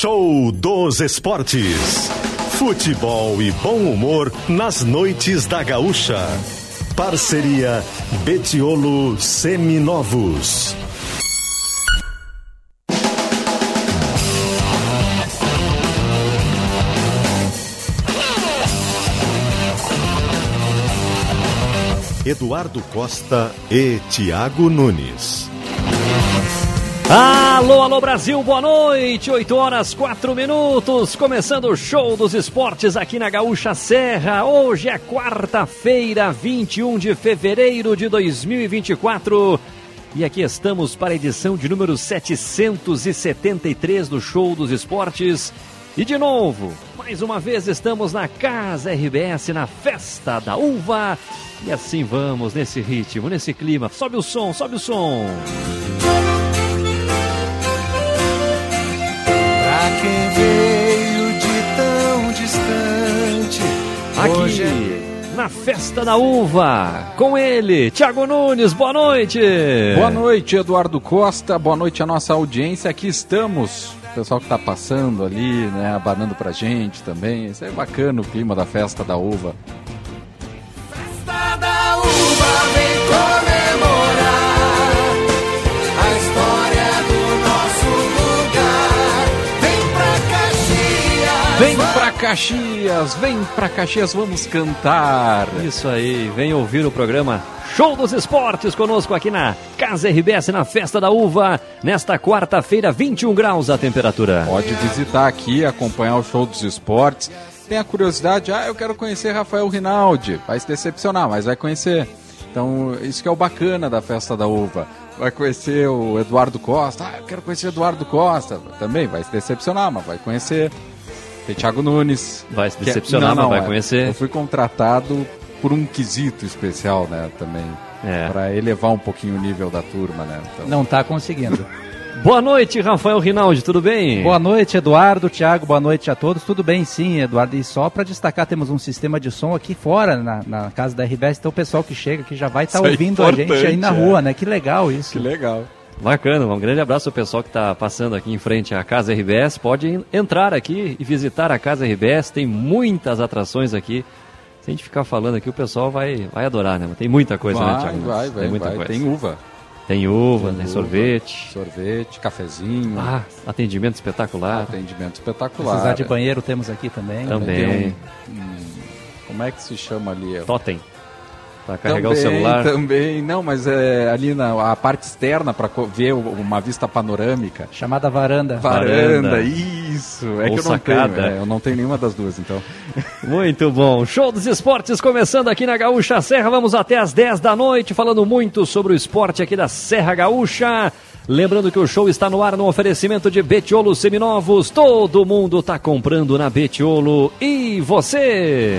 Show dos Esportes. Futebol e bom humor nas noites da Gaúcha. Parceria Betiolo Seminovos. Eduardo Costa e Tiago Nunes. Alô, alô Brasil, boa noite. 8 horas 4 minutos. Começando o show dos esportes aqui na Gaúcha Serra. Hoje é quarta-feira, 21 de fevereiro de 2024. E aqui estamos para a edição de número 773 do Show dos Esportes. E de novo, mais uma vez estamos na Casa RBS, na Festa da Uva. E assim vamos, nesse ritmo, nesse clima. Sobe o som, sobe o som. Hoje Aqui na Festa da Uva, com ele, Thiago Nunes, boa noite. Boa noite, Eduardo Costa. Boa noite à nossa audiência. Aqui estamos. O pessoal que está passando ali, né, abanando pra gente também. Isso é bacana o clima da festa da uva. Vem pra Caxias, vem pra Caxias, vamos cantar. Isso aí, vem ouvir o programa Show dos Esportes conosco aqui na Casa RBS, na Festa da Uva, nesta quarta-feira, 21 graus a temperatura. Pode visitar aqui, acompanhar o show dos esportes. Tem a curiosidade, ah, eu quero conhecer Rafael Rinaldi. Vai se decepcionar, mas vai conhecer. Então, isso que é o bacana da festa da uva. Vai conhecer o Eduardo Costa. Ah, eu quero conhecer o Eduardo Costa. Também vai se decepcionar, mas vai conhecer. Tem Thiago Nunes. Vai se é- decepcionar, mas vai conhecer. Eu fui contratado por um quesito especial, né, também. É. Pra elevar um pouquinho o nível da turma, né. Então, Não tá conseguindo. Boa noite, Rafael Rinaldi, tudo bem? Boa noite, Eduardo, Thiago, boa noite a todos. Tudo bem, sim, Eduardo. E só para destacar, temos um sistema de som aqui fora, na, na casa da RBS. Então o pessoal que chega aqui já vai estar Isso é ouvindo a gente aí na rua, né? Que legal isso. que legal. Bacana, um grande abraço ao pessoal que está passando aqui em frente à Casa RBS. Pode en- entrar aqui e visitar a Casa RBS, tem muitas atrações aqui. Se a gente ficar falando aqui, o pessoal vai, vai adorar, né? Tem muita coisa, né, vai, Thiago? vai, vai, tem muita vai. coisa. Tem uva. Tem uva, tem, Tem uva. sorvete. Sorvete, cafezinho. Ah, atendimento espetacular. Atendimento espetacular. Precisar de banheiro temos aqui também. Também. Tem um- um- como é que se chama ali? Totem. Para carregar também, o celular. Também, não, mas é ali na a parte externa para ver uma vista panorâmica. Chamada varanda. Varanda, Varanda. isso. É Ou que eu não sacada. tenho. é, eu não tenho nenhuma das duas, então. Muito bom. Show dos esportes começando aqui na Gaúcha Serra. Vamos até às 10 da noite falando muito sobre o esporte aqui da Serra Gaúcha. Lembrando que o show está no ar no oferecimento de Betiolo Seminovos. Todo mundo está comprando na Betiolo. E você?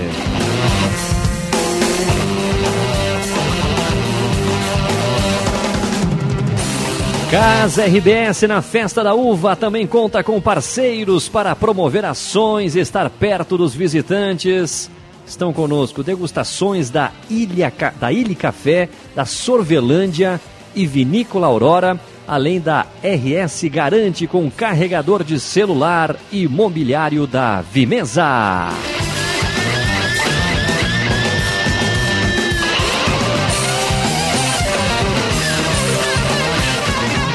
Casa RBS na Festa da Uva também conta com parceiros para promover ações e estar perto dos visitantes. Estão conosco degustações da Ilha, da Ilha Café, da Sorvelândia e Vinícola Aurora, além da RS Garante com carregador de celular e mobiliário da Vimesa.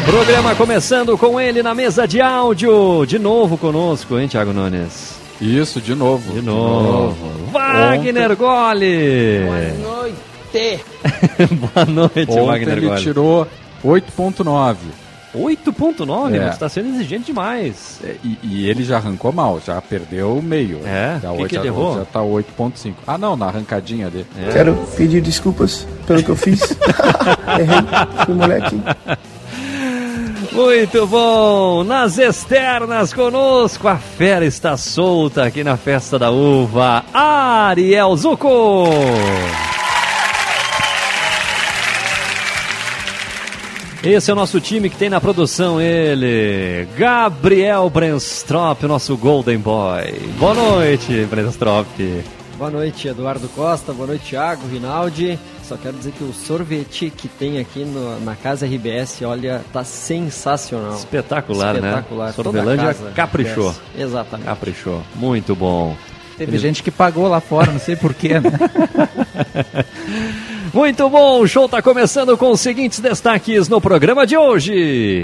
Programa começando com ele na mesa de áudio. De novo conosco, hein, Thiago Nunes? Isso, de novo. De novo. Wagner Gole. noite. Boa noite, Ontem Wagner ele Gole. tirou 8.9. 8.9, É. você está sendo exigente demais. É, E, e ele já arrancou mal, já perdeu o meio. É? Já, Que oito- que ele já, errou? já tá 8.5. Ah, não, na arrancadinha ali. É. Quero pedir desculpas pelo que eu fiz. Errei, fui moleque. Muito bom! Nas externas conosco, a fera está solta aqui na Festa da Uva. Ariel Zuco! Esse é o nosso time que tem na produção ele, Gabriel Brenstrop, nosso Golden Boy. Boa noite, Brenstrop. Boa noite, Eduardo Costa. Boa noite, Thiago, Rinaldi. Só quero dizer que o sorvete que tem aqui no- na casa RBS, olha, tá sensacional. Espetacular, Espetacular. né? Toda a Sorvelândia casa caprichou. RBS. Exatamente. Caprichou. Muito bom. Teve gente que pagou lá fora, não sei porquê, né? Muito bom, o show tá começando com os seguintes destaques no programa de hoje.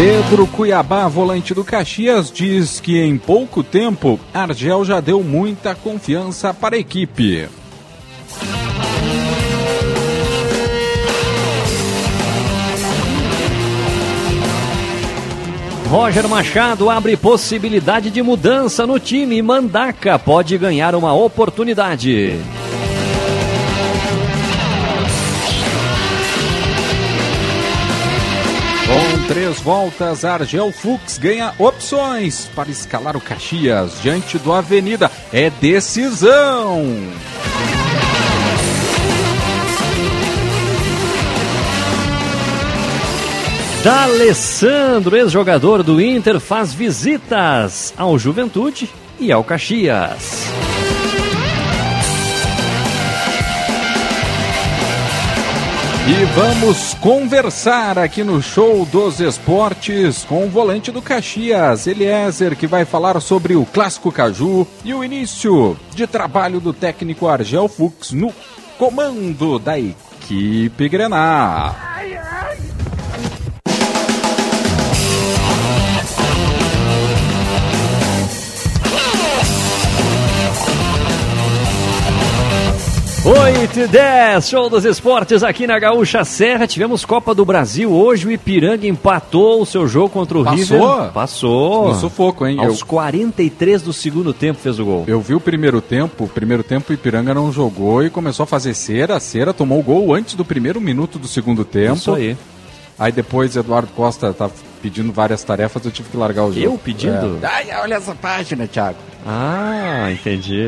Pedro Cuiabá, volante do Caxias, diz que em pouco tempo Argel já deu muita confiança para a equipe. Roger Machado abre possibilidade de mudança no time. Mandaca pode ganhar uma oportunidade. Três voltas, Argel Fux ganha opções para escalar o Caxias diante do Avenida. É decisão! D'Alessandro, ex-jogador do Inter, faz visitas ao Juventude e ao Caxias. E vamos conversar aqui no Show dos Esportes com o volante do Caxias, Eliezer, que vai falar sobre o Clássico Caju e o início de trabalho do técnico Argel Fux no comando da equipe Grená. 8 e 10, show dos esportes aqui na Gaúcha Serra. Tivemos Copa do Brasil hoje. O Ipiranga empatou o seu jogo contra o Passou? River. Passou. No sufoco, hein? Aos eu... 43 do segundo tempo fez o gol. Eu vi o primeiro tempo. O primeiro tempo o Ipiranga não jogou e começou a fazer cera. Cera tomou o gol antes do primeiro minuto do segundo tempo. Isso aí. Aí depois Eduardo Costa tá pedindo várias tarefas, eu tive que largar o jogo. Eu pedindo? É. Ai, olha essa página, Thiago. Ah, entendi.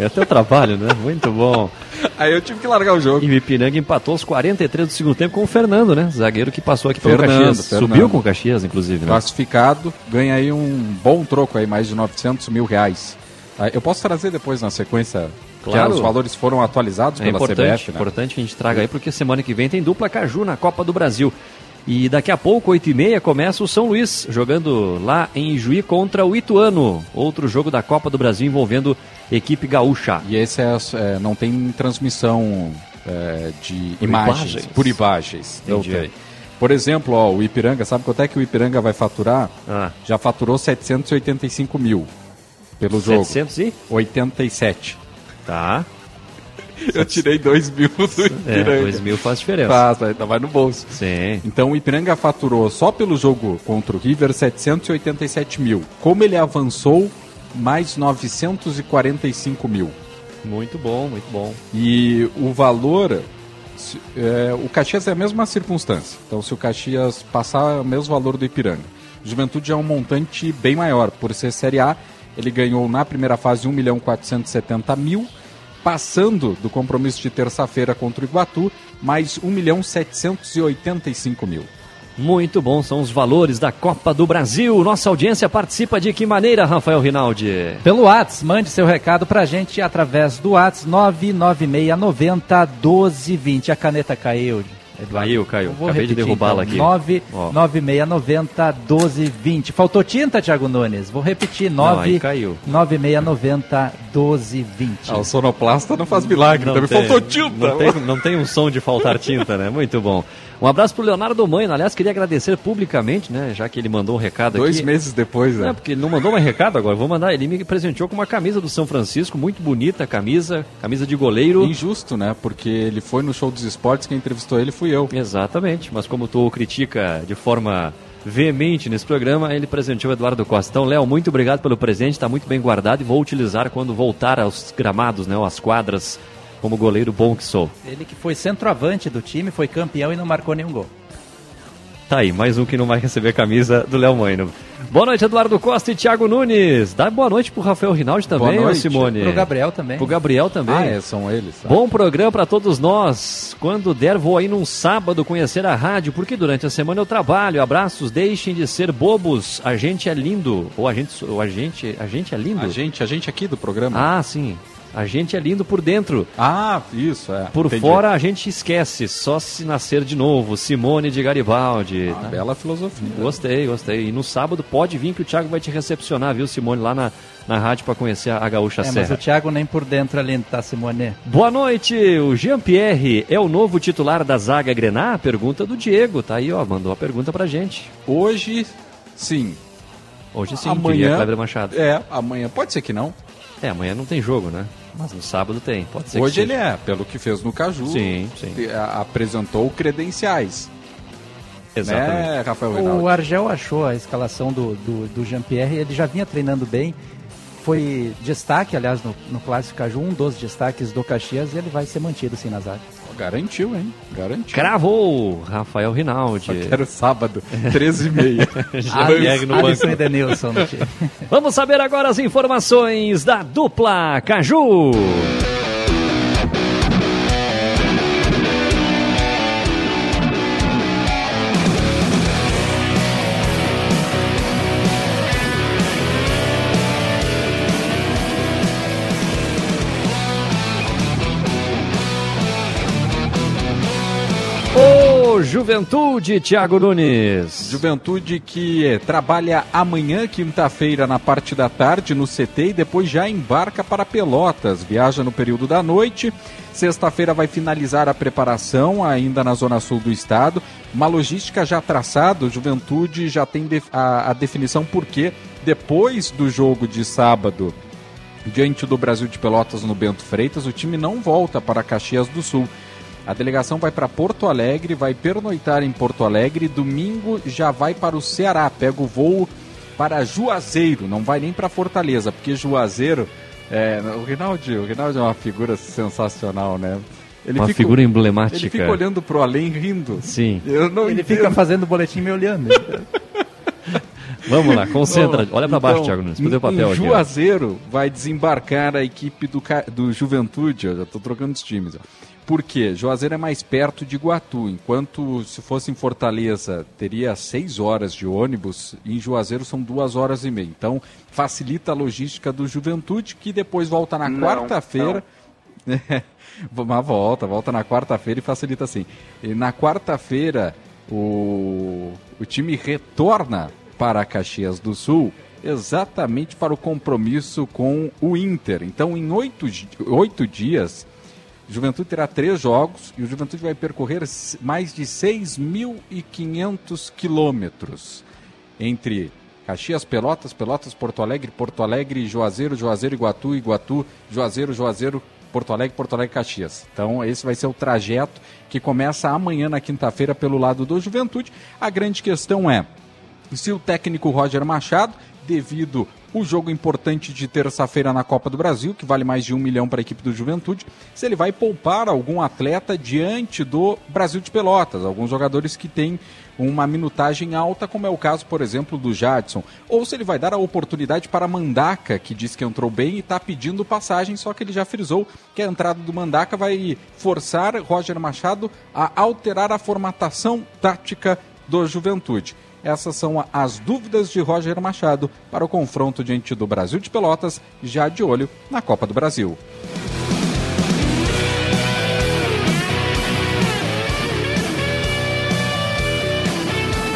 É teu trabalho, né? Muito bom. Aí eu tive que largar o jogo. E o Ipiranga empatou aos 43 do segundo tempo com o Fernando, né? Zagueiro que passou aqui pelo Fernando, Caxias. Fernando. Subiu com o Caxias, inclusive, né? Classificado, ganha aí um bom troco aí, mais de 900 mil reais. Ah, Eu posso trazer depois na sequência, Claro. que os valores foram atualizados É pela importante, CBF, né? importante que a gente traga aí, porque semana que vem tem dupla Caju na Copa do Brasil. E daqui a pouco, 8h30, começa o São Luís, jogando lá em Juí contra o Ituano. Outro jogo da Copa do Brasil envolvendo equipe gaúcha. E esse é, é, não tem transmissão é, de imagens, imagens. por imagens. Não Entendi. tem. Por exemplo, ó, o Ipiranga, sabe quanto é que o Ipiranga vai faturar? Ah, Já faturou 785 mil pelo jogo. 700 e... 87. Tá. Eu tirei 2 mil do É, Ipiranga. 2 mil faz diferença. Faz, ainda vai no bolso. Sim. Então o Ipiranga faturou só pelo jogo contra o River 787 mil. Como ele avançou, mais 945 mil. Muito bom, muito bom. E o valor. se- é, o Caxias é a mesma circunstância. Então, se o Caxias passar é o mesmo valor do Ipiranga. O Juventude é um montante bem maior. Por ser Série A, ele ganhou na primeira fase 1 milhão 470 mil. Passando do compromisso de terça-feira contra o Iguatu, mais 1 milhão 785 mil. Muito bom, são os valores da Copa do Brasil. Nossa audiência participa de que maneira, Rafael Rinaldi? Pelo Whats, mande seu recado pra gente através do Whats 99690 1220. A caneta caiu. Eduardo. Caiu, caiu. Acabei de repetir, derrubá-la então. aqui. Ó. 99690 1220. Faltou tinta, Thiago Nunes? Vou repetir. Não, aí 9 caiu. 9690 1220. Ah, o sonoplasta não faz milagre, também tem- faltou tinta. Não tem, não tem um som de faltar tinta, né? Muito bom. Um abraço pro Leonardo Mãe. Aliás, queria agradecer publicamente, né? Já que ele mandou um recado Dois aqui. meses depois, né? Não, porque ele não mandou mais recado agora. Vou mandar. Ele me presenteou com uma camisa do São Francisco, muito bonita a camisa, camisa de goleiro. Injusto, né? Porque ele foi no show dos esportes, quem entrevistou ele fui eu. Exatamente, mas como tu critica de forma veemente nesse programa, ele presenteou o Eduardo Costa. Então, Léo, muito obrigado pelo presente, está muito bem guardado e vou utilizar quando voltar aos gramados, né, às quadras, como goleiro bom que sou. Ele que foi centroavante do time, foi campeão e não marcou nenhum gol. Tá aí, mais um que não vai receber a camisa do Léo Moino. Boa noite, Eduardo Costa e Thiago Nunes. Dá boa noite pro Rafael Rinaldi também, Boa ô noite. Simone. Pro Gabriel também. Pro Gabriel também. Ah, é, são eles. tá? Bom programa para todos nós. Quando der, vou aí num sábado conhecer a rádio, porque durante a semana eu trabalho. Abraços, deixem de ser bobos. A gente é lindo. Ou a gente, ou a gente, a gente é lindo. A gente, a gente aqui do programa. Ah, sim. A gente é lindo por dentro. Ah, isso, é. Por Entendi. fora a gente esquece, só se nascer de novo. Simone de Garibaldi. Ah, bela filosofia. Gostei, gostei. E no sábado pode vir que o Thiago vai te recepcionar, viu, Simone, lá na, na rádio para conhecer a Gaúcha É, mas Serra. o Thiago nem por dentro ali, tá, Simone? Boa noite, o Jean-Pierre é o novo titular da zaga Grená? Pergunta do Diego, tá aí, ó, mandou a pergunta pra gente. Hoje, sim. Hoje sim, amanhã, diria Machado. É, amanhã. Pode ser que não. É, amanhã não tem jogo, né? Mas no sábado tem, pode ser Hoje que ele seja. é, pelo que fez no Caju. Sim, sim. te- a- Apresentou credenciais. Exatamente. Né, Rafael O? Argel achou a escalação do, do, do Jean-Pierre, ele já vinha treinando bem, foi destaque, aliás, no, no Clássico Caju, um dos destaques do Caxias, e ele vai ser mantido sim na zaga. Garantiu, hein? Garantiu. Cravou, Rafael Rinaldi. Só quero sábado, 13h30. Jean-Pierre no Alisson e Denilson. Vamos saber agora as informações da dupla Caju. Juventude, Thiago Nunes. Juventude que eh, trabalha amanhã, quinta-feira, na parte da tarde, no CT e depois já embarca para Pelotas. Viaja no período da noite. Sexta-feira vai finalizar a preparação, ainda na zona sul do estado. Uma logística já traçada, Juventude já tem a, a definição porque depois do jogo de sábado, diante do Brasil de Pelotas no Bento Freitas, o time não volta para Caxias do Sul. A delegação vai para Porto Alegre, vai pernoitar em Porto Alegre, domingo já vai para o Ceará, pega o voo para Juazeiro, não vai nem para Fortaleza, porque Juazeiro, é, o Rinaldi, o Rinaldi é uma figura sensacional, né? Ele Uma fica- figura emblemática. Ele fica olhando pro além rindo. Sim. Eu não Ele entendo. fica fazendo boletim me olhando. Vamos lá, concentra. Olha pra baixo, então, Thiago Nunes. Cadê o papel aqui? ó? Juazeiro vai desembarcar a equipe do, do Juventude, ó, já estou trocando os times. Ó. Por quê? Juazeiro é mais perto de Iguatu, enquanto se fosse em Fortaleza teria seis horas de ônibus, em Juazeiro são duas horas e meia. Então facilita a logística do Juventude, que depois volta na quarta-feira. Uma volta, volta na quarta-feira e facilita assim. E na quarta-feira o, o time retorna para Caxias do Sul exatamente para o compromisso com o Inter. Então, em oito, oito dias, Juventude terá três jogos e o Juventude vai percorrer mais de 6.500 quilômetros entre Caxias, Pelotas, Pelotas, Porto Alegre, Porto Alegre, Juazeiro, Juazeiro, Iguatu, Iguatu, Juazeiro, Juazeiro, Porto Alegre, Porto Alegre, Caxias. Então, esse vai ser o trajeto que começa amanhã na quinta-feira pelo lado do Juventude. A grande questão é se o técnico Roger Machado, devido o jogo importante de terça-feira na Copa do Brasil, que vale mais de um milhão para a equipe do Juventude, se ele vai poupar algum atleta diante do Brasil de Pelotas, alguns jogadores que têm uma minutagem alta, como é o caso, por exemplo, do Jadson, ou se ele vai dar a oportunidade para Mandaca, que diz que entrou bem e está pedindo passagem, só que ele já frisou que a entrada do Mandaca vai forçar Roger Machado a alterar a formatação tática do Juventude. Essas são as dúvidas de Roger Machado para o confronto diante do Brasil de Pelotas, já de olho na Copa do Brasil.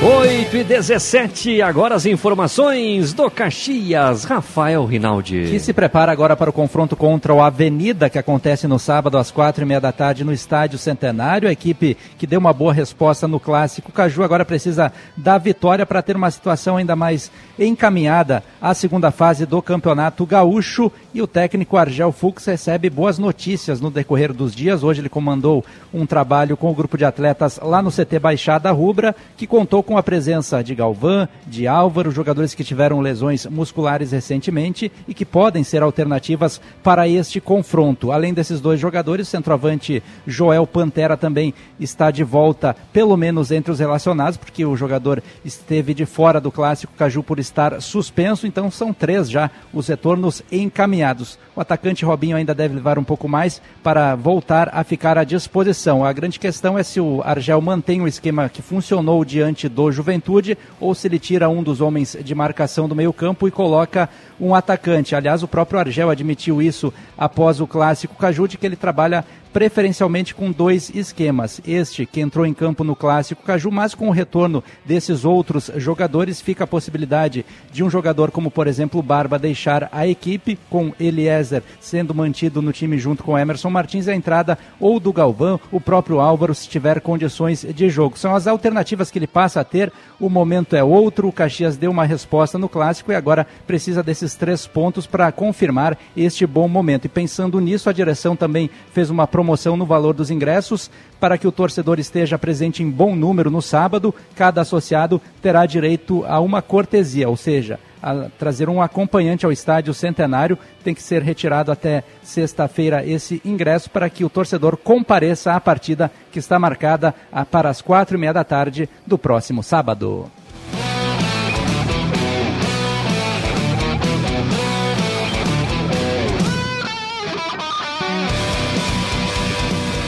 8 e 17, agora as informações do Caxias, Rafael Rinaldi. Que se prepara agora para o confronto contra o Avenida, que acontece no sábado às quatro e meia da tarde no Estádio Centenário. A equipe que deu uma boa resposta no clássico Caju agora precisa da vitória para ter uma situação ainda mais encaminhada à segunda fase do Campeonato Gaúcho. E o técnico Argel Fux recebe boas notícias no decorrer dos dias. Hoje ele comandou um trabalho com o grupo de atletas lá no CT Baixada Rubra, que contou com com a presença de Galvão, de Álvaro, jogadores que tiveram lesões musculares recentemente e que podem ser alternativas para este confronto. Além desses dois jogadores, o centroavante Joel Pantera também está de volta, pelo menos entre os relacionados, porque o jogador esteve de fora do clássico Caju por estar suspenso, então são três já os retornos encaminhados. O atacante Robinho ainda deve levar um pouco mais para voltar a ficar à disposição. A grande questão é se o Argel mantém o esquema que funcionou diante do Juventude ou se ele tira um dos homens de marcação do meio-campo e coloca um atacante. Aliás, o próprio Argel admitiu isso após o clássico Caju, de que ele trabalha preferencialmente com dois esquemas. Este que entrou em campo no clássico Caju, mas com o retorno desses outros jogadores, fica a possibilidade de um jogador como, por exemplo, Barba deixar a equipe, com Eliezer sendo mantido no time junto com Emerson Martins, a entrada ou do Galvão, o próprio Álvaro, se tiver condições de jogo. São as alternativas que ele passa a ter. O momento é outro. O Caxias deu uma resposta no clássico e agora precisa desses três pontos para confirmar este bom momento. E pensando nisso, a direção também fez uma promoção promoção no valor dos ingressos para que o torcedor esteja presente em bom número no sábado. Cada associado terá direito a uma cortesia, ou seja, a trazer um acompanhante ao estádio centenário. Tem que ser retirado até sexta-feira esse ingresso para que o torcedor compareça à partida que está marcada para as quatro e meia da tarde do próximo sábado.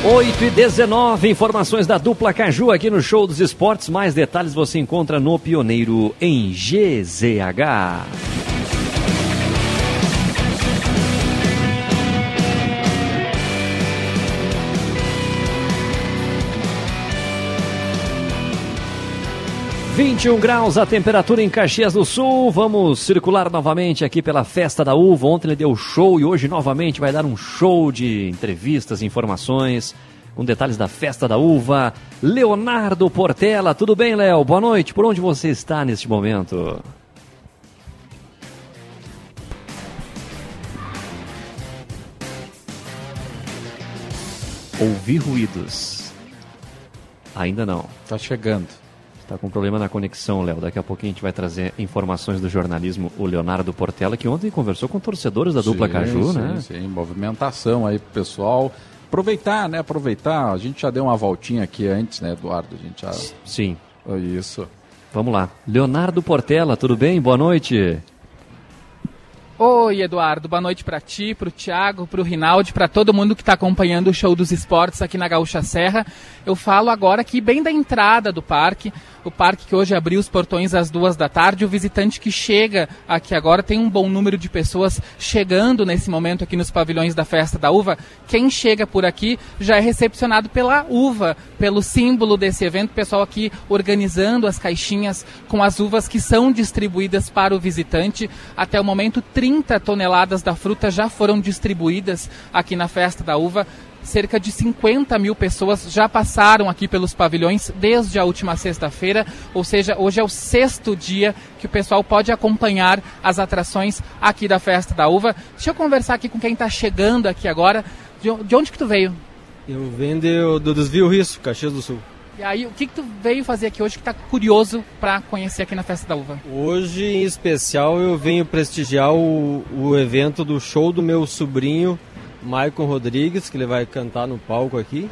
8 e 19, informações da dupla Caju aqui no Show dos Esportes. Mais detalhes você encontra no Pioneiro em GZH. Vinte e um graus a temperatura em Caxias do Sul. Vamos circular novamente aqui pela Festa da Uva. Ontem ele deu show e hoje novamente vai dar um show de entrevistas, informações, com detalhes da Festa da Uva. Leonardo Portela, tudo bem, Léo? Boa noite. Por onde você está neste momento? Ouvi ruídos. Ainda não. Tá chegando. Está com problema na conexão, Léo. Daqui a pouquinho a gente vai trazer informações do jornalismo, o Leonardo Portela, que ontem conversou com torcedores da dupla sim, Caju, sim, né? Sim, movimentação aí pro pessoal. Aproveitar, né? Aproveitar. A gente já deu uma voltinha aqui antes, né, Eduardo? A gente já. Sim. Isso. Vamos lá. Leonardo Portela, tudo bem? Boa noite. Oi, Eduardo. Boa noite para ti, para o Thiago, para o Rinaldi, para todo mundo que está acompanhando o show dos esportes aqui na Gaúcha Serra. Eu falo agora aqui bem da entrada do parque. O parque que hoje abriu os portões às duas da tarde. O visitante que chega aqui agora tem um bom número de pessoas chegando nesse momento aqui nos pavilhões da Festa da Uva. Quem chega por aqui já é recepcionado pela uva, pelo símbolo desse evento. O pessoal aqui organizando as caixinhas com as uvas que são distribuídas para o visitante. Até o momento, 30 toneladas da fruta já foram distribuídas aqui na Festa da Uva. Cerca de 50 mil pessoas já passaram aqui pelos pavilhões desde a última sexta-feira, ou seja, hoje é o sexto dia que o pessoal pode acompanhar as atrações aqui da Festa da Uva. Deixa eu conversar aqui com quem está chegando aqui agora. De, de onde que tu veio? Eu venho de- do Desvio Risco, Caxias do Sul. E aí, o que que tu veio fazer aqui hoje que está curioso para conhecer aqui na Festa da Uva? Hoje, em especial, eu venho prestigiar o, o evento do show do meu sobrinho, Maicon Rodrigues, que ele vai cantar no palco aqui.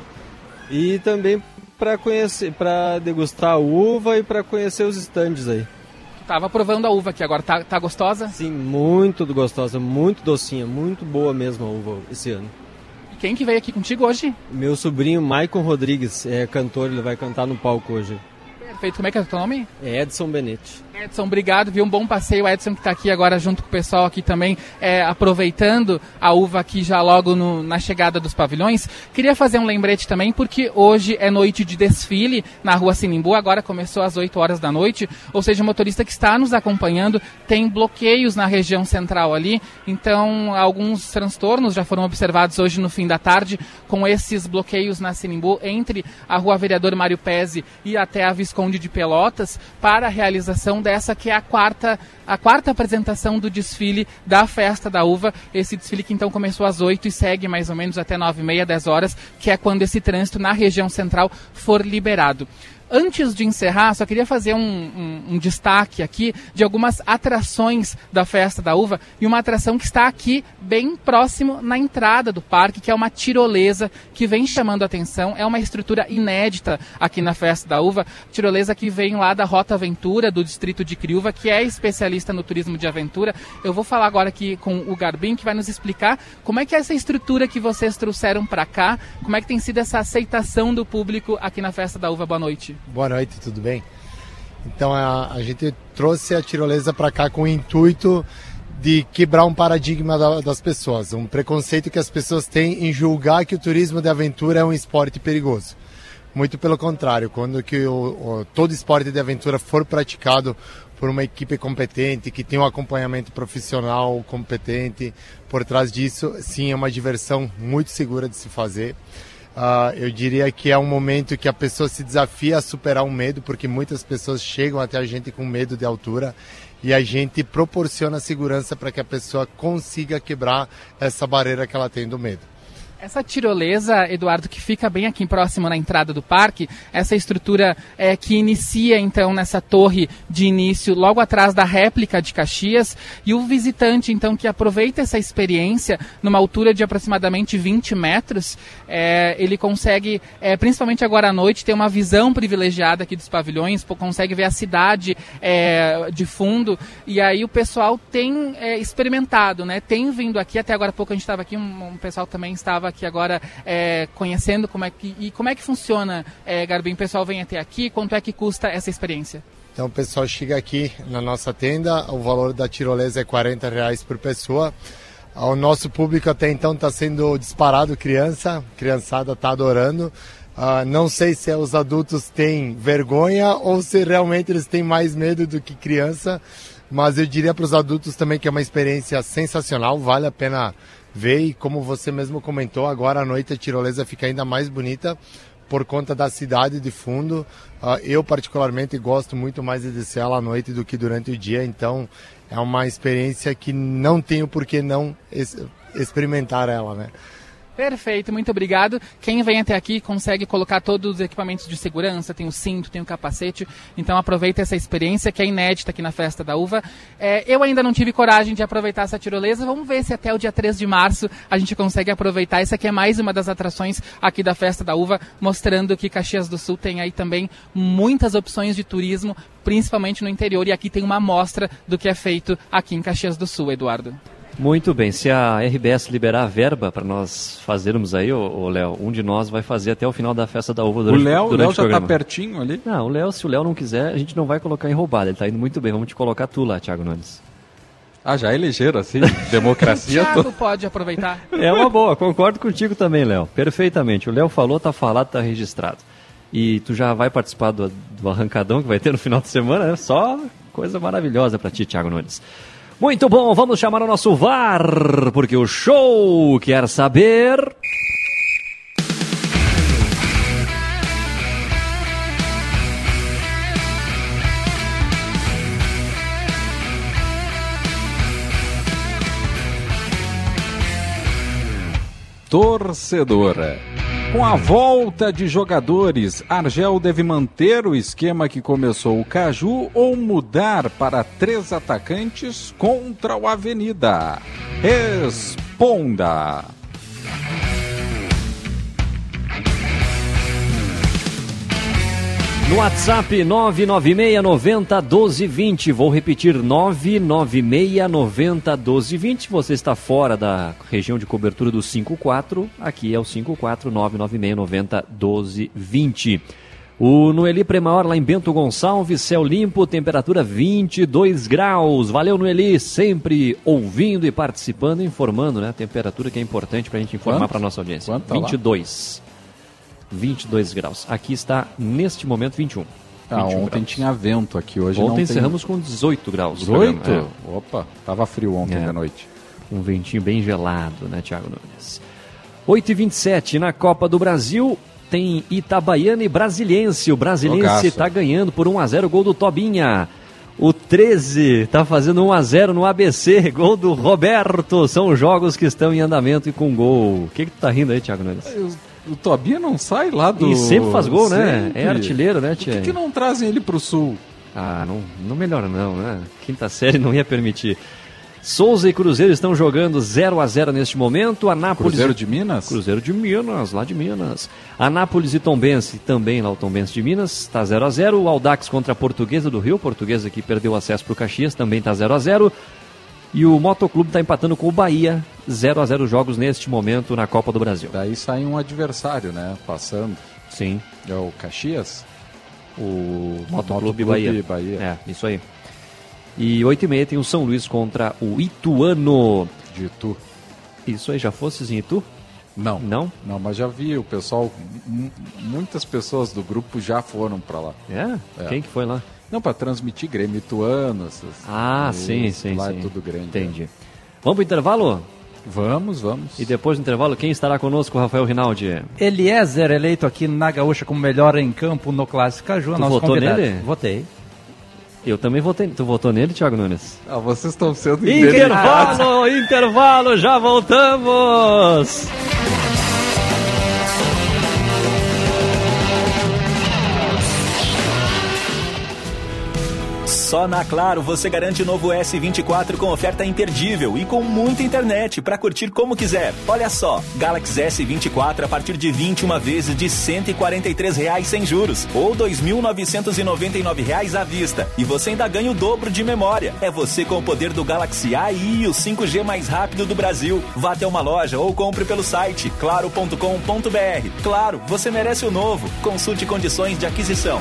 E também para conhecer, para degustar a uva e para conhecer os estandes aí. Tava provando a uva aqui agora, tá, tá gostosa? Sim, muito gostosa, muito docinha, muito boa mesmo a uva esse ano. E quem que veio aqui contigo hoje? Meu sobrinho Maicon Rodrigues é cantor, ele vai cantar no palco hoje. Perfeito, como é que é o teu nome? É Edson Benetti. Edson, obrigado, viu? Um bom passeio. Edson que está aqui agora junto com o pessoal aqui também, é, aproveitando a uva aqui já logo no- na chegada dos pavilhões. Queria fazer um lembrete também, porque hoje é noite de desfile na rua Sinimbu, agora começou às 8 horas da noite, ou seja, o motorista que está nos acompanhando tem bloqueios na região central ali, então alguns transtornos já foram observados hoje no fim da tarde com esses bloqueios na Sinimbu entre a rua Vereador Mário Pese e até a Visconde de Pelotas para a realização dessa que é a quarta, a quarta apresentação do desfile da Festa da Uva. Esse desfile que então começou às 8 e segue mais ou menos até 9 e meia, 10 horas, que é quando esse trânsito na região central for liberado. Antes de encerrar, só queria fazer um, um, um, destaque aqui de algumas atrações da Festa da Uva e uma atração que está aqui bem próximo na entrada do parque, que é uma tirolesa que vem chamando a atenção. É uma estrutura inédita aqui na Festa da Uva. Tirolesa que vem lá da Rota Aventura, do distrito de Criúva, que é especialista no turismo de aventura. Eu vou falar agora aqui com o Garbim, que vai nos explicar como é que é essa estrutura que vocês trouxeram para cá, como é que tem sido essa aceitação do público aqui na Festa da Uva. Boa noite. Boa noite, tudo bem? Então a, a gente trouxe a tirolesa para cá com o intuito de quebrar um paradigma da, das pessoas, um preconceito que as pessoas têm em julgar que o turismo de aventura é um esporte perigoso. Muito pelo contrário, quando que o, o, todo esporte de aventura for praticado por uma equipe competente, que tem um acompanhamento profissional competente, por trás disso, sim, é uma diversão muito segura de se fazer. Uh, eu diria que é um momento que a pessoa se desafia a superar um medo, porque muitas pessoas chegam até a gente com medo de altura e a gente proporciona segurança para que a pessoa consiga quebrar essa barreira que ela tem do medo. Essa tirolesa, Eduardo, que fica bem aqui próximo na entrada do parque, essa estrutura é, que inicia então nessa torre de início, logo atrás da réplica de Caxias, e o visitante então que aproveita essa experiência numa altura de aproximadamente 20 metros, é, ele consegue, é, principalmente agora à noite, ter uma visão privilegiada aqui dos pavilhões, consegue ver a cidade é, de fundo, e aí o pessoal tem é, experimentado, né? Tem vindo aqui, até agora há pouco a gente estava aqui, um, um pessoal também estava aqui agora é, conhecendo como é que e como é que funciona, é. O pessoal vem até aqui, quanto é que custa essa experiência? Então o pessoal chega aqui na nossa tenda, o valor da tirolesa é 40 reais por pessoa. O nosso público até então está sendo disparado criança, criançada está adorando. Uh, não sei se os adultos têm vergonha ou se realmente eles têm mais medo do que criança, mas eu diria para os adultos também que é uma experiência sensacional, vale a pena ver e como você mesmo comentou, agora à noite a tirolesa fica ainda mais bonita por conta da cidade de fundo. Uh, eu particularmente gosto muito mais de descer ela à noite do que durante o dia, então é uma experiência que não tenho por que não experimentar ela, né? Perfeito, muito obrigado. Quem vem até aqui consegue colocar todos os equipamentos de segurança, tem o cinto, tem o capacete, então aproveita essa experiência que é inédita aqui na Festa da Uva. É, eu ainda não tive coragem de aproveitar essa tirolesa, vamos ver se até o dia 3 de março a gente consegue aproveitar. Essa aqui é mais uma das atrações aqui da Festa da Uva, mostrando que Caxias do Sul tem aí também muitas opções de turismo, principalmente no interior, e aqui tem uma amostra do que é feito aqui em Caxias do Sul, Eduardo. Muito bem, se a RBS liberar a verba para nós fazermos aí, o Léo, um de nós vai fazer até o final da festa da uva durante o Léo, durante o Léo já está pertinho ali? Não, o Léo, se o Léo não quiser, a gente não vai colocar em roubada, ele está indo muito bem, vamos te colocar tu lá, Thiago Nunes. Ah, já é ligeiro assim, democracia. o Thiago pode aproveitar. É uma boa, concordo contigo também, Léo, perfeitamente. O Léo falou, tá falado, tá registrado. E tu já vai participar do, do arrancadão que vai ter no final de semana, né? Só coisa maravilhosa para ti, Thiago Nunes. Muito bom, vamos chamar o nosso VAR, porque o show quer saber. Torcedora. Com a volta de jogadores, Argel deve manter o esquema que começou o Caju ou mudar para três atacantes contra o Avenida? Responda! No WhatsApp 996901220. Vou repetir 996901220. Você está fora da região de cobertura do 54. Aqui é o 54996901220. O Noeli Premaior lá em Bento Gonçalves, céu limpo, temperatura 22 graus. Valeu, Noeli, sempre ouvindo e participando, informando, né? A temperatura que é importante para a gente informar para nossa audiência. Quanto tá 22. 22 graus. Aqui está, neste momento, 21. Ah, 21 ontem graus. tinha vento aqui, hoje Ontem não tem... encerramos com 18 graus. o 18? programa, Opa, tava frio ontem É. à noite. é. Um ventinho bem gelado, né, Thiago Nunes? 8 e 27 na Copa do Brasil. Tem Itabaiana e Brasiliense. O Brasiliense está ganhando por 1 a 0 gol do Tobinha. O 13 está fazendo 1 a 0 no ABC, gol do Roberto. São jogos que estão em andamento e com gol. O que que tu tá rindo aí, Thiago Nunes? O Tobia não sai lá do. E sempre faz gol, né? Sempre. É artilheiro, né, Por Tia? que, que não trazem ele pro sul? Ah, não, não melhor não, né? Quinta série não ia permitir. Souza e Cruzeiro estão jogando 0 a 0 neste momento. Anápolis Cruzeiro de Minas? Cruzeiro de Minas, lá de Minas. Anápolis e Tombense, também lá o Tombense de Minas, está 0 a 0 O Aldax contra a Portuguesa do Rio, Portuguesa que perdeu acesso para o Caxias, também está 0 a 0 E o Motoclube está empatando com o Bahia, 0 a 0 jogos neste momento na Copa do Brasil. Daí sai um adversário, né? Passando. Sim. É o Caxias? O Motoclube Motoclube Bahia. Bahia. É, isso aí. E 8 e meia tem o São Luís contra o Ituano. De Itu. Isso aí, já fosses em Itu? Não. Não? Não, mas já vi o pessoal, muitas pessoas do grupo já foram pra lá. É? É. Quem que foi lá? Não, pra transmitir Grêmio Ituano. Essas, Ah, sim, sim, Lá sim. é tudo grande. Entendi. Vamos pro intervalo? Vamos, vamos. E depois do intervalo, quem estará conosco, Rafael Rinaldi? Eliezer, eleito aqui na Gaúcha como melhor em campo no Clássico Caju, Tu nosso votou convidado. nele? Votei. Eu também votei. Tu votou nele, Thiago Nunes? Ah, vocês estão sendo. Intervalo, intervalo, já voltamos! Só na Claro você garante o novo S24 com oferta imperdível e com muita internet para curtir como quiser. Olha só, Galaxy S24 a partir de 21 vezes de 143 reais sem juros ou 2.999 reais à vista. E você ainda ganha o dobro de memória. É você com o poder do Galaxy AI e o 5G mais rápido do Brasil. Vá até uma loja ou compre pelo site claro.com.br. Claro, você merece o novo. Consulte condições de aquisição.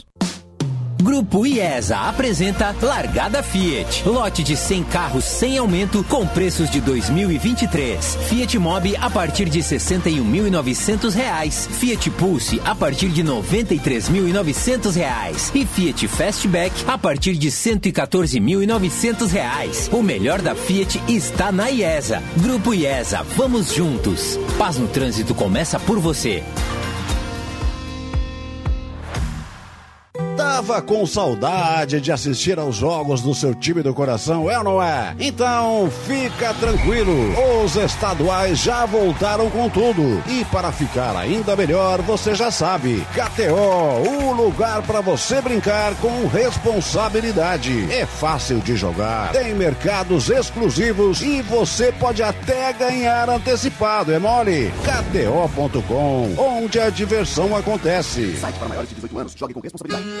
Grupo IESA apresenta Largada Fiat. Lote de 100 carros sem aumento com preços de 2023. Fiat Mobi a partir de 61.900 reais. Fiat Pulse a partir de 93.900 reais. E Fiat Fastback a partir de 114.900 reais. O melhor da Fiat está na IESA. Grupo IESA, vamos juntos. Paz no trânsito começa por você. Tava com saudade de assistir aos jogos do seu time do coração, é ou não é? Então fica tranquilo, os estaduais já voltaram com tudo. E para ficar ainda melhor, você já sabe, KTO, o lugar para você brincar com responsabilidade. É fácil de jogar, tem mercados exclusivos e você pode até ganhar antecipado, é mole? KTO.com, onde a diversão acontece. Site para maiores de 18 anos, jogue com responsabilidade.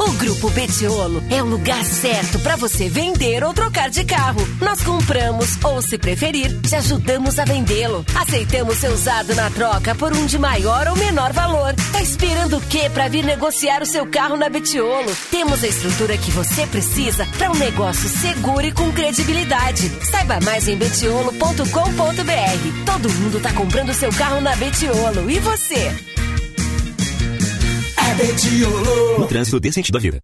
O Grupo Betiolo é o lugar certo para você vender ou trocar de carro. Nós compramos ou, se preferir, te ajudamos a vendê-lo. Aceitamos seu usado na troca por um de maior ou menor valor. Tá esperando o quê para vir negociar o seu carro na Betiolo? Temos a estrutura que você precisa para um negócio seguro e com credibilidade. Saiba mais em betiolo.com.br. Todo mundo tá comprando seu carro na Betiolo. E você? No trânsito desse sentido da vida.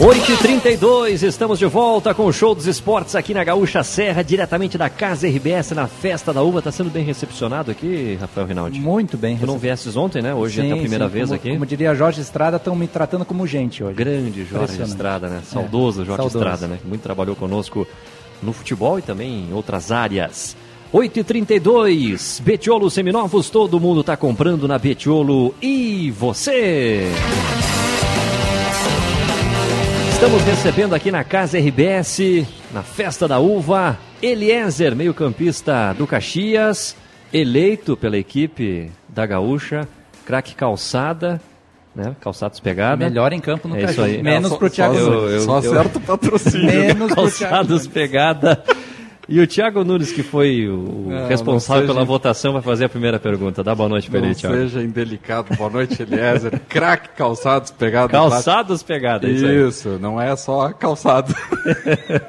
Oito e 32 estamos de volta com o Show dos Esportes aqui na Gaúcha Serra, diretamente da Casa RBS na Festa da Uva. Está sendo bem recepcionado aqui, Rafael Rinaldi? Muito bem. Tu não viesses ontem, né? Hoje Sim, é a primeira sim, vez como, aqui. Como diria Jorge Estrada, estão me tratando como gente hoje. Grande Jorge. Estrada, né? É, Saudoso Jorge saudoso. Estrada, né? Que muito trabalhou conosco no futebol e também em outras áreas. 8h32, Betiolo Seminovos, todo mundo está comprando na Betiolo e você? Estamos recebendo aqui na Casa RBS na festa da uva, Eliezer, meio-campista do Caxias, eleito pela equipe da Gaúcha, craque calçada, né? Calçados pegada. Melhor em campo no é aí. Menos Só- pro Thiago eu- Nunes. eu- Só eu- acerta o patrocínio. Menos pro Thiago Calçados pegada. E o Thiago Nunes, que foi o Não, responsável não pela votação, vai fazer a primeira pergunta. Dá boa noite para Não ele, Thiago. seja indelicado. Boa noite, Eliezer. Craque calçados pegado. Calçados pegada, é isso. Isso, não é só calçado.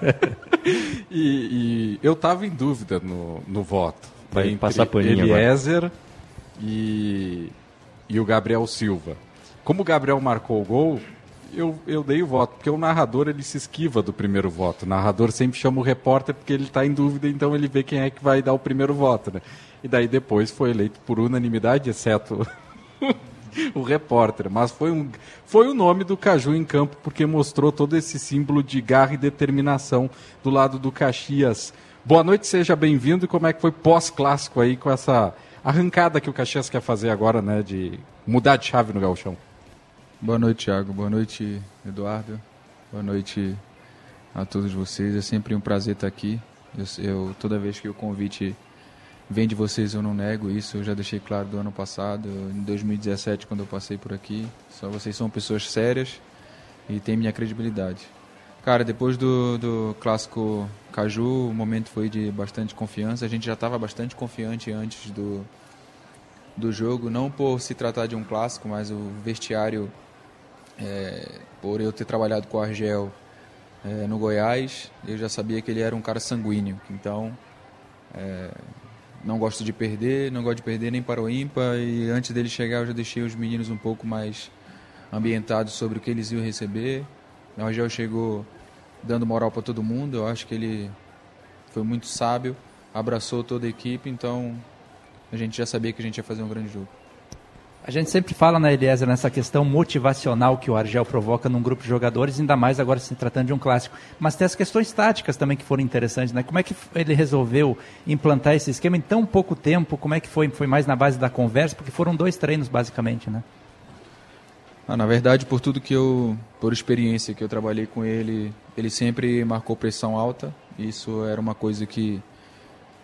e, e eu tava em dúvida no, no voto. Vai Entre passar paninho. Eliezer e, e o Gabriel Silva. Como o Gabriel marcou o gol, eu, eu dei o voto, porque o narrador ele se esquiva do primeiro voto. O narrador sempre chama o repórter porque ele está em dúvida, então ele vê quem é que vai dar o primeiro voto. Né? E daí depois foi eleito por unanimidade, exceto o repórter. Mas foi, um, foi o nome do Caju em campo, porque mostrou todo esse símbolo de garra e determinação do lado do Caxias. Boa noite, seja bem-vindo. E como é que foi pós-clássico aí com essa arrancada que o Caxias quer fazer agora, né? De mudar de chave no gauchão. Boa noite, Thiago. Boa noite, Eduardo. Boa noite a todos vocês. É sempre um prazer estar aqui. Eu, eu- toda vez que o convite vem de vocês, eu não nego isso. Eu já deixei claro do ano passado, em 2017, quando eu passei por aqui. Só vocês são pessoas sérias e têm minha credibilidade. Cara, depois do, do clássico Caju, o momento foi de bastante confiança. A gente já estava bastante confiante antes do, do jogo, não por se tratar de um clássico, mas o vestiário, é, por eu ter trabalhado com o Argel é, no Goiás, eu já sabia que ele era um cara sanguíneo. Então, é, não gosto de perder, não gosto de perder nem para o ímpar. E antes dele chegar, eu já deixei os meninos um pouco mais ambientados sobre o que eles iam receber. O Argel chegou dando moral para todo mundo. Eu acho que ele foi muito sábio, abraçou toda a equipe. Então, a gente já sabia que a gente ia fazer um grande jogo. A gente sempre fala, né, Eliezer, nessa questão motivacional que o Argel provoca num grupo de jogadores, ainda mais agora se tratando de um clássico. Mas tem as questões táticas também que foram interessantes, né? Como é que ele resolveu implantar esse esquema em tão pouco tempo? Como é que foi? Foi mais na base da conversa? Porque foram dois treinos, basicamente, né? Ah, na verdade, por tudo que eu, por experiência que eu trabalhei com ele, ele sempre marcou pressão alta. Isso era uma coisa que,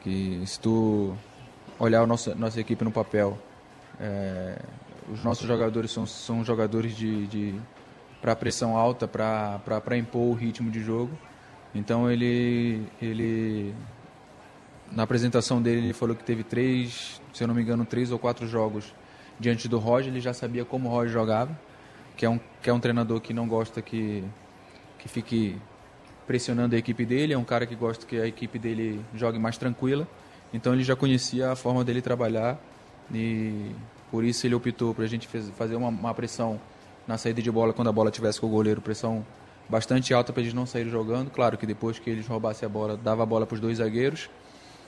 que se tu olhar a nossa, nossa equipe no papel, é, os nossos jogadores são, são jogadores de, de para pressão alta, para impor o ritmo de jogo. Então ele, ele na apresentação dele ele falou que teve três, se eu não me engano, três ou quatro jogos diante do Roger. Ele já sabia como o Roger jogava, que é um, que é um treinador que não gosta que, que fique pressionando a equipe dele, é um cara que gosta que a equipe dele jogue mais tranquila. Então ele já conhecia a forma dele trabalhar e por isso ele optou para a gente fazer uma, uma pressão na saída de bola quando a bola tivesse com o goleiro, pressão bastante alta para eles não saírem jogando. Claro que depois que eles roubassem a bola, dava a bola para os dois zagueiros,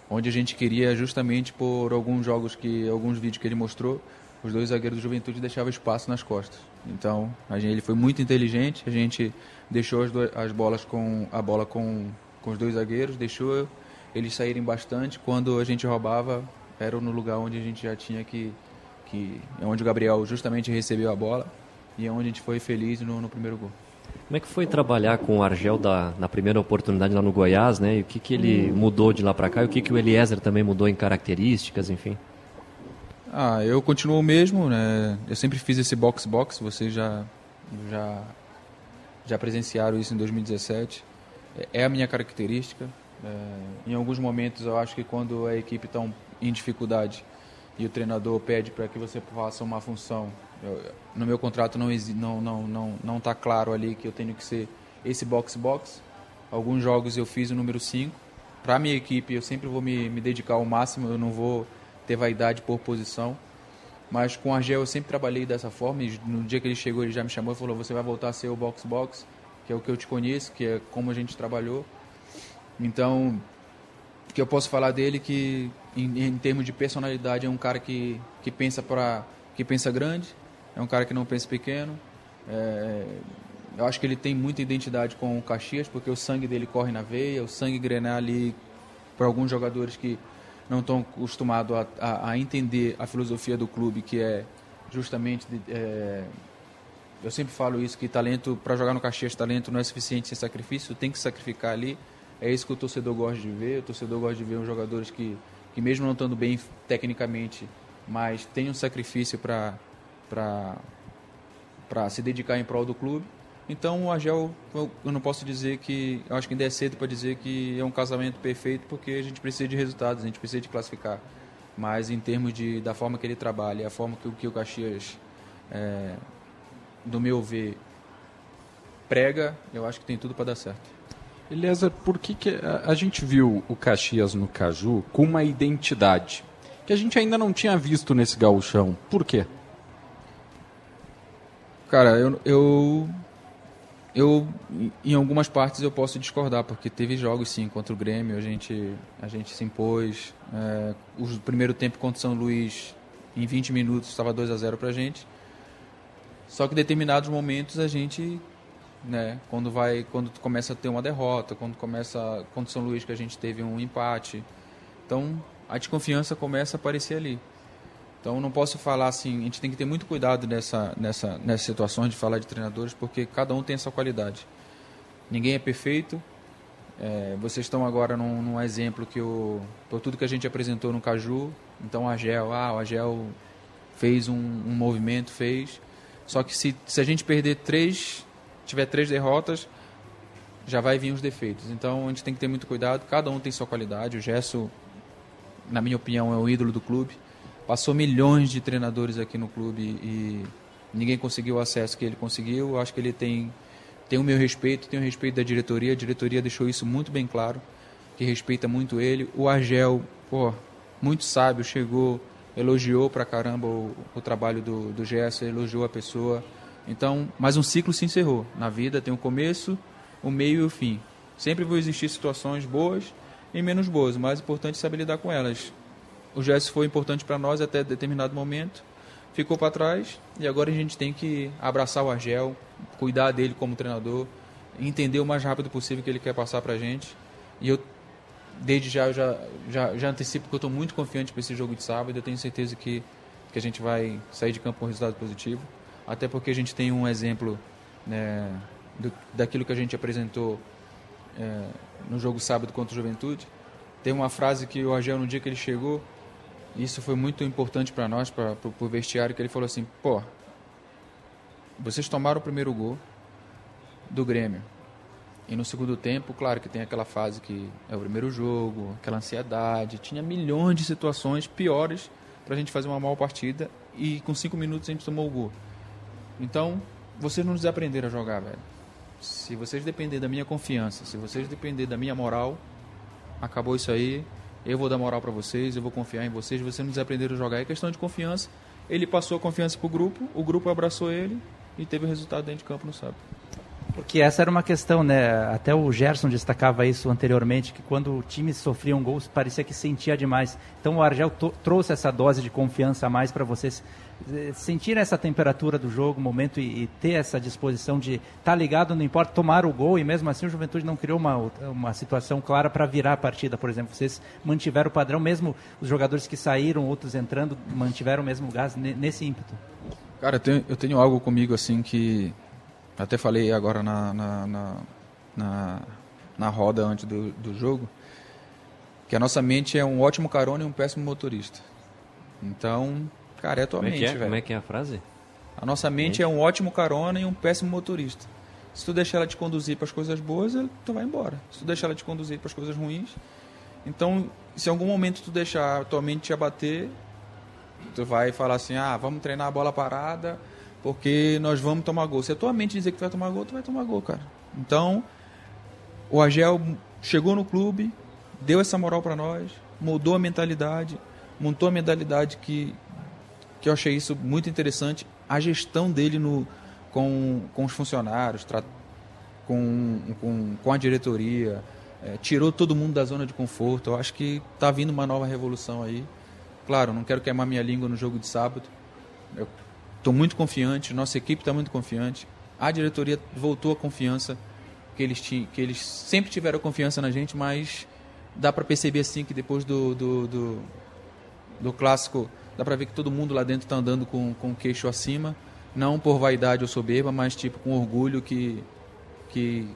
onde a gente queria justamente por alguns jogos que alguns vídeos que ele mostrou, os dois zagueiros do Juventude deixavam espaço nas costas. Então, a gente, ele foi muito inteligente, a gente deixou as, as bolas com a bola com, com os dois zagueiros, deixou eles saírem bastante. Quando a gente roubava, era no lugar onde a gente já tinha que que é onde o Gabriel justamente recebeu a bola e é onde a gente foi feliz no, no primeiro gol. Como é que foi trabalhar com o Argel da, na primeira oportunidade lá no Goiás, né? E o que, que ele mudou de lá para cá? E o que, que o Eliezer também mudou em características, enfim? Ah, eu continuo o mesmo, né? Eu sempre fiz esse box box, vocês já já já presenciaram isso em 2017. É- É a minha característica. É, em alguns momentos eu acho que quando a equipe está em dificuldade e o treinador pede para que você faça uma função, eu- no meu contrato não não não não não está claro ali que eu tenho que ser esse box box. Alguns jogos eu fiz o número 5. Para minha equipe eu sempre vou me, me dedicar ao máximo, eu não vou ter vaidade por posição. Mas com o Argel eu sempre trabalhei dessa forma e no dia que ele chegou ele já me chamou e falou: "Você vai voltar a ser o box box, que é o que eu te conheço, que é como a gente trabalhou". Então, que eu posso falar dele que em, em termos de personalidade é um cara que que pensa para que pensa grande, é um cara que não pensa pequeno. É, eu acho que ele tem muita identidade com o Caxias porque o sangue dele corre na veia, o sangue grenar ali para alguns jogadores que não estão acostumados a, a, a entender a filosofia do clube, que é justamente de, é, eu sempre falo isso que talento para jogar no Caxias talento não é suficiente sem sacrifício tem que sacrificar ali É isso que o torcedor gosta de ver. O torcedor gosta de ver os jogadores que, que mesmo não estando bem tecnicamente, mas têm um sacrifício para se dedicar em prol do clube. Então o Argel, eu, eu não posso dizer que, eu acho que ainda é cedo para dizer que é um casamento perfeito, porque a gente precisa de resultados, a gente precisa de classificar. Mas em termos de, da forma que ele trabalha, a forma que, que o Caxias, é, do meu ver, prega, eu acho que tem tudo para dar certo. Eliezer, por que, que a, gente viu o Caxias no Caju com uma identidade que a gente ainda não tinha visto nesse gauchão? Por quê? Cara, eu, eu eu, em algumas partes, eu posso discordar, porque teve jogos, sim, contra o Grêmio, a gente, a gente se impôs. É, o primeiro tempo contra o São Luís, em 20 minutos, estava 2 a 0 para a gente. Só que em determinados momentos a gente, né, quando vai, quando começa a ter uma derrota, quando começa, contra o São Luís que a gente teve um empate, então a desconfiança começa a aparecer ali. Então não posso falar assim, a gente tem que ter muito cuidado nessa, nessa, nessas situações de falar de treinadores, porque cada um tem essa qualidade. Ninguém é perfeito. É, vocês estão agora num, num, exemplo que o, por tudo que a gente apresentou no Caju, então o Agel, ah, o Agel fez um, um movimento, fez. Só que se, se a gente perder três, tiver três derrotas, já vai vir os defeitos. Então a gente tem que ter muito cuidado, cada um tem sua qualidade. O Gesso, na minha opinião, é o ídolo do clube passou milhões de treinadores aqui no clube e ninguém conseguiu o acesso que ele conseguiu. Eu acho que ele tem, tem o meu respeito, tem o respeito da diretoria. A diretoria deixou isso muito bem claro, que respeita muito ele. O Argel, pô, muito sábio, chegou, elogiou pra caramba o, o trabalho do, do Gerson, elogiou a pessoa. Então, mais um ciclo se encerrou. Na vida tem um começo, o um meio e o fim. Sempre vão existir situações boas e menos boas. O mais importante é saber lidar com elas o gesto foi importante para nós até determinado momento, ficou para trás e agora a gente tem que abraçar o Argel, cuidar dele como treinador, entender o mais rápido possível que ele quer passar para a gente. E eu, desde já, já, já, já antecipo que eu estou muito confiante para esse jogo de sábado. Eu tenho certeza que, que a gente vai sair de campo com um resultado positivo, até porque a gente tem um exemplo né, do, daquilo que a gente apresentou é, no jogo sábado contra o Juventude. Tem uma frase que o Argel, no dia que ele chegou, isso foi muito importante para nós, para o vestiário, que ele falou assim, pô, vocês tomaram o primeiro gol do Grêmio. E no segundo tempo, claro que tem aquela fase que é o primeiro jogo, aquela ansiedade, tinha milhões de situações piores para a gente fazer uma mal partida e com cinco minutos a gente tomou o gol. Então, vocês não desaprenderam a jogar, velho. Se vocês dependerem da minha confiança, se vocês dependerem da minha moral, acabou isso aí, eu vou dar moral para vocês, eu vou confiar em vocês, vocês não desaprenderam a jogar. É questão de confiança. Ele passou a confiança pro grupo, o grupo abraçou ele e teve o resultado dentro de campo no sábado. Porque essa era uma questão, né? Até o Gerson destacava isso anteriormente, que quando o time sofria um gol, parecia que sentia demais. Então o Argel trouxe essa dose de confiança a mais para vocês sentir essa temperatura do jogo, momento e, e ter essa disposição de estar tá ligado, não importa, tomar o gol e mesmo assim o Juventude não criou uma, uma situação clara para virar a partida, por exemplo. Vocês mantiveram o padrão, mesmo os jogadores que saíram, outros entrando, mantiveram o mesmo gás nesse ímpeto. Cara, eu tenho, eu tenho algo comigo assim que até falei agora na, na, na, na, na roda antes do, do jogo, que a nossa mente é um ótimo carona e um péssimo motorista. Então, cara, é a tua Como mente, é velho. Como é que é a frase? A nossa mente é um ótimo carona e um péssimo motorista. Se tu deixar ela te conduzir para as coisas boas, tu vai embora. Se tu deixar ela te conduzir para as coisas ruins, então, se em algum momento tu deixar a tua mente te abater, tu vai falar assim: "Ah, vamos treinar a bola parada, porque nós vamos tomar gol. Se a tua mente dizer que tu vai tomar gol, tu vai tomar gol, cara. Então, o Agel chegou no clube, deu essa moral para nós, mudou a mentalidade, montou a mentalidade que, que eu achei isso muito interessante. A gestão dele no, com, com os funcionários, com, com, com a diretoria, é, tirou todo mundo da zona de conforto. Eu acho que está vindo uma nova revolução aí. Claro, não quero queimar minha língua no jogo de sábado. Eu Estou muito confiante, nossa equipe está muito confiante. A diretoria voltou a confiança que eles, tinham, que eles sempre tiveram confiança na gente, mas dá para perceber assim que depois do, do, do, do clássico, dá para ver que todo mundo lá dentro está andando com, com o queixo acima, não por vaidade ou soberba, mas tipo com orgulho que, que,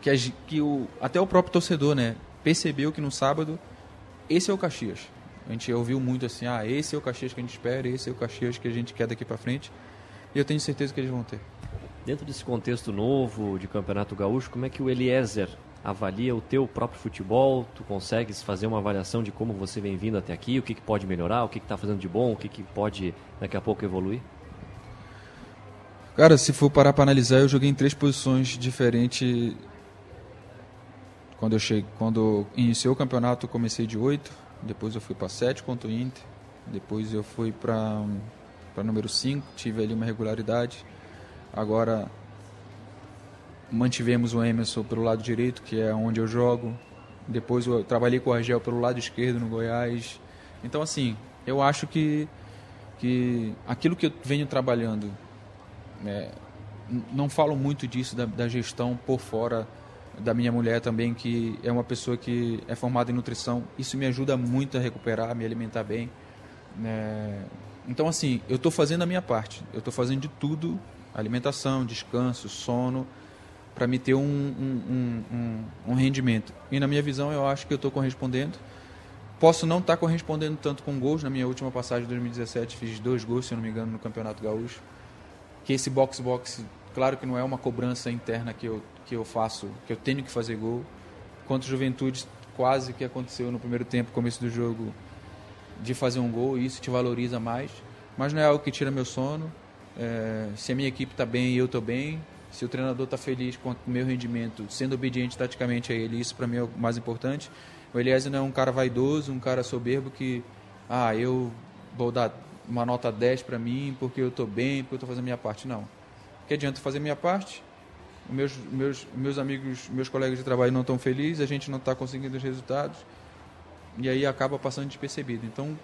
que, que o, até o próprio torcedor, né, percebeu que no sábado esse é o Caxias. A gente ouviu muito assim, ah, esse é o Caxias que a gente espera, esse é o Caxias que a gente quer daqui para frente. E eu tenho certeza que eles vão ter. Dentro desse contexto novo de Campeonato Gaúcho, como é que o Eliezer avalia o teu próprio futebol? Tu consegues fazer uma avaliação de como você vem vindo até aqui, o que, que pode melhorar, o que está fazendo de bom, o que, que pode daqui a pouco evoluir? Cara, se for parar para analisar, eu joguei em três posições diferentes. Quando eu cheguei, quando iniciou o campeonato, eu comecei de 8, depois eu fui para 7 contra o Inter, depois eu fui para para número 5, tive ali uma regularidade. Agora mantivemos o Emerson pelo lado direito, que é onde eu jogo. Depois eu trabalhei com o Argel pelo lado esquerdo no Goiás. Então assim, eu acho que que aquilo que eu venho trabalhando é, não falo muito disso da, da gestão por fora da minha mulher também, que é uma pessoa que é formada em nutrição. Isso me ajuda muito a recuperar, a me alimentar bem. É, então, assim, eu estou fazendo a minha parte. Eu estou fazendo de tudo, alimentação, descanso, sono, para me ter um, um, um, um- rendimento. E na minha visão, eu acho que eu estou correspondendo. Posso não estar correspondendo tanto com gols. Na minha última passagem de 2017, fiz dois gols, se eu não me engano, no Campeonato Gaúcho. Que esse box-box, claro que não é uma cobrança interna que eu, que eu faço, que eu tenho que fazer gol. Contra o Juventude, quase que aconteceu no primeiro tempo, começo do jogo, de fazer um gol, e isso te valoriza mais. Mas não é algo que tira meu sono. É, se a minha equipe está bem e eu estou bem, se o treinador está feliz com o meu rendimento, sendo obediente taticamente a ele, isso para mim é o mais importante. O Eliezer não é um cara vaidoso, um cara soberbo que, ah, eu vou dar uma nota 10 para mim porque eu estou bem, porque eu estou fazendo a minha parte. Não. Que adianta fazer a minha parte? Meus, meus, meus amigos, meus colegas de trabalho não estão felizes, a gente não está conseguindo os resultados e aí acaba passando despercebido. Então,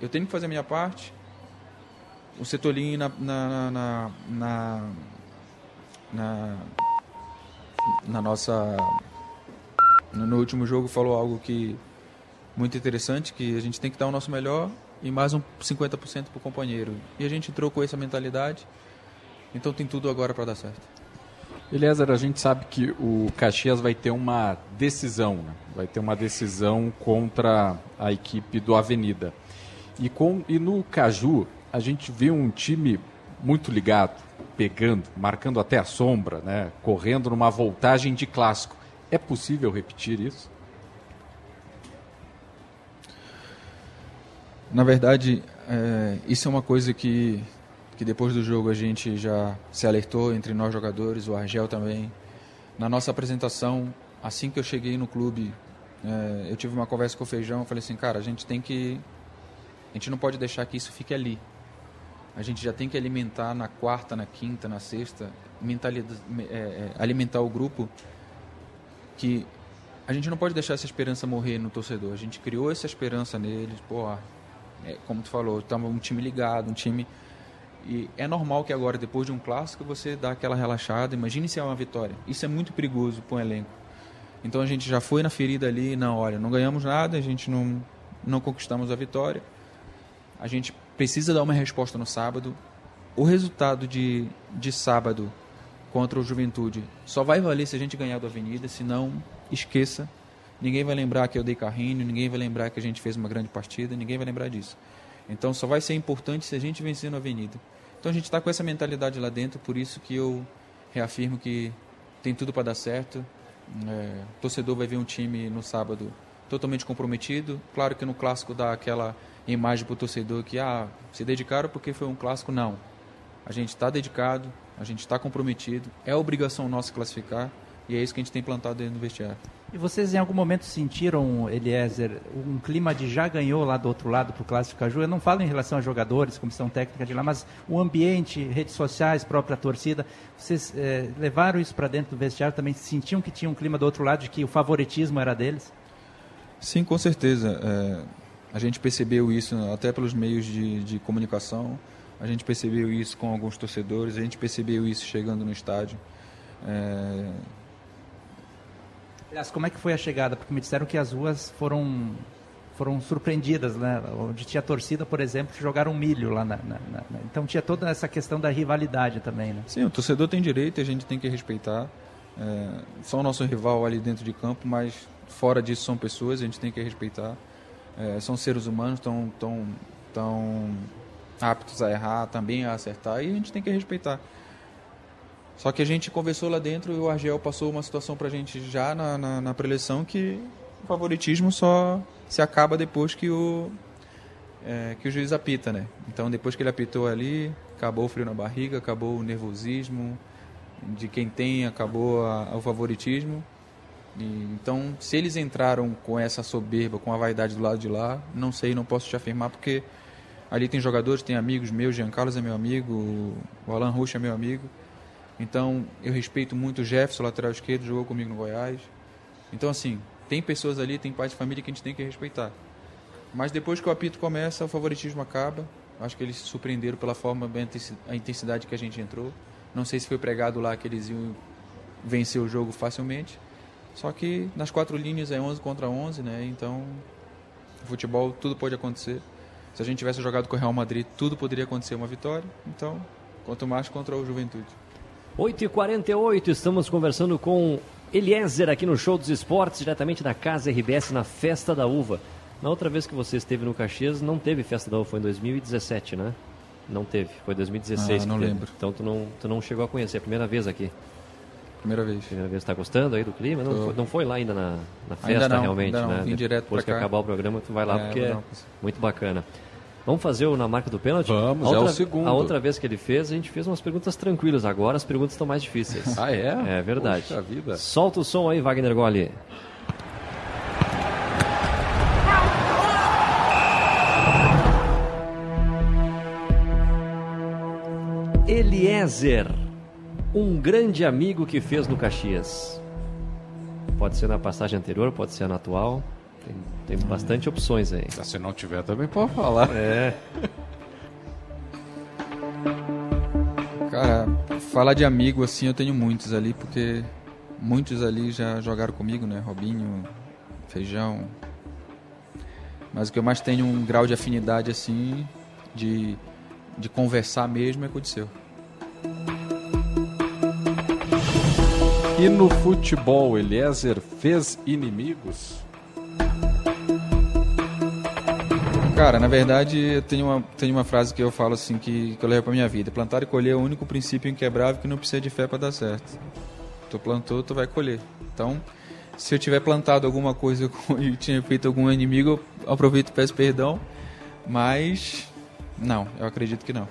eu tenho que fazer a minha parte. O Setolinho na, na, na, na, na, na nossa no, último jogo falou algo que muito interessante, que a gente tem que dar o nosso melhor e mais um 50% para o companheiro. E a gente entrou com essa mentalidade, então tem tudo agora para dar certo. Eliezer, a gente sabe que o Caxias vai ter uma decisão, né? vai ter uma decisão contra a equipe do Avenida. E, com, e no Caju, a gente vê um time muito ligado, pegando, marcando até a sombra, né? correndo numa voltagem de clássico. É possível repetir isso? Na verdade, é, isso é uma coisa que, que depois do jogo a gente já se alertou entre nós jogadores, o Argel também. Na nossa apresentação, assim que eu cheguei no clube, é, eu tive uma conversa com o Feijão, falei assim, cara, a gente tem que... A gente não pode deixar que isso fique ali. A gente já tem que alimentar na quarta, na quinta, na sexta, é, é, alimentar o grupo que a gente não pode deixar essa esperança morrer no torcedor. A gente criou essa esperança neles, pô, é, como tu falou, estava um time ligado, um time e é normal que agora depois de um clássico você dá aquela relaxada. Imagine se é uma vitória. Isso é muito perigoso para um elenco. Então a gente já foi na ferida ali, não, olha, não ganhamos nada, a gente não não conquistamos a vitória. A gente precisa dar uma resposta no sábado. O resultado de, de sábado contra o Juventude só vai valer se a gente ganhar do Avenida, senão esqueça. Ninguém vai lembrar que eu dei carrinho, ninguém vai lembrar que a gente fez uma grande partida, ninguém vai lembrar disso. Então só vai ser importante se a gente vencer no Avenida. Então a gente está com essa mentalidade lá dentro, por isso que eu reafirmo que tem tudo para dar certo. É, o torcedor vai ver um time no sábado totalmente comprometido. Claro que no clássico dá aquela imagem para o torcedor que ah, se dedicaram porque foi um clássico. Não. A gente está dedicado, a gente está comprometido, é obrigação nossa classificar e é isso que a gente tem plantado dentro do vestiário. E vocês em algum momento sentiram, Eliezer, um clima de já ganhou lá do outro lado para o Clássico Caju? Eu não falo em relação a jogadores, comissão técnica de lá, mas o ambiente, redes sociais, própria torcida. Vocês eh, levaram isso para dentro do vestiário? Também sentiam que tinha um clima do outro lado, de que o favoritismo era deles? Sim, com certeza. É, a gente percebeu isso até pelos meios de, de comunicação. A gente percebeu isso com alguns torcedores. A gente percebeu isso chegando no estádio. É, Aliás, como é que foi a chegada? Porque me disseram que as ruas foram foram surpreendidas, né? Onde tinha torcida, por exemplo, que jogaram milho lá na, na, na, Então tinha toda essa questão da rivalidade também, né? Sim, o torcedor tem direito e a gente tem que respeitar. é, são nosso rival ali dentro de campo, mas fora disso são pessoas, a gente tem que respeitar. É, são seres humanos, tão, tão, tão aptos a errar, também a acertar, e a gente tem que respeitar. Só que a gente conversou lá dentro e o Argel passou uma situação pra gente já na, na, na preleção que o favoritismo só se acaba depois que o, é, que o juiz apita, né? Então depois que ele apitou ali, acabou o frio na barriga, acabou o nervosismo de quem tem, acabou a, o favoritismo. E, então, se eles entraram com essa soberba, com a vaidade do lado de lá, não sei, não posso te afirmar, porque ali tem jogadores, tem amigos meus, Jean Carlos é meu amigo, o Alan Rush é meu amigo. Então, eu respeito muito o Jefferson, lateral esquerdo, jogou comigo no Goiás. Então, assim, tem pessoas ali, tem pais de família que a gente tem que respeitar. Mas depois que o apito começa, o favoritismo acaba. Acho que eles se surpreenderam pela forma, a intensidade que a gente entrou. Não sei se foi pregado lá que eles iam vencer o jogo facilmente. Só que nas quatro linhas é 11 contra 11, né? Então, futebol, tudo pode acontecer. Se a gente tivesse jogado com o Real Madrid, tudo poderia acontecer uma vitória. Então, quanto mais contra o Juventude. 8h48, estamos conversando com Eliezer aqui no Show dos Esportes, diretamente da Casa RBS na Festa da Uva. Na outra vez que você esteve no Caxias, não teve Festa da Uva, foi em 2017, né? Não teve, foi 2016 ah, não lembro. Então tu não, tu não chegou a conhecer, é a primeira vez aqui. Primeira vez. Primeira vez, tá gostando aí do clima? Não, foi, não foi lá ainda na, na festa ainda não, realmente, ainda não. né? Vim direto Depois que cá. acabar o programa, tu vai lá É, porque é muito bacana. Vamos fazer o na marca do pênalti? Vamos, a é o outra, segundo. A outra vez que ele fez, a gente fez umas perguntas tranquilas. Agora as perguntas estão mais difíceis. Ah, é? É verdade. Poxa vida. Solta o som aí, Wagner Goli. Eliezer, um grande amigo que fez no Caxias. Pode ser na passagem anterior, pode ser na atual. Tem, tem bastante opções aí. Se não tiver, também pode falar. É. Cara, falar de amigo assim, eu tenho muitos ali, porque muitos ali já jogaram comigo, né? Robinho, Feijão. Mas o que eu mais tenho um grau de afinidade assim, de, de conversar mesmo, é com o Disseu. E no futebol, Eliezer fez inimigos? Cara, na verdade, eu tenho uma, tenho uma frase que eu falo assim, que, que eu levo pra minha vida. Plantar e colher é o único princípio inquebrável que não precisa de fé para dar certo. Tu plantou, tu vai colher. Então, se eu tiver plantado alguma coisa com- e tinha feito algum inimigo, eu aproveito e peço perdão. Mas, não, eu acredito que não.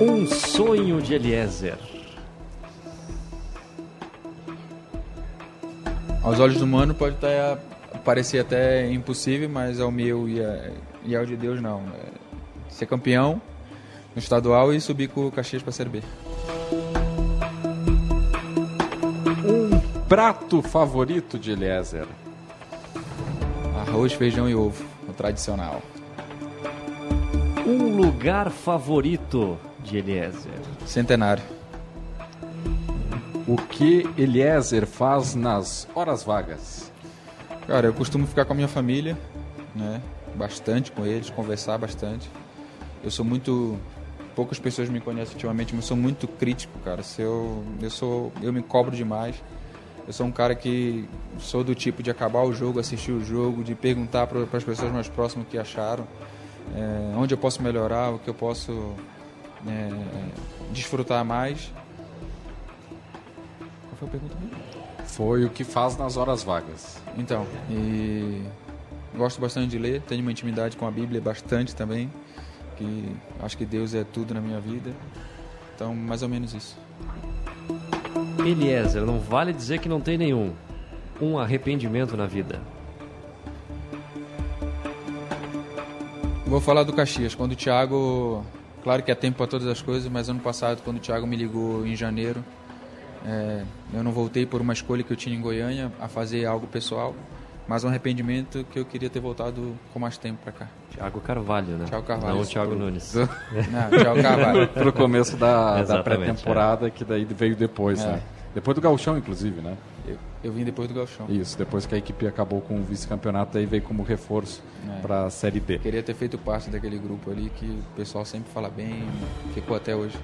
Um sonho de Eliezer. Aos olhos do humano pode estar, parecer até impossível, mas ao meu e, a, e ao de Deus não. É ser campeão no estadual e subir com o Caxias para a Série B. Um prato favorito de Eliezer? Arroz, feijão e ovo, o tradicional. Um lugar favorito de Eliezer. Centenário. O que Eliezer faz nas horas vagas? Cara, eu costumo ficar com a minha família, né? Bastante com eles, conversar bastante. Eu sou muito. Poucas pessoas me conhecem ultimamente, mas eu sou muito crítico, cara. Se eu, eu sou, eu me cobro demais. Eu sou um cara que sou do tipo de acabar o jogo, assistir o jogo, de perguntar para as pessoas mais próximas o que acharam, é, onde eu posso melhorar, o que eu posso é, desfrutar mais. Foi a pergunta? Foi o que faz nas horas vagas. Então, e gosto bastante de ler, tenho uma intimidade com a Bíblia bastante também, que acho que Deus é tudo na minha vida. Então, mais ou menos isso. Eliezer, não vale dizer que não tem nenhum. Um arrependimento na vida. Vou falar do Caxias, quando o Thiago, claro que é tempo para todas as coisas, mas ano passado quando o Thiago me ligou em janeiro, é, eu não voltei por uma escolha que eu tinha em Goiânia a fazer algo pessoal, mas um arrependimento que eu queria ter voltado com mais tempo para cá. Thiago Carvalho, né? Thiago Carvalho. Não o Thiago Pro- Nunes. Não, Thiago Carvalho. Pro começo da, da pré-temporada, que daí veio depois, É. né? Depois do Gauchão, inclusive, né? Eu, eu vim depois do Galchão. Isso, depois que a equipe acabou com o vice-campeonato, aí veio como reforço É. para a Série B. Queria ter feito parte daquele grupo ali que o pessoal sempre fala bem, ficou até hoje.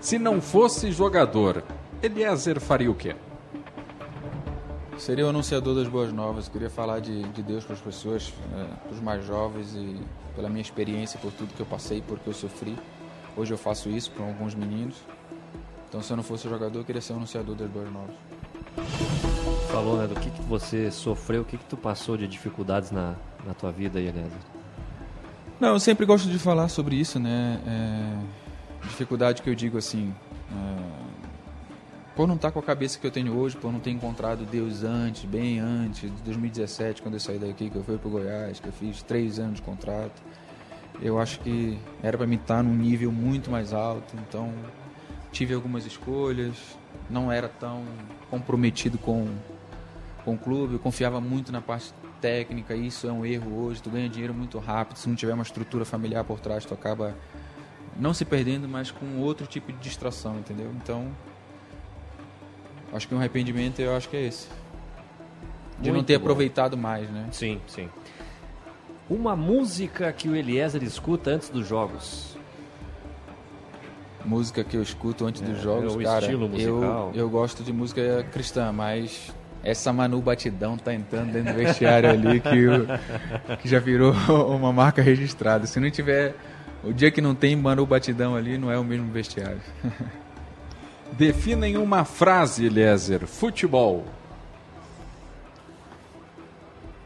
Se não fosse jogador, Eliezer faria o quê? Seria o anunciador das boas novas. Queria falar de, de Deus para as pessoas, é, para os mais jovens e pela minha experiência, por tudo que eu passei, porque eu sofri. Hoje eu faço isso para alguns meninos. Então, se eu não fosse jogador, eu queria ser o anunciador das boas novas. Falou, né, do que, que você sofreu, o que, que tu passou de dificuldades na, na tua vida aí, Eliezer? Não, eu sempre gosto de falar sobre isso, né? É, dificuldade que eu digo assim. É, por não estar com a cabeça que eu tenho hoje, por não ter encontrado Deus antes, bem antes, de 2017, quando eu saí daqui, que eu fui para Goiás, que eu fiz três anos de contrato. Eu acho que era para mim estar num nível muito mais alto, então tive algumas escolhas, não era tão comprometido com, com o clube, eu confiava muito na parte técnica, isso é um erro hoje, tu ganha dinheiro muito rápido, se não tiver uma estrutura familiar por trás, tu acaba não se perdendo, mas com outro tipo de distração, entendeu? Então, acho que um arrependimento eu acho que é esse. De não Muito ter bom. aproveitado mais, né? Sim, sim. Uma música que o Eliezer escuta antes dos jogos. Música que eu escuto antes dos É, jogos, é o cara, estilo musical. Eu, eu gosto de música cristã, mas essa Manu Batidão tá entrando dentro do vestiário ali que, o- que já virou uma marca registrada. Se não tiver o dia que não tem Manu Batidão ali, não é o mesmo vestiário. Defina em uma frase, Eliezer, futebol.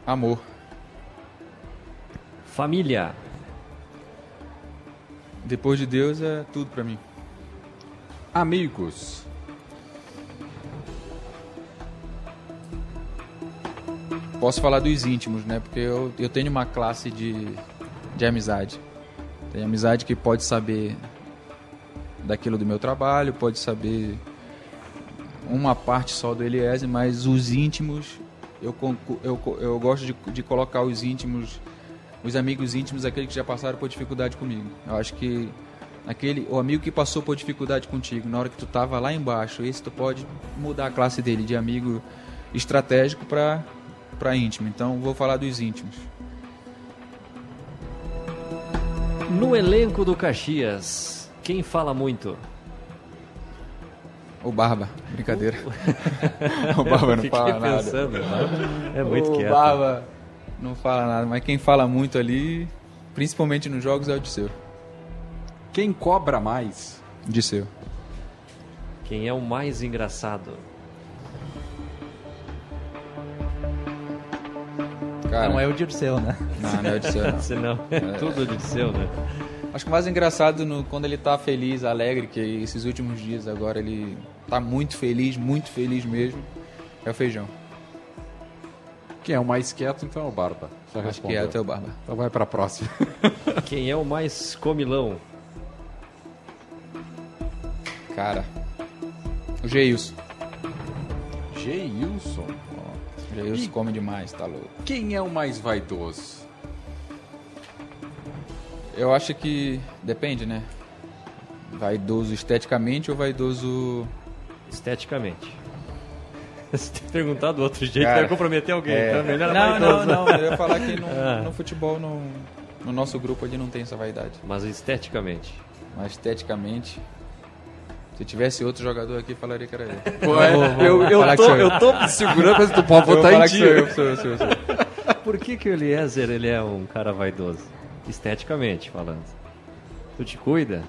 Amor. Família. Depois de Deus é tudo pra mim. Amigos. Posso falar dos íntimos, né? Porque eu, eu tenho uma classe de, de amizade. Tem amizade que pode saber daquilo do meu trabalho, pode saber uma parte só do Eliezer, mas os íntimos, eu, eu, eu gosto de, de colocar os íntimos, os amigos íntimos, aqueles que já passaram por dificuldade comigo. Eu acho que aquele, o amigo que passou por dificuldade contigo, na hora que tu tava lá embaixo, esse tu pode mudar a classe dele de amigo estratégico para para íntimo. Então vou falar dos íntimos. No elenco do Caxias, quem fala muito? O Barba, brincadeira. o Barba não fala nada. pensando, né? É muito o quieto. Barba não fala nada, mas quem fala muito ali, principalmente nos jogos, é o Disseu. Quem cobra mais? Disseu. Quem é o mais engraçado? Cara, Não é o Dirceu, né? Não, não é o Disseu, não. Senão é tudo de seu, né? Acho que o mais engraçado no, quando ele tá feliz, alegre, que esses últimos dias agora ele tá muito feliz, muito feliz mesmo, é o Feijão. Quem é o mais quieto, então é o Barba. Já Acho respondeu. que é o Barba. Então vai pra próxima. Quem é o mais comilão? Cara, o Geilson. Geilson. O Geilson come demais, tá louco. Quem é o mais vaidoso? Eu acho que depende, né? Vaidoso esteticamente ou vaidoso. Esteticamente. Se te perguntar do outro jeito, Cara, vai comprometer alguém. é. Então melhor não, vaidoso. não, não. Eu ia falar que no, Ah. no futebol, no, no nosso grupo ali não tem essa vaidade. Mas esteticamente. Mas esteticamente. Se tivesse outro jogador aqui, falaria que era ele. Pô, é, eu- eu que tô- eu tô me segurando, mas tu pode Eu vou botar em dia. sou eu, sou eu, sou eu, sou eu. Por que, que o Eliezer ele é um cara vaidoso? Esteticamente falando. Tu te cuida?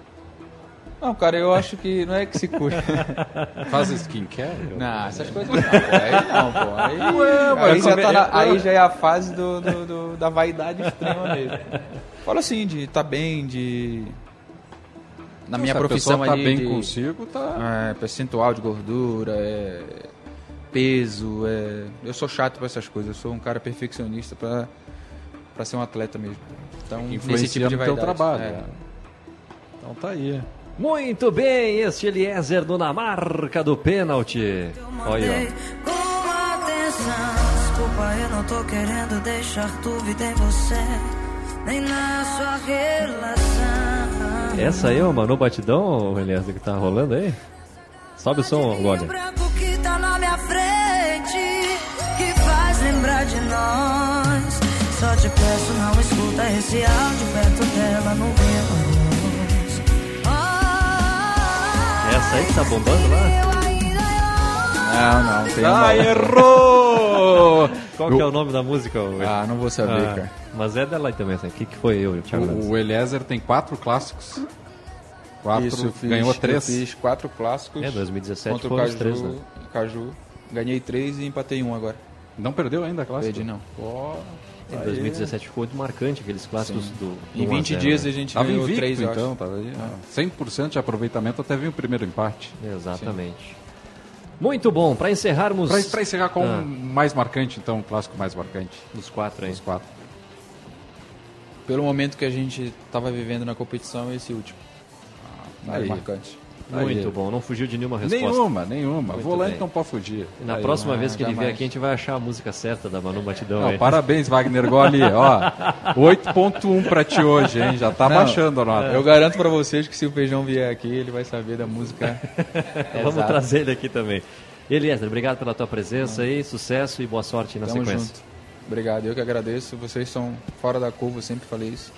Não, cara, eu acho que não é que se cuida. Faz skincare? Não, essas coisas não. pô. Aí não, pô. Aí, Ué, aí, já tá é- na- aí já é a fase do, do- do- da vaidade extrema mesmo. Fala assim, de estar bem, de. Na minha Se a profissão tá ali. bem de- consigo, tá- É, percentual de gordura, é, peso. É, eu sou chato pra essas coisas, eu sou um cara perfeccionista pra, pra ser um atleta mesmo. Então, nesse Influencia tipo de no teu vaidade. trabalho. é. Então tá aí. Muito bem, este Eliezer no na marca do pênalti. Olha, ó. Com atenção, desculpa, eu não tô querendo deixar dúvida em você, nem na sua relação. Essa aí é o Manu Batidão, Eliezer, que tá rolando aí? Sobe o som, Glória. branco que tá na minha frente, que faz lembrar de nós. Só te peço, não escuta esse áudio perto dela no meu voz. essa aí que tá bombando lá? Não, não, tem Ah, uma... errou! Qual que é o nome da música? Ah, não vou saber, Ah, cara. Mas é dela aí também, assim. O que, que foi eu, Thiago? Mendes? O, o Eliezer tem quatro clássicos. Quatro, Isso, eu fiz, ganhou três. Eu fiz quatro clássicos. É, 2017 contra o foram Caju, três, né? Caju. Ganhei três e empatei um agora. Não perdeu ainda a clássica? Perdi não. Em Aí- 2017 ficou muito marcante aqueles clássicos Sim. do, do Em 1 a 20 0, dias né? a gente Tava ganhou invicto, três, eu então. Tava aí, Ah. 100% de aproveitamento até vir o primeiro empate. Exatamente. Muito bom, para encerrarmos. Pra encerrar com Ah. o mais marcante, então, o clássico mais marcante. Dos quatro aí. Dos quatro. Pelo momento que a gente estava vivendo na competição, esse último. mais aí. marcante. Muito Aí. bom, não fugiu de nenhuma resposta. Nenhuma, nenhuma. Muito Volante bem. não pode fugir. E na Aí. próxima vez que ele vier aqui, a gente vai achar a música certa da Manu Batidão. Não, aí. parabéns, Wagner Goli. Ó, 8.1 pra ti hoje, hein? Já tá Não, baixando a nota. Eu garanto pra vocês que se o Feijão vier aqui, ele vai saber da música. Vamos trazer ele aqui também. Eliezer, obrigado pela tua presença aí, sucesso e boa sorte na Tamo sequência. junto. Obrigado, eu que agradeço. Vocês são fora da curva, eu sempre falei isso.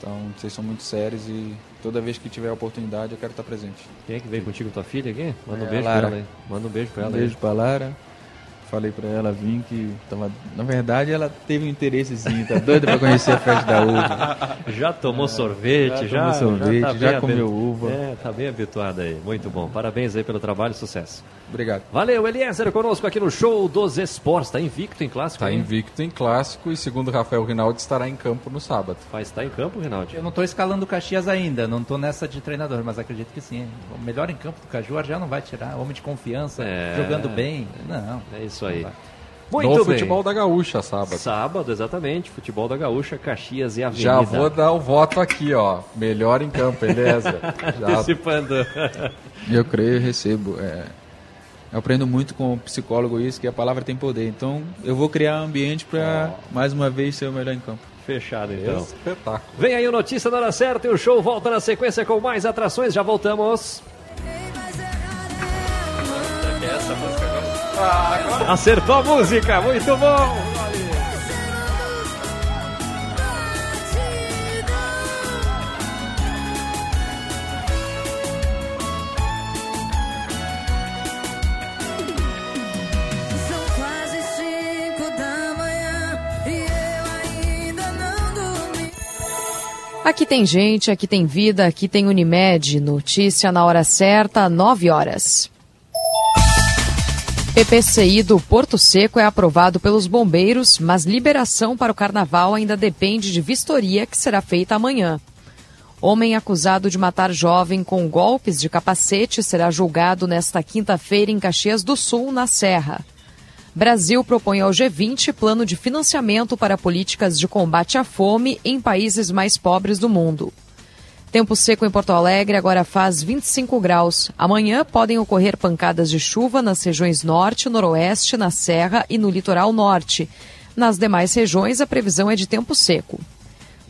Então, vocês são muito sérios e toda vez que tiver oportunidade eu quero estar presente. Quem é que veio contigo, tua filha aqui? Manda um É, beijo Lara. pra ela aí. Manda um beijo pra ela Um beijo pra Lara. Falei pra ela vir que tava... Na verdade, ela teve um interessezinho, tá doida pra conhecer a festa da uva. Já tomou sorvete, já, já tomou sorvete, tá já comeu uva. É, tá bem habituado aí. Muito bom. Parabéns aí pelo trabalho, sucesso. Obrigado. Valeu, Eliezer, conosco aqui no show dos esportes. Tá invicto em clássico, Tá hein? invicto em clássico e, segundo Rafael Rinaldi, estará em campo no sábado. Vai estar em campo, Rinaldi? Eu não estou escalando o Caxias ainda, não estou nessa de treinador, mas acredito que sim. O melhor em campo do Caju já não vai tirar. Homem de confiança, É. jogando bem. Não. É isso aí. Não vai. Muito no bem. futebol da Gaúcha, sábado. Sábado, exatamente. Futebol da Gaúcha, Caxias e Avenida. Já vou dar o voto aqui, ó. Melhor em campo, beleza? Já Antecipando. Eu creio e recebo. é, eu aprendo muito com o psicólogo isso, que a palavra tem poder. Então, eu vou criar um ambiente para, mais uma vez, ser o melhor em campo. Fechado, então. Espetáculo. Vem aí o Notícia na Hora Certa e o show volta na sequência com mais atrações. Já voltamos. Essa música. Acertou a música, muito bom. São quase cinco da manhã e eu ainda não dormi. Aqui tem gente, aqui tem vida, aqui tem Unimed. Notícia na hora certa, 9 horas. PPCI do Porto Seco é aprovado pelos bombeiros, mas liberação para o carnaval ainda depende de vistoria que será feita amanhã. Homem acusado de matar jovem com golpes de capacete será julgado nesta quinta-feira em Caxias do Sul, na Serra. Brasil propõe ao G20 plano de financiamento para políticas de combate à fome em países mais pobres do mundo. Tempo seco em Porto Alegre agora faz 25 graus. Amanhã podem ocorrer pancadas de chuva nas regiões norte, noroeste, na Serra e no litoral norte. Nas demais regiões, a previsão é de tempo seco.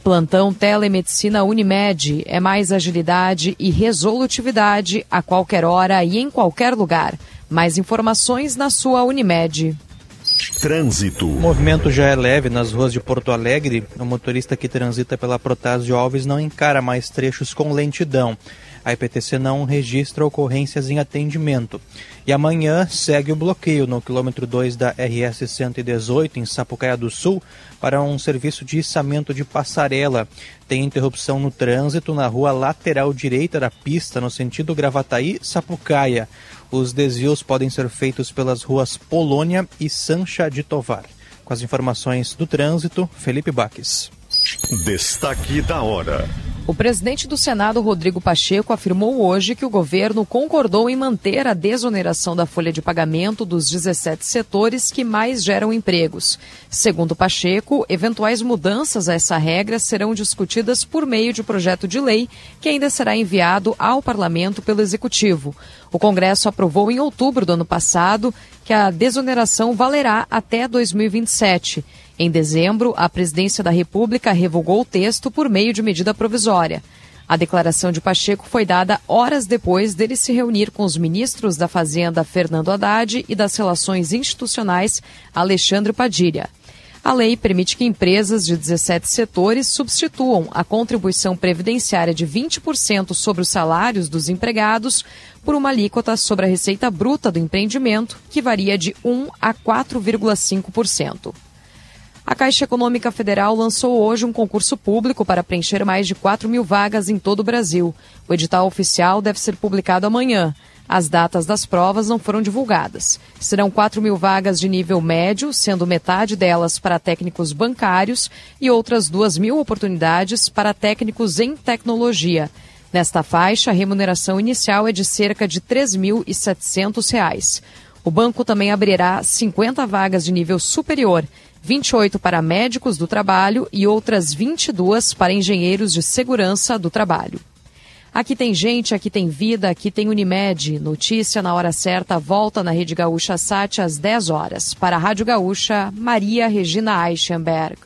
Plantão Telemedicina Unimed é mais agilidade e resolutividade a qualquer hora e em qualquer lugar. Mais informações na sua Unimed. Trânsito. O movimento já é leve nas ruas de Porto Alegre. O motorista que transita pela Protásio Alves não encara mais trechos com lentidão. A IPTC não registra ocorrências em atendimento. E amanhã segue o bloqueio no quilômetro 2 da RS 118, em Sapucaia do Sul, para um serviço de içamento de passarela. Tem interrupção no trânsito na rua lateral direita da pista, no sentido Gravataí-Sapucaia. Os desvios podem ser feitos pelas ruas Polônia e Sancha de Tovar. Com as informações do trânsito, Felipe Baques. Destaque da hora. O presidente do Senado, Rodrigo Pacheco, afirmou hoje que o governo concordou em manter a desoneração da folha de pagamento dos 17 setores que mais geram empregos. Segundo Pacheco, eventuais mudanças a essa regra serão discutidas por meio de projeto de lei que ainda será enviado ao parlamento pelo Executivo. O Congresso aprovou em outubro do ano passado que a desoneração valerá até 2027. Em dezembro, a Presidência da República revogou o texto por meio de medida provisória. A declaração de Pacheco foi dada horas depois dele se reunir com os ministros da Fazenda Fernando Haddad e das Relações Institucionais Alexandre Padilha. A lei permite que empresas de 17 setores substituam a contribuição previdenciária de 20% sobre os salários dos empregados por uma alíquota sobre a receita bruta do empreendimento, que varia de 1 a 4,5%. A Caixa Econômica Federal lançou hoje um concurso público para preencher mais de 4 mil vagas em todo o Brasil. O edital oficial deve ser publicado amanhã. As datas das provas não foram divulgadas. Serão 4 mil vagas de nível médio, sendo metade delas para técnicos bancários e outras 2 mil oportunidades para técnicos em tecnologia. Nesta faixa, a remuneração inicial é de cerca de R$ 3.700. O banco também abrirá 50 vagas de nível superior, 28 para médicos do trabalho e outras 22 para engenheiros de segurança do trabalho. Aqui tem gente, aqui tem vida, aqui tem Unimed. Notícia na hora certa, volta na Rede Gaúcha Sat às 10 horas. Para a Rádio Gaúcha, Maria Regina Eichenberg.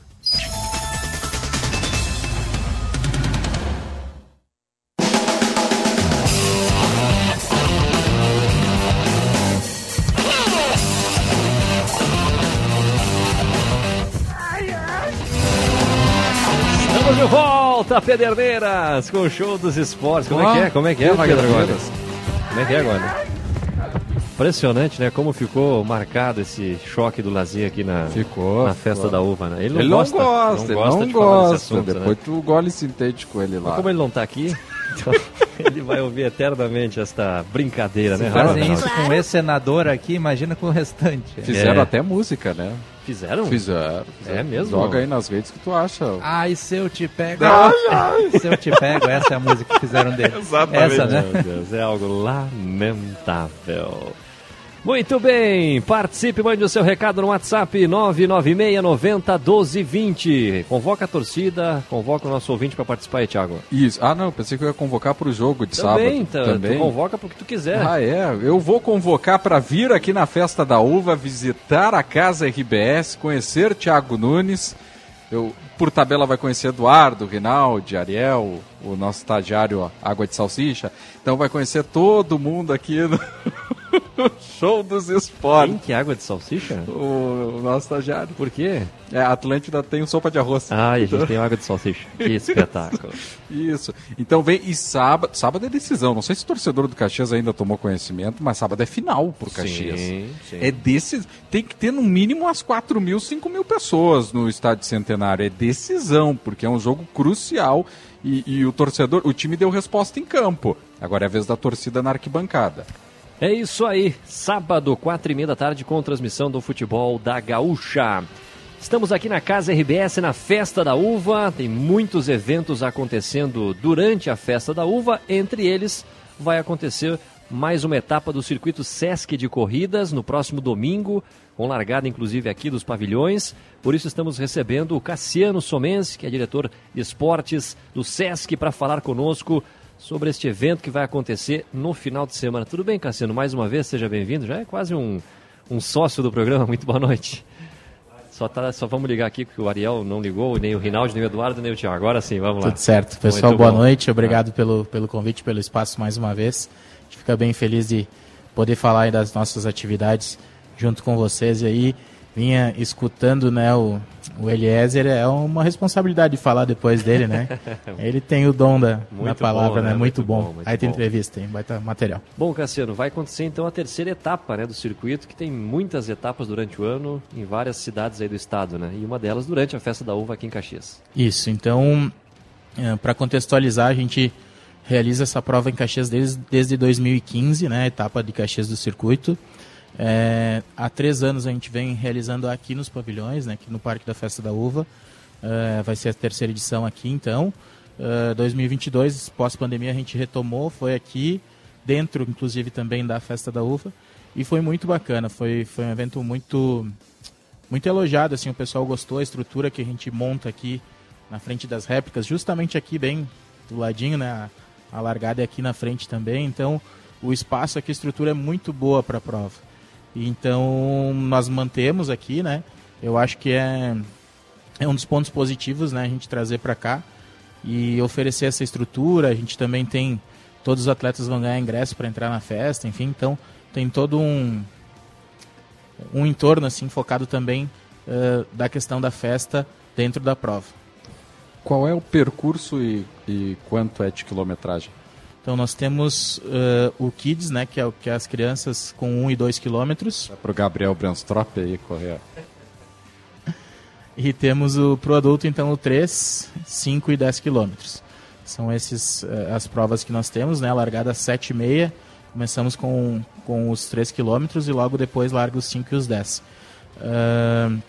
Volta, Pederneiras, com o show dos esportes. Como é que é? Como é que é, Wagner. Como é que é agora? Impressionante, né? Como ficou marcado esse choque do Lazer aqui na, Ficou, na festa ficou. da uva, né? Ele não gosta, ele não de falar desse gosta. assunto, Depois né? tu gole sintético ele lá. Mas como ele não tá aqui, então ele vai ouvir eternamente esta brincadeira, né? Se fazem Rafael? isso com esse senador aqui, imagina com o restante. Fizeram É. até música, né? Fizeram? Fizeram. É mesmo? Joga aí nas redes que tu acha. Ai, se eu te pego. Ai, se eu te pego, essa é a música que fizeram dele. Exatamente. Essa, né? Meu Deus, é algo lamentável. Muito bem, participe, mande o seu recado no WhatsApp 996 90 12 20. Convoca a torcida, convoca o nosso ouvinte para participar aí, Thiago. Isso. Ah, não, pensei que eu ia convocar pro jogo de Também, sábado. tá, Também. tu convoca porque tu quiser. Ah, é. Eu vou convocar para vir aqui na Festa da Uva, visitar a Casa RBS, conhecer Thiago Nunes. Eu, por tabela, vai conhecer Eduardo, Rinaldi, Ariel, o nosso estagiário Água de Salsicha. Então vai conhecer todo mundo aqui no Show dos Esportes. Quem que é água de salsicha? O, o nosso estagiário. Por quê? É, a Atlântida tem sopa de arroz. Ah, e a gente tem água de salsicha. Que espetáculo. Isso. Então vem e sábado, sábado é decisão. Não sei se o torcedor do Caxias ainda tomou conhecimento, mas sábado é final pro Caxias. Sim, sim. É desses, tem que ter no mínimo umas 4 mil, 5 mil pessoas no estádio Centenário. É decisão, porque é um jogo crucial e, e o torcedor, o time deu resposta em campo. Agora é a vez da torcida na arquibancada. É isso aí, sábado, quatro e meia da tarde, com transmissão do futebol da Gaúcha. Estamos aqui na Casa RBS, na Festa da Uva. Tem muitos eventos acontecendo durante a Festa da Uva. Entre eles, vai acontecer mais uma etapa do circuito Sesc de Corridas no próximo domingo, com largada inclusive aqui dos pavilhões. Por isso estamos recebendo o Cassiano Somense, que é diretor de esportes do Sesc, para falar conosco sobre este evento que vai acontecer no final de semana. Tudo bem, Cassiano? Mais uma vez, seja bem-vindo. Já é quase um, um sócio do programa. Muito boa noite. Só, tá, só vamos ligar aqui, porque o Ariel não ligou, nem o Rinaldi, nem o Eduardo, nem o Tiago. Agora sim, vamos lá. Tudo certo. Pessoal, Muito boa bom. noite. Obrigado pelo, pelo convite, pelo espaço mais uma vez. A gente fica bem feliz de poder falar das nossas atividades junto com vocês. Aí, vinha escutando né, o, o Eliezer, é uma responsabilidade de falar depois dele, né? Ele tem o dom da, da palavra, bom, né? né? Muito, Muito bom. bom, muito aí tem bom. entrevista, tem baita material. Bom, Cassiano, vai acontecer então a terceira etapa né, do circuito, que tem muitas etapas durante o ano em várias cidades aí do estado, né? E uma delas durante a festa da uva aqui em Caxias. Isso, então, para contextualizar, a gente realiza essa prova em Caxias desde, desde 2015, né, a etapa de Caxias do circuito. É, há três anos a gente vem realizando aqui nos pavilhões, né, aqui no Parque da Festa da Uva. É, vai ser a terceira edição aqui, então. É, 2022, pós-pandemia, a gente retomou, foi aqui, dentro, inclusive, também da Festa da Uva. E foi muito bacana, foi, foi um evento muito, muito elogiado, assim, o pessoal gostou, a estrutura que a gente monta aqui na frente das réplicas, justamente aqui bem do ladinho, né? A, a largada é aqui na frente também, então o espaço aqui, a estrutura é muito boa para a prova. Então nós mantemos aqui, né? Eu acho que é, é um dos pontos positivos, né? A gente trazer para cá e oferecer essa estrutura. A gente também tem todos os atletas vão ganhar ingresso para entrar na festa, enfim. Então tem todo um um entorno assim focado também uh, da questão da festa dentro da prova. Qual é o percurso e, e quanto é de quilometragem? Então nós temos uh, o Kids, né, que é, o, que é as crianças com 1 e 2 quilômetros. É para o Gabriel Branstrop aí correr. E temos o pro adulto, então, o 3, 5 e 10 quilômetros. São essas uh, as provas que nós temos, né? Largada às 7 e meia. Começamos com, com os 3 quilômetros e logo depois larga os 5 e os 10. Uh,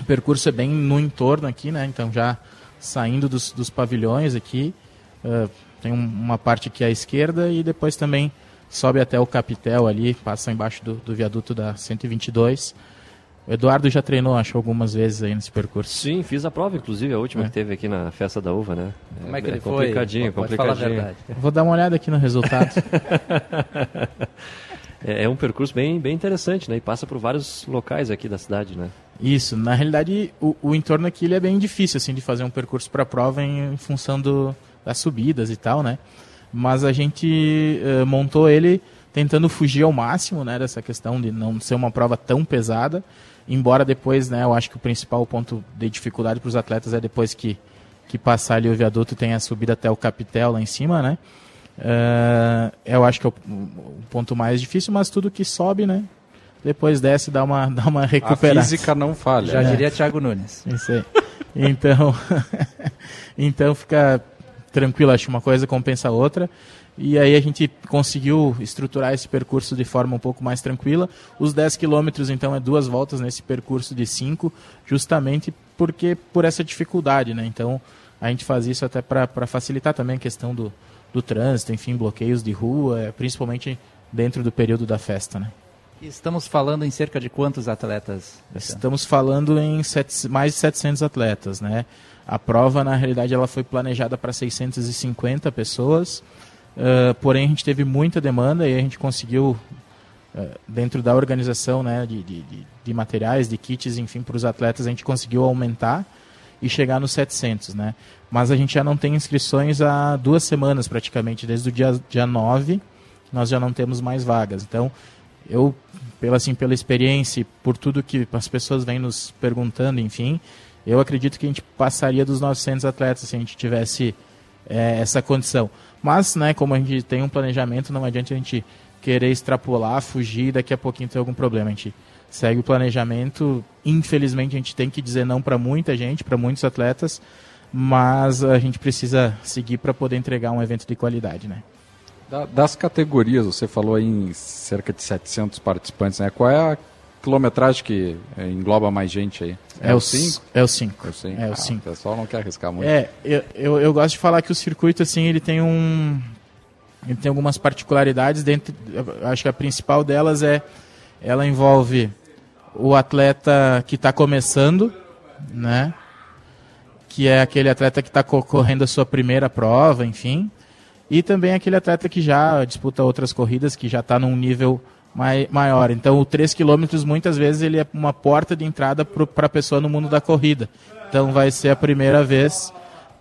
o percurso é bem no entorno aqui, né? Então já saindo dos, dos pavilhões aqui. Tem um, uma parte aqui à esquerda e depois também sobe até o Capitel ali, passa embaixo do, do viaduto da 122. O Eduardo já treinou, acho, algumas vezes aí nesse percurso. Sim, fiz a prova, inclusive, a última É. que teve aqui na Festa da Uva, né? Como é que ele foi? complicadinho, Pode falar a complicadinho. verdade. Vou dar uma olhada aqui no resultado. é, é um percurso bem, bem interessante, né? E passa por vários locais aqui da cidade, né? Isso, na realidade, o, o entorno aqui ele é bem difícil, assim, de fazer um percurso para prova em, em função do, das subidas e tal, né? Mas a gente eh, montou ele tentando fugir ao máximo, né, dessa questão de não ser uma prova tão pesada, embora depois, né, eu acho que o principal ponto de dificuldade para os atletas é depois que, que passar ali o viaduto tem a subida até o Capitel lá em cima, né? Eh, eu acho que é o, o ponto mais difícil, mas tudo que sobe, né? Depois desce, dá uma, dá uma recuperada. física não falha. Já É. diria Thiago Nunes. Isso aí. Então, então fica tranquilo, acho que uma coisa compensa a outra. E aí a gente conseguiu estruturar esse percurso de forma um pouco mais tranquila. Os 10 quilômetros, então, é duas voltas nesse percurso de 5, justamente porque por essa dificuldade, né? Então, a gente faz isso até para facilitar também a questão do, do trânsito, enfim, bloqueios de rua, eh, principalmente dentro do período da festa, né? Estamos falando em cerca de quantos atletas? Estamos falando em sete- mais de 700 atletas, né? A prova, na realidade, ela foi planejada para 650 pessoas, ah, porém a gente teve muita demanda e a gente conseguiu, ah, dentro da organização né, de, de, de- materiais, de kits, enfim, para os atletas, a gente conseguiu aumentar e chegar nos 700, né? Mas a gente já não tem inscrições há duas semanas praticamente, desde o dia, dia 9, nós já não temos mais vagas. Então, eu, pela, assim, pela experiência por tudo que as pessoas vêm nos perguntando, enfim, eu acredito que a gente passaria dos 900 atletas se a gente tivesse eh, essa condição. Mas, né, como a gente tem um planejamento, não adianta a gente querer extrapolar, fugir e daqui a pouquinho ter algum problema. A gente segue o planejamento. Infelizmente, a gente tem que dizer não para muita gente, para muitos atletas, mas a gente precisa seguir para poder entregar um evento de qualidade, né? Da- das categorias, você falou em cerca de 700 participantes, né? Qual é a quilometragem que eh, engloba mais gente aí? É o 5? c- é o cinco. É o 5. É Ah. O pessoal não quer arriscar muito. É, eu, eu, eu gosto de falar que o circuito, assim, ele tem um... Ele tem algumas particularidades dentro... Acho que a principal delas é... Ela envolve o atleta que está começando, né? Que é aquele atleta que está correndo a sua primeira prova, enfim. E também aquele atleta que já disputa outras corridas, que já está num nível mai, maior. Então, o 3 km muitas vezes ele é uma porta de entrada para a pessoa no mundo da corrida. Então, vai ser a primeira vez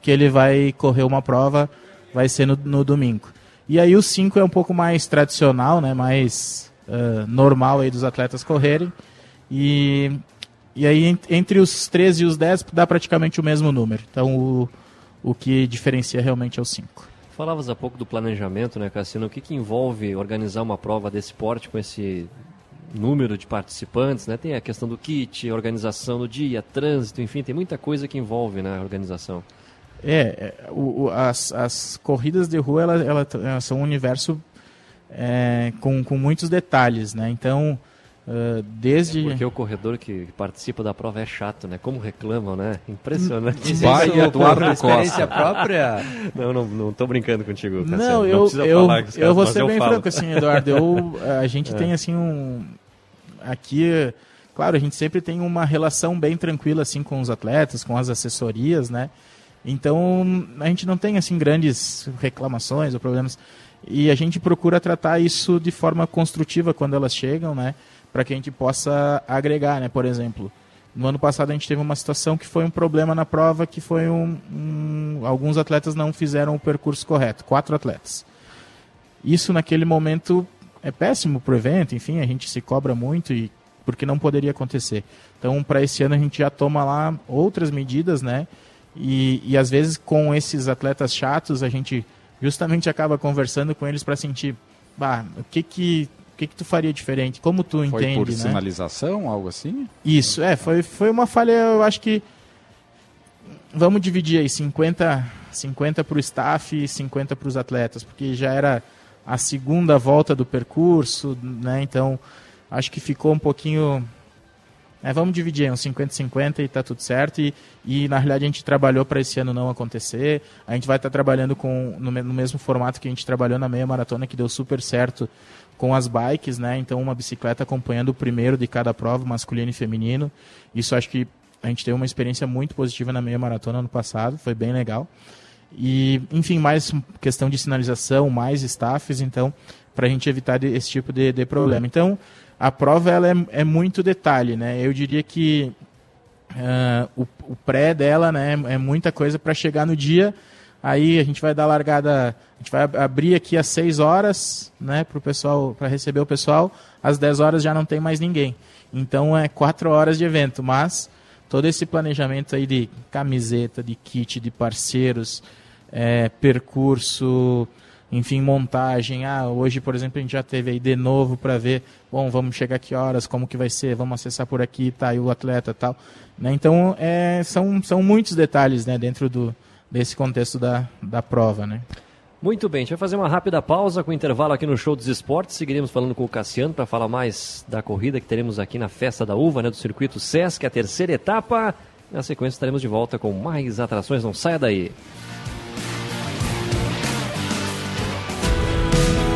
que ele vai correr uma prova, vai ser no, no domingo. E aí o 5 é um pouco mais tradicional, né? mais ah, normal aí dos atletas correrem. E, e aí en- entre os 13 e os 10 dá praticamente o mesmo número. Então o, o que diferencia realmente é o 5. Falavas há pouco do planejamento, né, Cassino? O que, que envolve organizar uma prova desse porte com esse número de participantes, né? Tem a questão do kit, organização do dia, trânsito, enfim, tem muita coisa que envolve né, a organização. É, é, o, o- as, as corridas de rua elas são um universo é, com, com muitos detalhes, né? Então, ah, desde... É porque o corredor que participa da prova é chato, né? Como reclamam, né? Impressionante. Vai, isso Eduardo por experiência Costa. própria? Não, não, não tô brincando contigo, Cassiano. Não, eu, precisa eu, falar com os eu vou ser bem falo. franco, assim, Eduardo. Eu, a gente É. tem, assim, um... Aqui, claro, a gente sempre tem uma relação bem tranquila, assim, com os atletas, com as assessorias, né? Então, a gente não tem, assim, grandes reclamações ou problemas. E a gente procura tratar isso de forma construtiva quando elas chegam, né? Para que a gente possa agregar, né? Por exemplo, no ano passado a gente teve uma situação que foi um problema na prova, que foi um, um alguns atletas não fizeram o percurso correto, quatro atletas. Isso naquele momento é péssimo pro evento, enfim, a gente se cobra muito e porque não poderia acontecer. Então, para esse ano a gente já toma lá outras medidas, né? E, e às vezes com esses atletas chatos a gente justamente acaba conversando com eles para sentir, bah, o que que o que, que tu faria diferente? Como tu Foi entende, por né? sinalização, algo assim? Isso, é, foi, foi uma falha, eu acho que. Vamos dividir aí 50, 50 para o staff e 50 para os atletas, porque já era a segunda volta do percurso, né? Então acho que ficou um pouquinho. É, vamos dividir aí, uns 50-50 e tá tudo certo. E, e na realidade a gente trabalhou para esse ano não acontecer. A gente vai estar trabalhando com, no, no mesmo formato que a gente trabalhou na meia maratona, que deu super certo com as bikes, né? Então uma bicicleta acompanhando o primeiro de cada prova, masculino e feminino. Isso acho que a gente teve uma experiência muito positiva na meia maratona ano passado, foi bem legal. E, enfim, mais questão de sinalização, mais staffs, então, para a gente evitar de- esse tipo de, de problema. Então, a prova ela é, é muito detalhe, né? Eu diria que ah, o, o pré dela né, é muita coisa para chegar no dia. Aí a gente vai dar largada, gente vai ab- abrir aqui às 6 horas, né, para o pessoal, para receber o pessoal. Às 10 horas já não tem mais ninguém. Então é 4 horas de evento, mas todo esse planejamento aí de camiseta, de kit, de parceiros, é, percurso, enfim, montagem. Ah, hoje, por exemplo, a gente já teve aí de novo para ver, bom, vamos chegar que horas, como que vai ser, vamos acessar por aqui, tá aí o atleta tal. Né? Então, é, são, são muitos detalhes né, dentro do, desse contexto da, da prova, né? Muito bem, a gente vai fazer uma rápida pausa com intervalo aqui no Show dos Esportes. Seguiremos falando com o Cassiano para falar mais da corrida que teremos aqui na Festa da Uva, né, do Circuito Sesc, a terceira etapa. Na sequência estaremos de volta com mais atrações, não saia daí.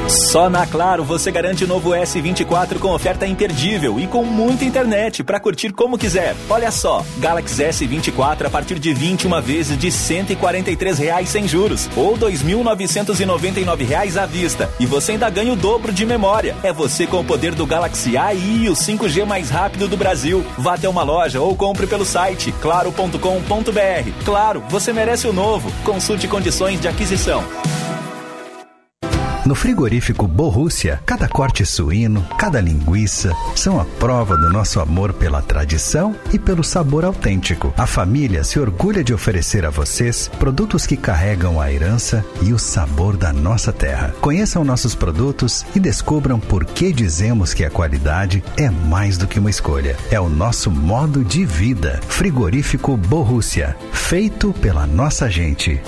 Só na Claro você garante o novo S24 com oferta imperdível e com muita internet para curtir como quiser. Olha só, Galaxy S24 a partir de 21 vezes de 143 reais sem juros ou 2.999 reais à vista. E você ainda ganha o dobro de memória. É você com o poder do Galaxy AI e o 5G mais rápido do Brasil. Vá até uma loja ou compre pelo site claro.com.br. Claro, você merece o novo. Consulte condições de aquisição. No frigorífico Borrússia, cada corte suíno, cada linguiça são a prova do nosso amor pela tradição e pelo sabor autêntico. A família se orgulha de oferecer a vocês produtos que carregam a herança e o sabor da nossa terra. Conheçam nossos produtos e descubram por que dizemos que a qualidade é mais do que uma escolha. É o nosso modo de vida. Frigorífico Borrússia, feito pela nossa gente.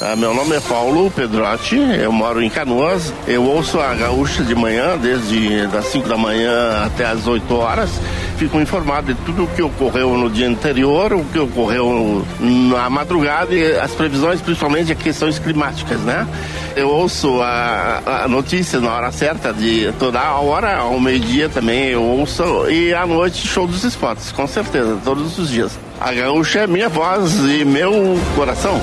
Ah, meu nome é Paulo Pedrotti, eu moro em Canoas. Eu ouço a gaúcha de manhã, desde das 5 da manhã até as 8 horas. Fico informado de tudo o que ocorreu no dia anterior, o que ocorreu na madrugada e as previsões, principalmente de questões climáticas, né? Eu ouço a, a notícia na hora certa, de toda a hora, ao meio-dia também eu ouço, e à noite show dos esportes, com certeza, todos os dias. A gaúcha é minha voz e meu coração.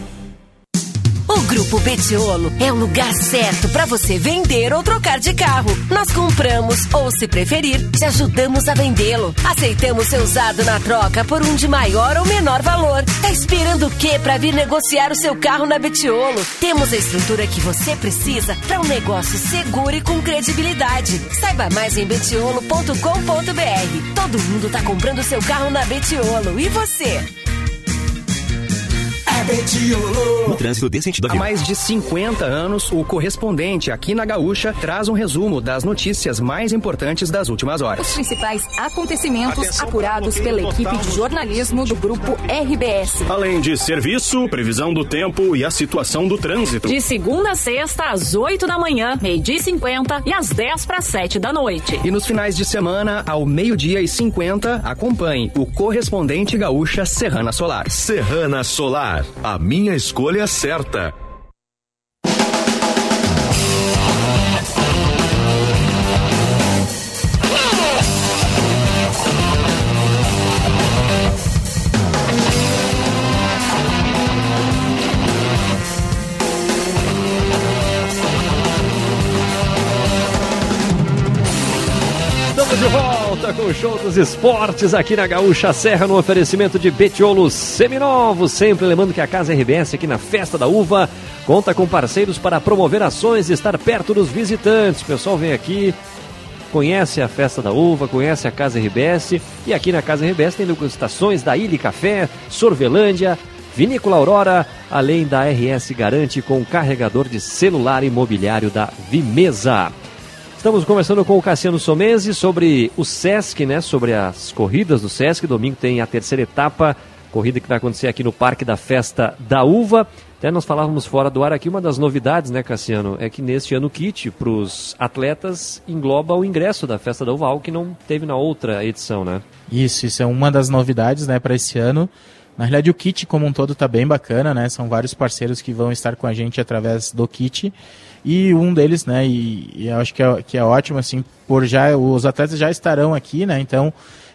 O Grupo Betiolo é o lugar certo para você vender ou trocar de carro. Nós compramos ou, se preferir, te ajudamos a vendê-lo. Aceitamos seu usado na troca por um de maior ou menor valor. Tá esperando o quê para vir negociar o seu carro na Betiolo? Temos a estrutura que você precisa para um negócio seguro e com credibilidade. Saiba mais em betiolo.com.br. Todo mundo tá comprando seu carro na Betiolo. E você? No trânsito desse sentido Há mais de 50 anos, o correspondente aqui na Gaúcha traz um resumo das notícias mais importantes das últimas horas. Os principais acontecimentos apurados pela equipe de jornalismo do grupo RBS. Além de serviço, previsão do tempo e a situação do trânsito. De segunda a sexta, às 8 da manhã, meio-dia e 50 e às 10 para 7 da noite. E nos finais de semana, ao meio-dia e 50, acompanhe o correspondente gaúcha Serrana Solar. Serrana Solar, a minha escolha certa. Show dos esportes aqui na Gaúcha Serra no oferecimento de Betiolos Seminovos. Sempre lembrando que a Casa RBS aqui na Festa da Uva conta com parceiros para promover ações e estar perto dos visitantes. O pessoal vem aqui, conhece a Festa da Uva, conhece a Casa RBS e aqui na Casa RBS tem degustações da Ilha Café, Sorvelândia, Vinícola Aurora, além da RS Garante com carregador de celular imobiliário da Vimesa. Estamos conversando com o Cassiano Somese sobre o Sesc, né? Sobre as corridas do Sesc. Domingo tem a terceira etapa, corrida que vai acontecer aqui no Parque da Festa da Uva. Até nós falávamos fora do ar aqui, uma das novidades, né, Cassiano, é que neste ano o kit para os atletas engloba o ingresso da Festa da Uva, algo que não teve na outra edição, né? Isso, isso é uma das novidades, né, para esse ano. Na realidade, o kit como um todo está bem bacana, né? São vários parceiros que vão estar com a gente através do kit. E um deles, né, e, e acho que é, que é ótimo, assim, por já, os atletas já estarão aqui, né, então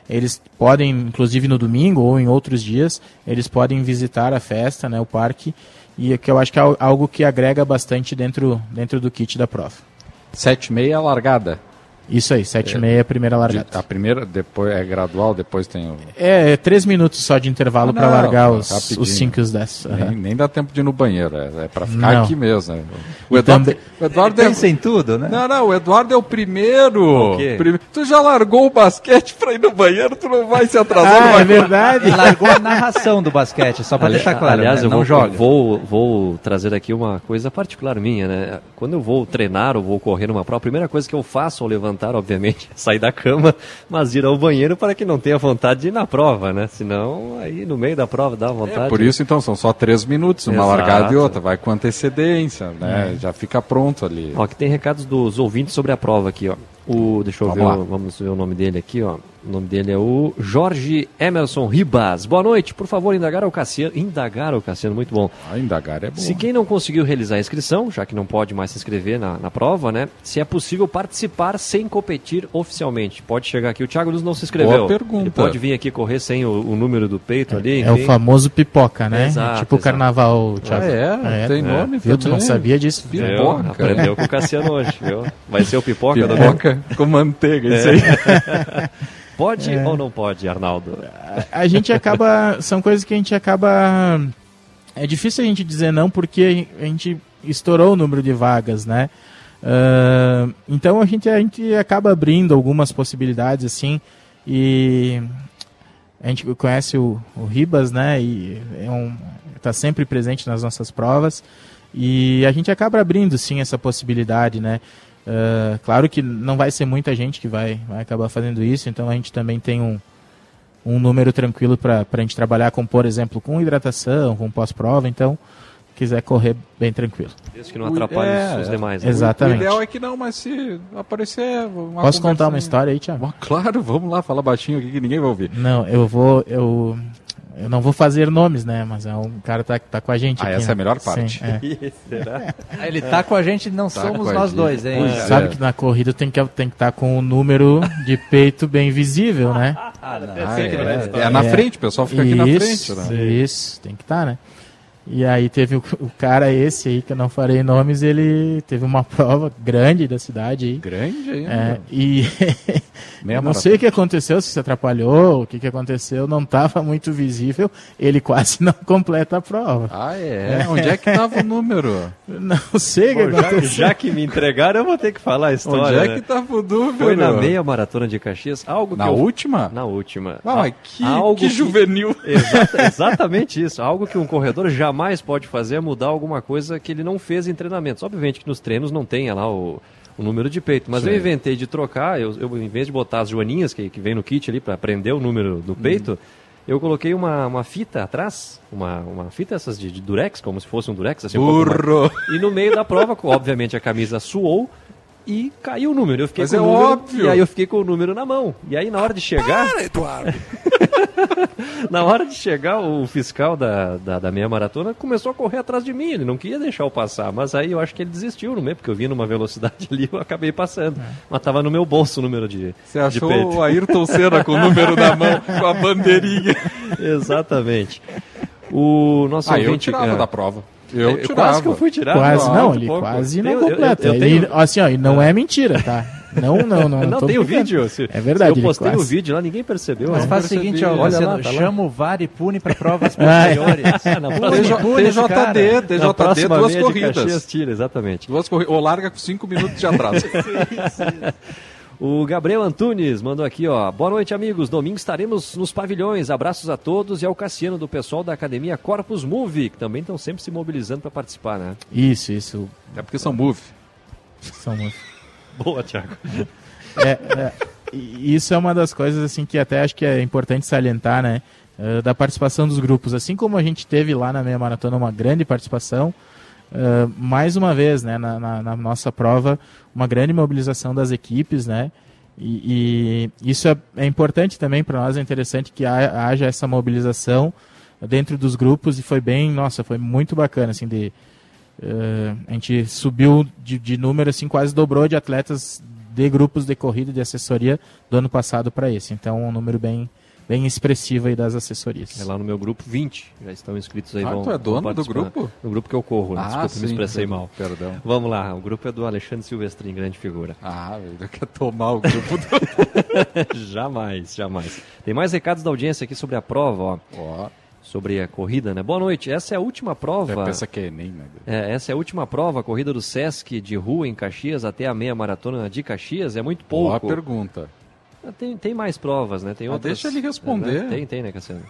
eles podem, inclusive no domingo ou em outros dias, eles podem visitar a festa, né, o parque, e que eu acho que é algo que agrega bastante dentro, dentro do kit da prova. Sete e meia largada. Isso aí, 7 e meia é a primeira largada. A primeira depois é gradual, depois tem o... É, é três minutos só de intervalo Ah, para largar não, os, os 5 e os 10. Nem, nem dá tempo de ir no banheiro, é, é para ficar Não. aqui mesmo. né? O Eduardo, também- o Eduardo é... pensa em tudo, né? Não, não, o Eduardo é o primeiro. O quê? Prime- Tu já largou o basquete pra ir no banheiro, tu não vai se atrasar. Ah, vai é verdade. Largou a narração do basquete, só para deixar claro. Aliás, né? eu não vou, joga. Vou, vou trazer aqui uma coisa particular minha, né? Quando eu vou treinar ou vou correr numa prova, a primeira coisa que eu faço ao levantar, obviamente, é sair da cama, mas ir ao banheiro para que não tenha vontade de ir na prova, né? Senão, aí no meio da prova dá vontade. É, por isso, então, são só três minutos, uma Exato. largada e outra. Vai com antecedência, né? Já fica pronto ali. Ó, aqui tem recados dos ouvintes sobre a prova aqui, ó. O, deixa eu Vamos ver, o- vamos ver o nome dele aqui, ó. O nome dele é o Jorge Emerson Ribas. Boa noite, por favor, indagar ao Cassiano. Indagar ao Cassiano, muito bom. Ah, indagar é bom. Se quem não conseguiu realizar a inscrição, já que não pode mais se inscrever na, na prova, né? Se é possível participar sem competir oficialmente. Pode chegar aqui. O Thiago Luz não se inscreveu. Boa pergunta. Ele pode vir aqui correr sem o, o número do peito ali. É o enfim. famoso pipoca, né? Exato, tipo o carnaval, Thiago. Ah, é? Tem nome Viu? Tu não sabia disso? Viu? Pipoca. Aprendeu com o Cassiano hoje, viu? Vai ser o pipoca, do Pipoca com manteiga, É. isso aí. Pode É. ou não pode, Arnaldo? a gente acaba. São coisas que a gente acaba. É difícil a gente dizer não porque a gente estourou o número de vagas, né? Ah, então a gente, a gente acaba abrindo algumas possibilidades assim e a gente conhece o, o Ribas, né? E é um, tá sempre presente nas nossas provas e a gente acaba abrindo sim essa possibilidade, né? Ah, claro que não vai ser muita gente que vai, vai acabar fazendo isso, então a gente também tem um, um número tranquilo para a gente trabalhar com, por exemplo, com hidratação, com pós-prova, então quiser correr bem tranquilo. Desde que não atrapalhe É, os demais. né? Exatamente. O ideal é que não, mas se aparecer uma Posso contar uma história aí, Thiago? Claro, vamos lá, fala baixinho aqui que ninguém vai ouvir. Não, eu vou. Eu, eu não vou fazer nomes, né? Mas é um cara tá, tá com a gente Ah, aqui. essa né? é a melhor Sim, parte. é. Será? Ele tá com a gente, não Tá somos nós gente. dois, hein? É. Sabe que na corrida tem que tem que estar com o número de peito bem visível, né? Ah, não. Ah, é, é na É. frente, o pessoal fica aqui na Isso, frente, né? Isso, tem que estar, né? E aí teve o, o cara esse aí, que eu não farei nomes, ele teve uma prova grande da cidade aí. Grande ainda. É, e Meia eu não maratona. sei o que aconteceu, se se atrapalhou, o que, que aconteceu, não estava muito visível, ele quase não completa a prova. Ah, é? Onde é que tava o número? Não sei o que Bom, já, já que me entregaram, eu vou ter que falar a história. Onde é né? que tava o número? Foi na meia maratona de Caxias, algo Na que eu- última? Na última. Ah, que, algo que juvenil. Exata- exatamente isso. Algo que um corredor jamais pode fazer é mudar alguma coisa que ele não fez em treinamentos. Obviamente que nos treinos não tenha lá o, o número de peito, mas Sim. eu inventei de trocar, eu, eu, em vez de botar as joaninhas que, que vem no kit ali para prender o número do peito, eu coloquei uma, uma fita atrás, uma, uma fita essas de, de durex, como se fosse um durex. Assim, um Burro. E no meio da prova, obviamente a camisa suou e caiu o número. Eu fiquei Mas com é o número, óbvio. E aí eu fiquei com o número na mão. E aí na hora de chegar... Eduardo. Na hora de chegar, o fiscal da, da, da meia maratona começou a correr atrás de mim. Ele não queria deixar eu passar, mas aí eu acho que ele desistiu no meio, porque eu vim numa velocidade ali eu acabei passando. Mas tava no meu bolso o número de, Você de achou peito. o Ayrton Senna com o número na mão, com a bandeirinha. Exatamente. O nosso Ah, eu ouvinte, tirava é, da prova. Eu é, tirava. Quase que eu fui tirar. Quase não, ele pouco. quase não Eu- eu- completa. eu Ele- tenho- assim, ó, e não é mentira, tá? Não, não, não. Não tô tem o vídeo. Se- É verdade. se eu postei o vídeo lá, ninguém percebeu. Mas faz o seguinte, ó, Olha lá, tá lá. chama o VAR e pune para provas Ah, é. posteriores. TJD, TJD, duas de corridas. Caxias, tira, exatamente. Duas corridas. Ou larga com cinco minutos de atraso. O Gabriel Antunes mandou aqui, ó. Boa noite, amigos. Domingo estaremos nos pavilhões. Abraços a todos e ao Cassiano do pessoal da Academia Corpus Move, que também estão sempre se mobilizando para participar, né? Isso, isso. É porque são move. São move. Boa, Thiago. É, é, isso é uma das coisas assim que até acho que é importante salientar, né? eh, da participação dos grupos. Assim como a gente teve lá na meia maratona uma grande participação, eh, mais uma vez, né, na, na- na nossa prova, uma grande mobilização das equipes, né? E, e isso é, é importante também para nós, é interessante que ha- haja essa mobilização dentro dos grupos e foi bem, nossa, foi muito bacana, assim, de, eh, a gente subiu de, de número, assim, quase dobrou de atletas de grupos de corrida de assessoria do ano passado para esse. Então, um número bem, bem expressivo aí das assessorias. É lá no meu grupo 20, já estão inscritos aí. Ah, vão, tu é dono do grupo? No grupo que eu corro, né? Ah, desculpa, me sim, expressei perdão, mal. perdão. Vamos lá, o grupo é do Alexandre Silvestrin, grande figura. Ah, ele quer tomar o grupo do... jamais, jamais. Tem mais recados da audiência aqui sobre a prova, ó. Ó. Sobre a corrida, né? Boa noite, essa é a última prova. Já pensa que é Enem, né? É, essa é a última prova, a corrida do Sesc de rua em Caxias até a meia maratona de Caxias, é muito Boa pouco. pergunta. Ah, Tem, tem mais provas, né? Tem Ah, outras, deixa ele responder. né? Tem, tem, né, Cassiano?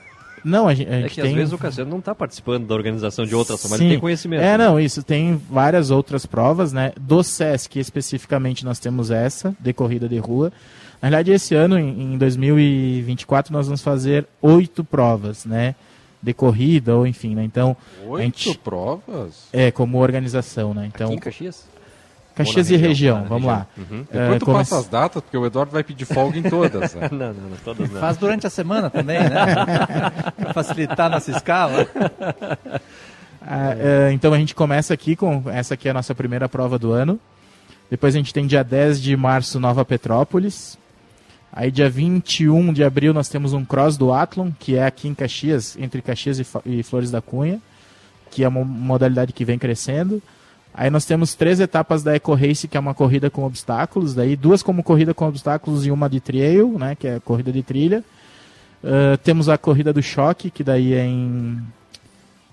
Não, a gente, a É gente que tem... às vezes o Cassiano não está participando da organização de outras, mas ele tem conhecimento. É, né? não, isso. Tem várias outras provas, né? Do SESC, especificamente, nós temos essa, de corrida de rua. Na verdade, esse ano, em, em 2024, nós vamos fazer oito provas, né? De corrida, ou enfim, né? Então, a Oito gente... provas? É, como organização, né? Então, Aqui em Caxias? Caxias Ou e região, na vamos lá. região. Uhum. Depois É, tu come- passa as datas, porque o Eduardo vai pedir folga em todas. né? não, não, não, todas não. Faz durante a semana também, né? pra facilitar a nossa escala. Ah, é, então a gente começa aqui com essa aqui é a nossa primeira prova do ano. Depois a gente tem dia 10 de março Nova Petrópolis. Aí dia 21 de abril nós temos um cross do Athlon, que é aqui em Caxias, entre Caxias e, e Flores da Cunha, que é uma modalidade que vem crescendo. Aí nós temos três etapas da Eco Race, que é uma corrida com obstáculos, daí duas como corrida com obstáculos e uma de trail, né, que é corrida de trilha. Ah, temos a corrida do choque, que daí é em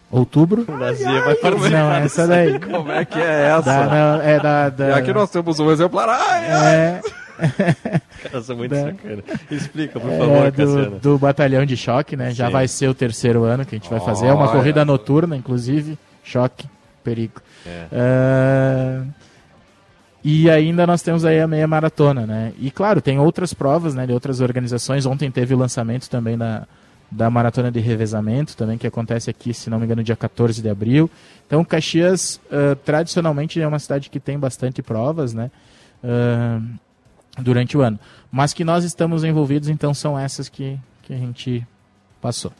outubro. Brasil vai fazer. Não, essa daí. Como é que é essa? Da- não, é da, da- E aqui nós temos um exemplar. Ai, ai. É, Caras são muito Da- sacana. Explica, por é, favor, do, Cassiano. do batalhão de choque, né? Já Sim. vai ser o terceiro ano que a gente vai fazer. É uma Olha. corrida noturna, inclusive. Choque, perigo. É. Ah, e ainda nós temos aí a meia maratona, né? E claro, tem outras provas, né? De outras organizações. Ontem teve o lançamento também da, da maratona de revezamento, também que acontece aqui, se não me engano, dia 14 de abril. Então, Caxias, ah, tradicionalmente, é uma cidade que tem bastante provas, né? Ah, durante o ano. Mas que nós estamos envolvidos, então, são essas que, que a gente passou.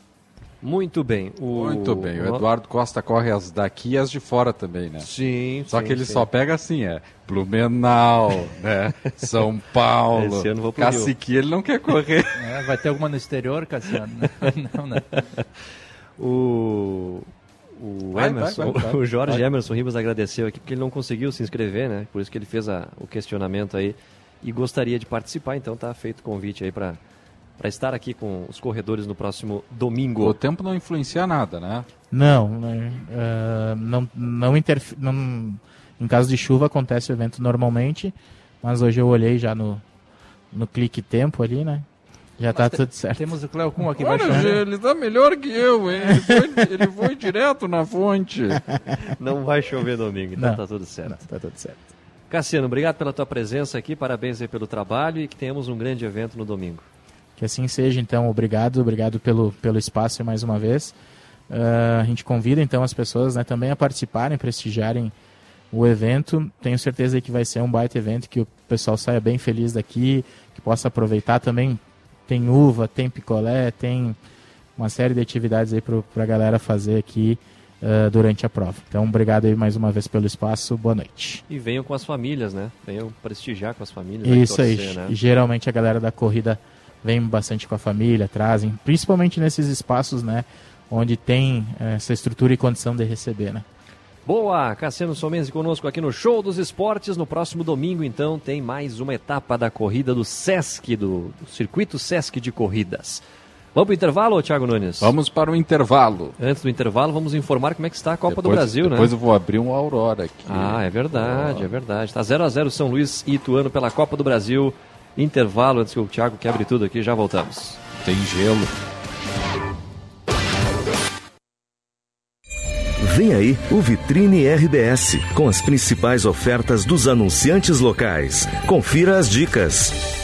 Muito bem. O... Muito bem. O Eduardo Costa corre as daqui e as de fora também, né? Sim, Só sim, que ele sim. só pega assim, é Blumenau, né? São Paulo. Esse ano vou pro Rio. Cacique, ele não quer correr. É, vai ter alguma no exterior, Cassiano? Não, né? O, o Vai, Emerson, vai, vai, vai. o Jorge Vai. Emerson Ribas agradeceu aqui porque ele não conseguiu se inscrever, né? Por isso que ele fez a- o questionamento aí e gostaria de participar, então tá feito o convite aí para para estar aqui com os corredores no próximo domingo. O tempo não influencia nada, né? Não, né, ah, não, não, interf- não Em caso de chuva acontece o evento normalmente, mas hoje eu olhei já no, no clique tempo ali, né? Já tá tudo certo. Temos o Cleo Kuhn aqui Olha, baixando. Ele tá melhor que eu, hein? Ele foi, ele foi direto na fonte. Não vai chover domingo, então Não. tá tudo certo. Não, tá tudo certo. Cassiano, obrigado pela tua presença aqui, parabéns aí pelo trabalho e que tenhamos um grande evento no domingo. Que assim seja, então, obrigado, obrigado pelo, pelo espaço mais uma vez. Ah, a gente convida então as pessoas né, também a participarem, prestigiarem o evento. Tenho certeza que vai ser um baita evento, que o pessoal saia bem feliz daqui, que possa aproveitar também. Tem uva, tem picolé, tem uma série de atividades aí para a galera fazer aqui ah, durante a prova. Então, obrigado aí mais uma vez pelo espaço, boa noite. E venham com as famílias, né? Venham prestigiar com as famílias. vai Isso aí. torcer, né? E Geralmente a galera da corrida vem bastante com a família, trazem, principalmente nesses espaços, né, onde tem eh, essa estrutura e condição de receber, né? Boa, Cassiano Somenzi conosco aqui no Show dos Esportes. No próximo domingo, então, tem mais uma etapa da corrida do Sesc, do, do Circuito Sesc de Corridas. Vamos para o intervalo, Thiago Nunes? Vamos para o intervalo. Antes do intervalo, vamos informar como é que está a Copa depois, do Brasil, depois né? Depois eu vou abrir um Aurora aqui. Ah, é verdade, oh. é verdade. Está 0 a 0 São Luís e Ituano pela Copa do Brasil. Intervalo, antes que o Thiago quebre tudo aqui, já voltamos. Tem gelo. Vem aí o Vitrine RBS, com as principais ofertas dos anunciantes locais. Confira as dicas.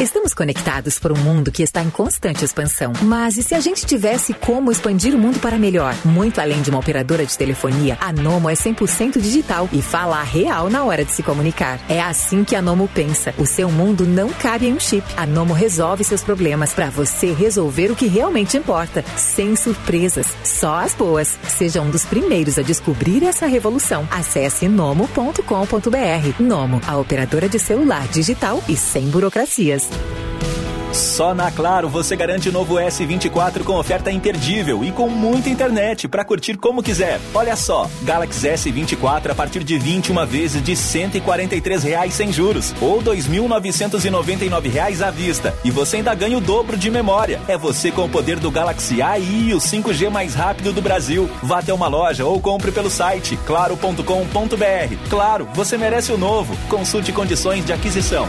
Estamos conectados por um mundo que está em constante expansão. Mas e se a gente tivesse como expandir o mundo para melhor? Muito além de uma operadora de telefonia, a Nomo é 100% digital e fala a real na hora de se comunicar. É assim que a Nomo pensa. O seu mundo não cabe em um chip. A Nomo resolve seus problemas para você resolver o que realmente importa, sem surpresas, só as boas. Seja um dos primeiros a descobrir essa revolução. Acesse nomo.com.br. Nomo, a operadora de celular digital e sem burocracias. Só na Claro você garante o novo S24 com oferta imperdível e com muita internet para curtir como quiser. Olha só, Galaxy S24 a partir de 21 vezes de 143 reais sem juros ou 2.999 reais à vista. E você ainda ganha o dobro de memória. É você com o poder do Galaxy AI o 5G mais rápido do Brasil. Vá até uma loja ou compre pelo site claro.com.br. Claro, você merece o novo. Consulte condições de aquisição.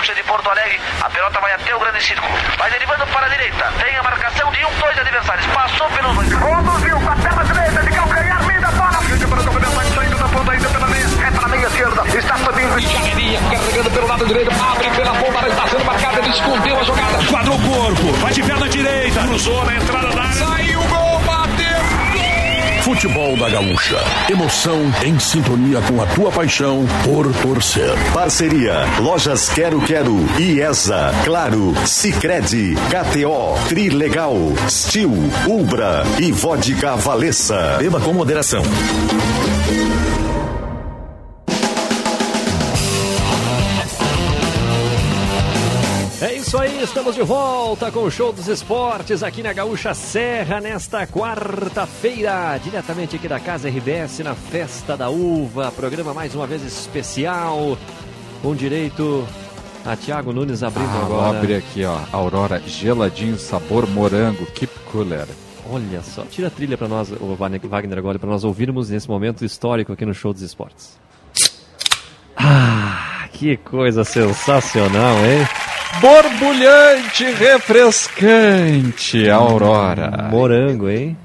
Gaúcha de Porto Alegre. A pelota vai até o grande círculo. Vai derivando para a direita. Tem a marcação de um, dois adversários. Passou pelos dois. Conduziu com a perna direita de calcanhar. Linda bola. Chute para o. Vai saindo da ponta ainda pela meia. É para a meia esquerda. Está subindo. Xavier carregando pelo lado direito. Abre pela ponta. Está sendo marcada. Ele escondeu a jogada. Quadrou o corpo. Vai de perna direita. Cruzou na entrada da área. Saiu o gol. Futebol da Gaúcha. Emoção em sintonia com a tua paixão por torcer. Parceria. Lojas Quero Quero. IESA. Claro. Cicred. KTO. Trilegal. Stil. Ubra. E Vodka Valessa. Beba com moderação. Estamos de volta com o Show dos Esportes aqui na Gaúcha Serra nesta quarta-feira, diretamente aqui da Casa RBS na Festa da Uva, programa mais uma vez especial, com direito a Thiago Nunes abrindo ah, agora. Abrir aqui, ó, Aurora geladinho, sabor morango, keep cooler. Olha só, tira a trilha para nós, o Wagner agora, para nós ouvirmos nesse momento histórico aqui no Show dos Esportes. Ah, que coisa sensacional, hein? Borbulhante, refrescante, Aurora. Morango, hein?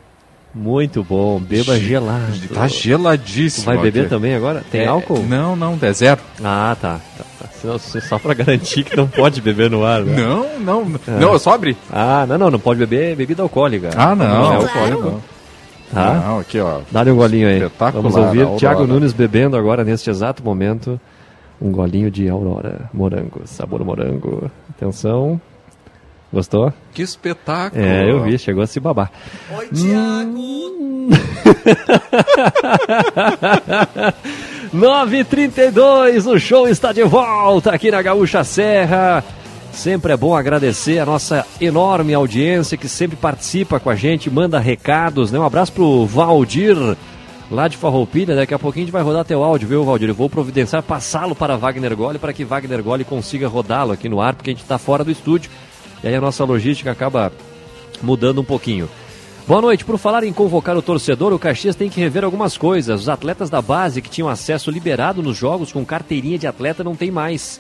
Muito bom, beba gelado. Tá geladíssimo. Vai beber aqui. também agora? Tem É, álcool? Não, não, é zero. Ah, tá. tá, tá. Senão, só pra garantir que não pode beber no ar, né? Não, não, Ah. não, abri. Ah, não, não, não pode beber bebida alcoólica. Ah, não. Não é Claro. alcoólico. não. Tá? Não, aqui, ó. Dá-lhe um golinho aí. Vamos ouvir. Thiago Nunes bebendo agora, neste exato momento, um golinho de Aurora Morango. Sabor morango. Atenção. Gostou? Que espetáculo. É, eu vi, chegou a se babar. Oi, Thiago. Hum. 9h32, o show está de volta aqui na Gaúcha Serra. Sempre é bom agradecer a nossa enorme audiência que sempre participa com a gente, manda recados. Né? Um abraço pro Valdir, lá de Farroupilha. Daqui a pouquinho a gente vai rodar teu áudio, viu, Valdir? Eu vou providenciar passá-lo para Wagner Gole para que Wagner Gole consiga rodá-lo aqui no ar, porque a gente está fora do estúdio. E aí a nossa logística acaba mudando um pouquinho. Boa noite. Por falar em convocar o torcedor, o Caxias tem que rever algumas coisas. Os atletas da base que tinham acesso liberado nos jogos com carteirinha de atleta não tem mais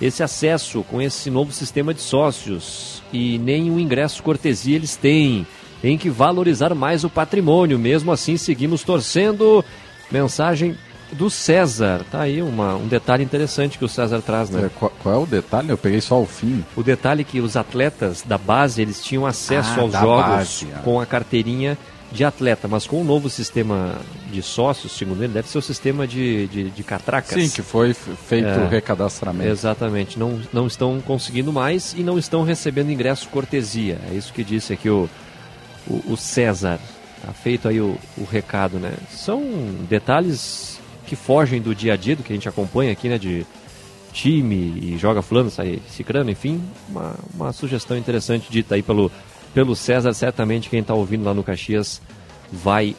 esse acesso com esse novo sistema de sócios e nem o ingresso cortesia eles têm. Tem que valorizar mais o patrimônio. Mesmo assim, seguimos torcendo. Mensagem do César. Tá aí uma, um detalhe interessante que o César traz, né? É, qual, qual, é o detalhe? Eu peguei só o fim. O detalhe é que os atletas da base, eles tinham acesso Ah, aos jogos base, ah. com a carteirinha de atleta, mas com o novo sistema de sócios, segundo ele, deve ser o sistema de, de, de catracas. Sim, que foi feito É. o recadastramento. Exatamente, não, não estão conseguindo mais e não estão recebendo ingresso cortesia. É isso que disse aqui o, o, o César. Tá feito aí o, o recado, né? São detalhes que fogem do dia a dia, do que a gente acompanha aqui, né? De time e joga fulano, sai cicrano, enfim. Uma, uma sugestão interessante dita aí pelo, pelo César. Certamente quem está ouvindo lá no Caxias vai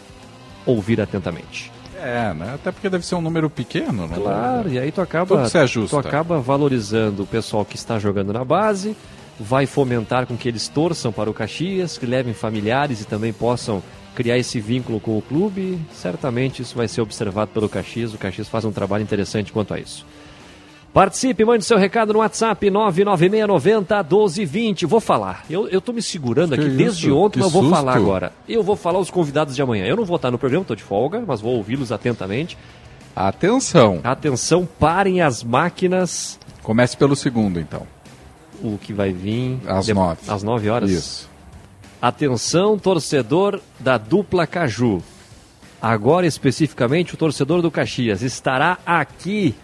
ouvir atentamente. É, né? Até porque deve ser um número pequeno, né? Claro, e aí tu acaba, tu acaba valorizando o pessoal que está jogando na base, vai fomentar com que eles torçam para o Caxias, que levem familiares e também possam criar esse vínculo com o clube. Certamente isso vai ser observado pelo Caxias. O Caxias faz um trabalho interessante quanto a isso. Participe, mande seu recado no WhatsApp 996901220. Vou falar. Eu, eu me segurando Que aqui desde ontem, Que mas eu vou falar agora. Eu vou falar os convidados de amanhã. Eu não vou estar no programa, estou de folga, mas vou ouvi-los atentamente. Atenção. Atenção, parem as máquinas. Comece pelo segundo, então. O que vai vir Às de- nove. Às nove horas? Isso. Atenção, torcedor da dupla Caju. Agora, especificamente, o torcedor do Caxias estará aqui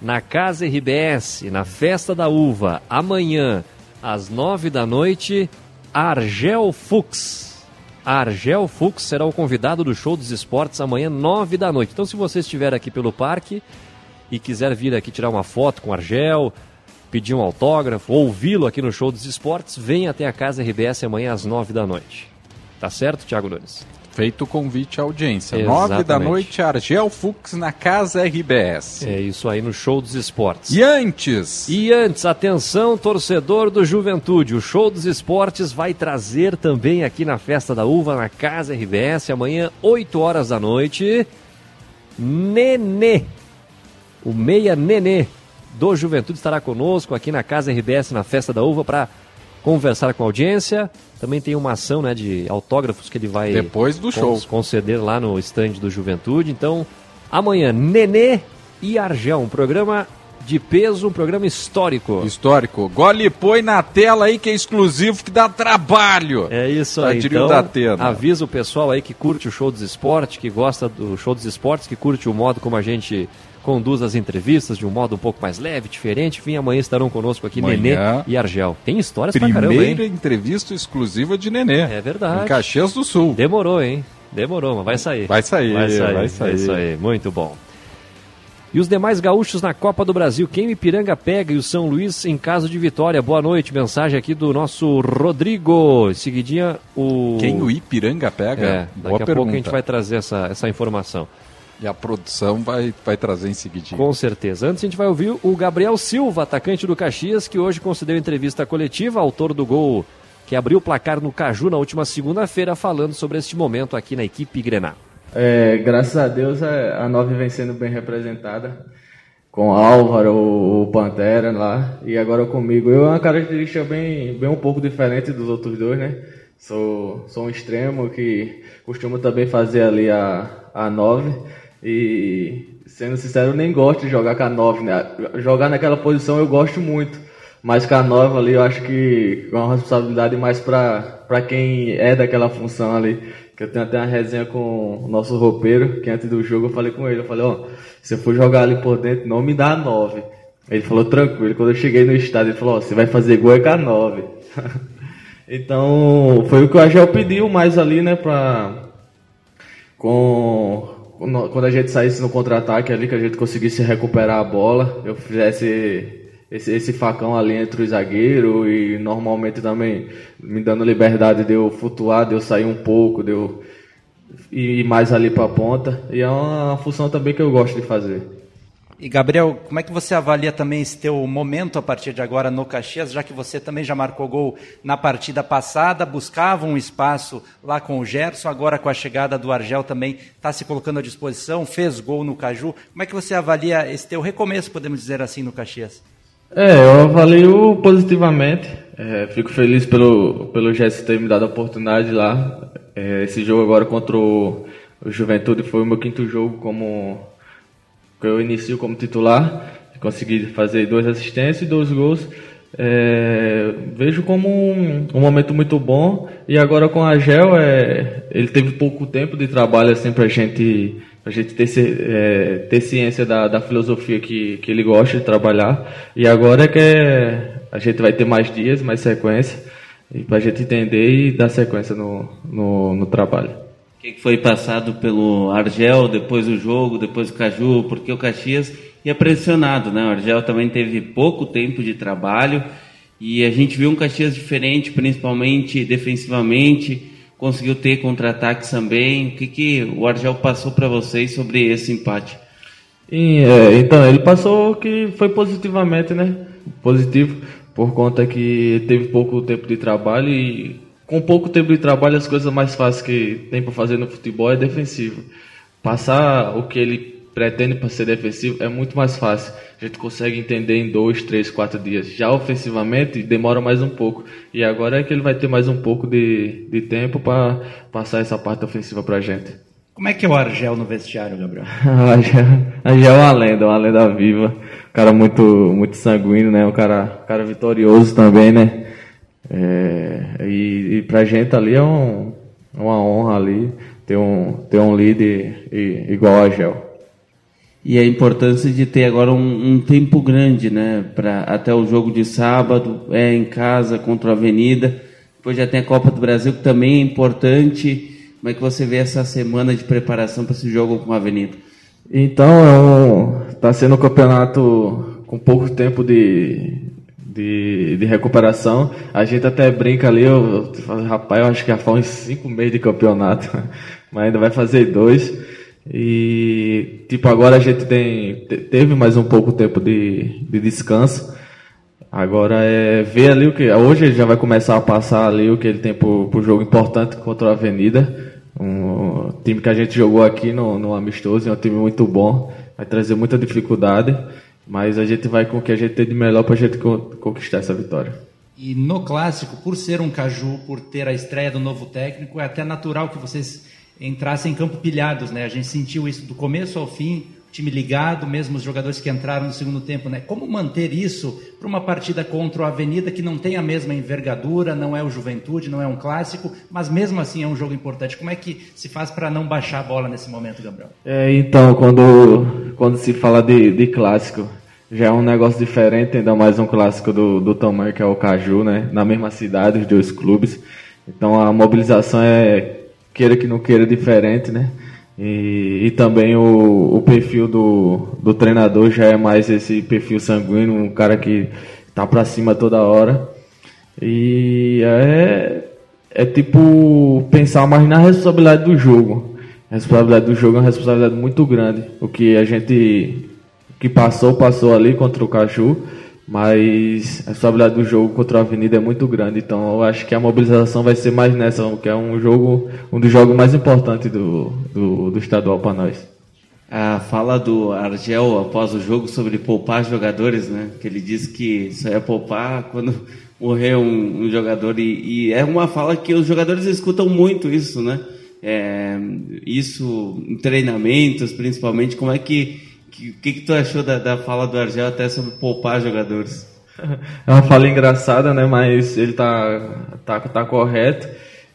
na Casa RBS, na Festa da Uva, amanhã, às nove da noite, Argel Fux. Argel Fux será o convidado do Show dos Esportes amanhã, nove da noite. Então, se você estiver aqui pelo parque e quiser vir aqui tirar uma foto com Argel, pedir um autógrafo, ouvi-lo aqui no Show dos Esportes, venha até a Casa RBS amanhã às nove da noite. Tá certo, Thiago Nunes? Feito o convite à audiência. Nove da Exatamente. noite, Argel Fux na Casa RBS. É isso aí no Show dos Esportes. E antes? E antes, atenção, torcedor do Juventude, o Show dos Esportes vai trazer também aqui na Festa da Uva, na Casa RBS, amanhã, 8 horas da noite, Nenê, o meia Nenê do Juventude estará conosco aqui na Casa RBS, na Festa da Uva, para conversar com a audiência. Também tem uma ação né, de autógrafos que ele vai Depois do show. conceder lá no stand do Juventude. Então, amanhã, Nenê e Argel, um programa de peso, um programa histórico. Histórico. Gole põe na tela aí que é exclusivo, que dá trabalho. É isso aí. Então, Datena. avisa o pessoal aí que curte o show dos esportes, que gosta do show dos esportes, que curte o modo como a gente conduz as entrevistas de um modo um pouco mais leve, diferente. Enfim, amanhã estarão conosco aqui Amanhã. Nenê e Argel. Tem histórias pra caramba, Primeira entrevista exclusiva de Nenê. É verdade. Em Caxias do Sul. Demorou, hein? Demorou, mas vai sair. Vai sair, vai sair. vai sair. É isso aí, muito bom. E os demais gaúchos na Copa do Brasil, quem o Ipiranga pega e o São Luís em caso de vitória. Boa noite, mensagem aqui do nosso Rodrigo. Em seguidinha, o... Quem o Ipiranga pega? É, daqui Boa a pergunta. pouco a gente vai trazer essa, essa informação. E a produção vai, vai trazer em seguidinho. Com certeza. Antes a gente vai ouvir o Gabriel Silva, atacante do Caxias, que hoje concedeu entrevista coletiva, autor do gol que abriu o placar no Caju na última segunda-feira, falando sobre este momento aqui na equipe Grená. É, graças a Deus é, a Nove vem sendo bem representada com Álvaro, o, Pantera lá e agora comigo. Eu é uma característica bem, bem um pouco diferente dos outros dois, né? Sou, sou um extremo que costumo também fazer ali a, a Nove e sendo sincero eu nem gosto de jogar com a Nove, né? Jogar naquela posição eu gosto muito. Mas com a nova ali, eu acho que é uma responsabilidade mais para quem é daquela função ali. Que eu tenho até uma resenha com o nosso roupeiro, que antes do jogo eu falei com ele, eu falei, ó, se eu for jogar ali por dentro, não me dá 9. Ele falou, tranquilo, quando eu cheguei no estádio, ele falou, ó, você vai fazer gol é com a 9. então, foi o que o Agel pediu mais ali, né, pra... Com... Quando a gente saísse no contra-ataque ali, que a gente conseguisse recuperar a bola, eu fizesse esse, esse facão ali entre o zagueiro e normalmente também me dando liberdade de eu flutuar, de eu sair um pouco, de eu ir mais ali para a ponta. E é uma função também que eu gosto de fazer. E Gabriel, como é que você avalia também esse teu momento a partir de agora no Caxias, já que você também já marcou gol na partida passada, buscava um espaço lá com o Gerson, agora com a chegada do Argel também está se colocando à disposição, fez gol no Caju. Como é que você avalia esse teu recomeço, podemos dizer assim, no Caxias? É, eu avalio positivamente. É, fico feliz pelo, pelo Gerson ter me dado a oportunidade lá. É, esse jogo agora contra o, o Juventude foi o meu quinto jogo como que eu inicio como titular, consegui fazer duas assistências e dois gols. É, vejo como um, um, momento muito bom e agora com a Gel é, ele teve pouco tempo de trabalho assim para gente a gente ter, é, ter ciência da, da filosofia que, que ele gosta de trabalhar. E agora é que é, a gente vai ter mais dias mais sequência e para a gente entender e dar sequência no, no, no trabalho. O que foi passado pelo Argel depois do jogo, depois do Caju, porque o Caxias? Ia pressionado, né? O Argel também teve pouco tempo de trabalho. E a gente viu um Caxias diferente, principalmente defensivamente, conseguiu ter contra-ataques também. O que, que o Argel passou para vocês sobre esse empate? E, é, então, ele passou que foi positivamente, né? Positivo, por conta que teve pouco tempo de trabalho e com pouco tempo de trabalho, as coisas mais fáceis que tem para fazer no futebol é defensivo. Passar o que ele pretende para ser defensivo é muito mais fácil. A gente consegue entender em dois, três, quatro dias. Já ofensivamente demora mais um pouco. E agora é que ele vai ter mais um pouco de, de tempo para passar essa parte ofensiva para a gente. Como é que é o Argel no vestiário, Gabriel? Argel, Argel é uma lenda, uma lenda viva. Um cara muito, muito sanguíneo, né? Um cara, um cara vitorioso também, né? É, e, e pra gente ali é um, uma honra ali ter um, ter um líder igual a Gel. E a importância de ter agora um, um tempo grande, né? Pra, até o jogo de sábado, é em casa contra a Avenida. Depois já tem a Copa do Brasil, que também é importante. Como é que você vê essa semana de preparação para esse jogo com a Avenida? Então, é um, tá sendo um campeonato com pouco tempo de, de, de recuperação. A gente até brinca ali, eu, eu, rapaz, eu acho que já foi uns cinco meses de campeonato, mas ainda vai fazer dois. E tipo, agora a gente tem, teve mais um pouco tempo de, de descanso. Agora é ver ali o que. Hoje ele já vai começar a passar ali o que ele tem pro, pro jogo importante contra a Avenida. Um time que a gente jogou aqui no, no Amistoso, é um time muito bom, vai trazer muita dificuldade. Mas a gente vai com o que a gente tem de melhor para a gente conquistar essa vitória. E no clássico, por ser um caju, por ter a estreia do novo técnico, é até natural que vocês entrassem em campo pilhados, né? A gente sentiu isso do começo ao fim, time ligado, mesmo os jogadores que entraram no segundo tempo, né? Como manter isso para uma partida contra o Avenida que não tem a mesma envergadura, não é o Juventude, não é um clássico, mas mesmo assim é um jogo importante. Como é que se faz para não baixar a bola nesse momento, Gabriel? É, então, quando, quando se fala de, de clássico, já é um negócio diferente, ainda mais um clássico do, do tamanho que é o Caju, né? Na mesma cidade, os dois clubes. Então a mobilização é, queira que não queira, diferente, né? E, e também o, o perfil do, do treinador já é mais esse perfil sanguíneo, um cara que tá pra cima toda hora. E é, é tipo pensar mais na responsabilidade do jogo. A responsabilidade do jogo é uma responsabilidade muito grande. O que a gente que passou, passou ali contra o Caju, mas a responsabilidade do jogo contra a Avenida é muito grande, então eu acho que a mobilização vai ser mais nessa, que é um jogo, um dos jogos mais importantes do, do, do estadual para nós. A fala do Argel após o jogo sobre poupar jogadores, né? Que ele disse que só ia poupar quando morrer um, um jogador e, e, é uma fala que os jogadores escutam muito isso, né? É, isso em treinamentos, principalmente. Como é que o que, que tu achou da, da fala do Argel até sobre poupar jogadores? É uma fala engraçada, né? Mas ele tá, tá, tá correto.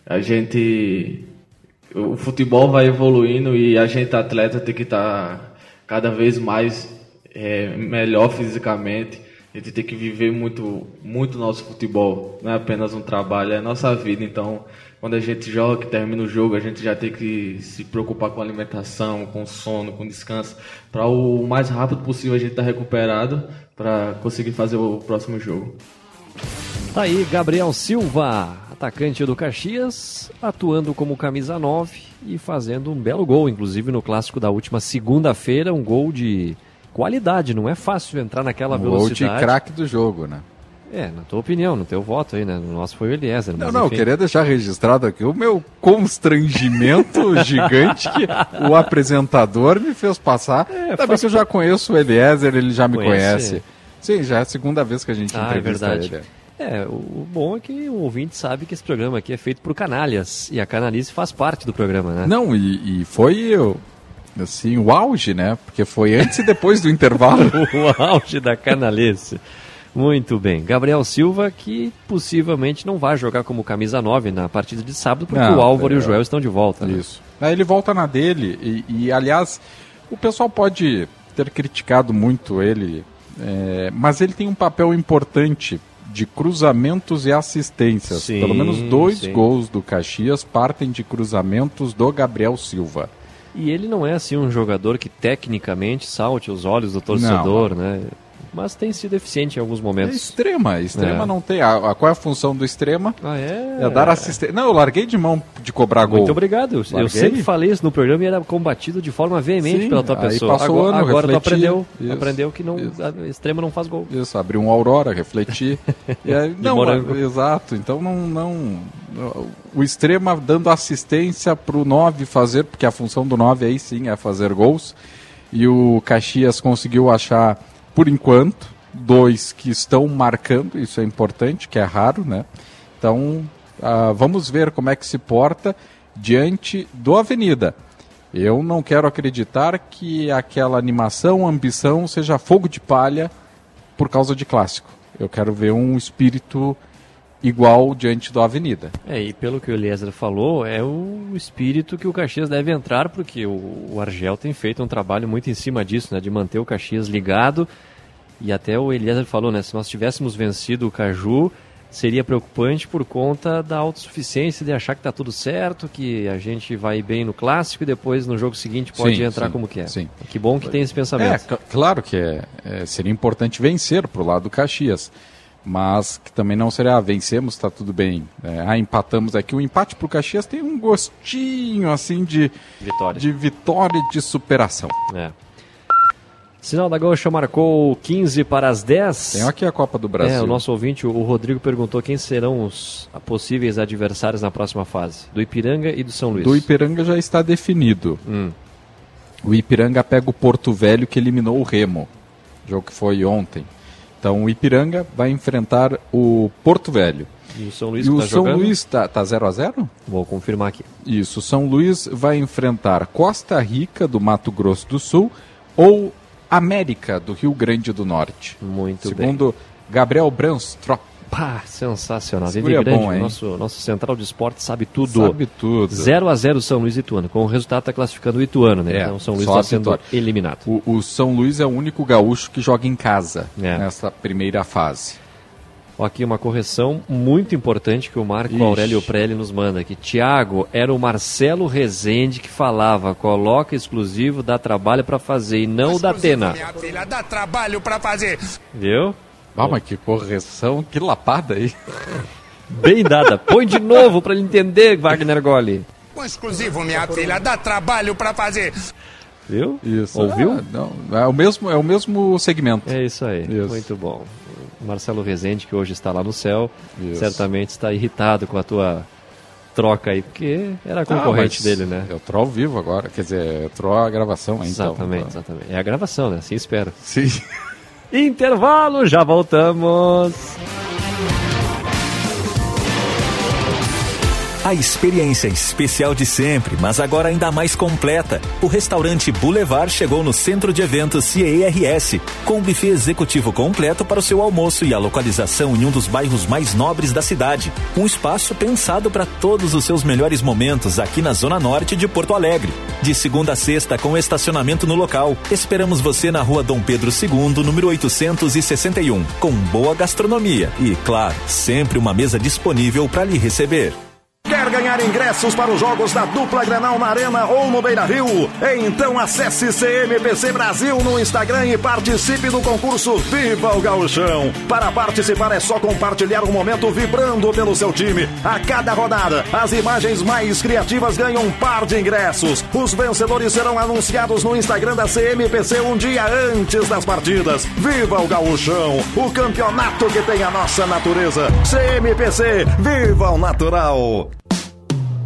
A gente. O futebol vai evoluindo e a gente, atleta, tem que estar tá cada vez mais é, melhor fisicamente. A gente tem que viver muito, muito nosso futebol. Não é apenas um trabalho, é nossa vida. Então, quando a gente joga, que termina o jogo, a gente já tem que se preocupar com a alimentação, com sono, com descanso, para o mais rápido possível a gente estar tá recuperado para conseguir fazer o próximo jogo. Tá aí Gabriel Silva, atacante do Caxias, atuando como camisa 9 e fazendo um belo gol, inclusive no clássico da última segunda-feira, um gol de qualidade, não é fácil entrar naquela O velocidade. out craque do jogo, né? É, na tua opinião, no teu voto aí, né? No nosso foi o Eliezer. Não, mas não, eu enfim. queria deixar registrado aqui o meu constrangimento gigante que o apresentador me fez passar. É, Também faz que eu já conheço o Eliezer, ele já me Conhece? conhece. Sim, já é a segunda vez que a gente Ah, é entrevista verdade. ele. É, o, o bom é que o ouvinte sabe que esse programa aqui é feito por canalhas. E a canalice faz parte do programa, né? Não, e, e foi o- assim, o auge, né? Porque foi antes e depois do intervalo. o auge da canalice. Muito bem. Gabriel Silva, que possivelmente não vai jogar como camisa 9 na partida de sábado, porque Não, o Álvaro e o é. Joel estão de volta. né? Isso. Aí ele volta na dele e, e, aliás, o pessoal pode ter criticado muito ele, é, mas ele tem um papel importante de cruzamentos e assistências. Sim, Pelo menos dois sim. gols do Caxias partem de cruzamentos do Gabriel Silva. E ele não é assim um jogador que tecnicamente salte os olhos do torcedor, né? Mas tem sido eficiente em alguns É momentos. extrema, extrema É. não tem. A, a- qual é a função do extrema? Ah, é? É dar assistência. Não, eu larguei de mão de cobrar gol. Muito obrigado. Eu- Eu Larguei. sempre falei isso no programa e era combatido de forma veemente Sim, pela tua aí pessoa. passou agora ano, agora tu aprendeu, Isso. aprendeu que não, a extrema não faz gol. Isso, abrir um Aurora, refletir. e aí, não, morango. exato. Então não, não. O extrema dando assistência para o 9 fazer, porque a função do 9 aí sim é fazer gols. E o Caxias conseguiu achar, por enquanto, dois que estão marcando, isso é importante, que é raro, né? Então ah, vamos ver como é que se porta diante do Avenida. Eu não quero acreditar que aquela animação, ambição, seja fogo de palha por causa de clássico. Eu quero ver um espírito igual diante do Avenida. É, e pelo que o Eliezer falou, é o espírito que o Caxias deve entrar, porque o, o Argel tem feito um trabalho muito em cima disso, né? De manter o Caxias ligado. E até o Eliezer falou, né? Se nós tivéssemos vencido o Caju, seria preocupante por conta da autossuficiência de achar que tá tudo certo, que a gente vai bem no clássico e depois no jogo seguinte pode Sim, entrar sim, como quer. sim. Que bom que tem esse É, pensamento. cl- claro que é, é, seria importante vencer pro lado do Caxias, mas que também não seria, ah, vencemos, está tudo bem. É, ah, empatamos aqui. O empate pro Caxias tem um gostinho assim de vitória, de, vitória e de superação. É. Sinal da Gaúcha marcou 15 para as 10. Tem aqui a Copa do Brasil. É, o nosso ouvinte, o Rodrigo, perguntou quem serão os possíveis adversários na próxima fase. Do Ipiranga e do São Luís. Do Ipiranga já está definido. Hum. O Ipiranga pega o Porto Velho que eliminou o Remo, jogo que foi ontem. Então o Ipiranga vai enfrentar o Porto Velho. E o São Luís E que o tá São jogando? Luís tá, tá 0 a 0 Vou confirmar aqui. Isso, o São Luís vai enfrentar Costa Rica do Mato Grosso do Sul ou América do Rio Grande do Norte. Muito Segundo Gabriel Branstrop. Pá, sensacional. Esse David guri é Grande, bom, hein? nosso, nosso central de esporte sabe tudo. Sabe tudo. 0 a 0 São Luís e Ituano. Com o resultado está classificando o Ituano, né? É, então o São Luís está sendo eliminado. O, o São Luís é o único gaúcho que joga em casa É. nessa primeira fase. Aqui uma correção muito importante que o Marco Ixi. Aurélio Prelli nos manda aqui. Tiago, era o Marcelo Rezende que falava, coloca exclusivo, dá trabalho para fazer e não o da Atena. Minha filha dá trabalho pra fazer. Viu? Ah, mas que correção, que lapada aí. Bem dada. Põe de novo para ele entender, Wagner Goli. Com exclusivo, minha filha dá trabalho pra fazer. Viu? Isso. Ouviu? Ah, não, é, o mesmo, é o mesmo segmento. É isso aí. Muito bom. O Marcelo Rezende, que hoje está lá no céu, Isso. certamente está irritado com a tua troca aí, porque era concorrente Ah, dele, né? Eu tô ao vivo agora, quer dizer, eu tô a gravação então. Exatamente, exatamente. É a gravação, né? Assim espero. Sim. Intervalo, já voltamos. A experiência especial de sempre, mas agora ainda mais completa. O restaurante Boulevard chegou no centro de eventos CERS, com um buffet executivo completo para o seu almoço e a localização em um dos bairros mais nobres da cidade. Um espaço pensado para todos os seus melhores momentos aqui na Zona Norte de Porto Alegre. De segunda a sexta, com estacionamento no local. Esperamos você na rua Dom Pedro II, número 861, com boa gastronomia e, claro, sempre uma mesa disponível para lhe receber. Quer ganhar ingressos para os jogos da dupla Grenal na Arena ou no Beira Rio? Então acesse CMPC Brasil no Instagram e participe do concurso Viva o Gauchão. Para participar é só compartilhar um momento vibrando pelo seu time. A cada rodada, as imagens mais criativas ganham um par de ingressos. Os vencedores serão anunciados no Instagram da CMPC um dia antes das partidas. Viva o Gauchão, o campeonato que tem a nossa natureza. CMPC, viva o natural!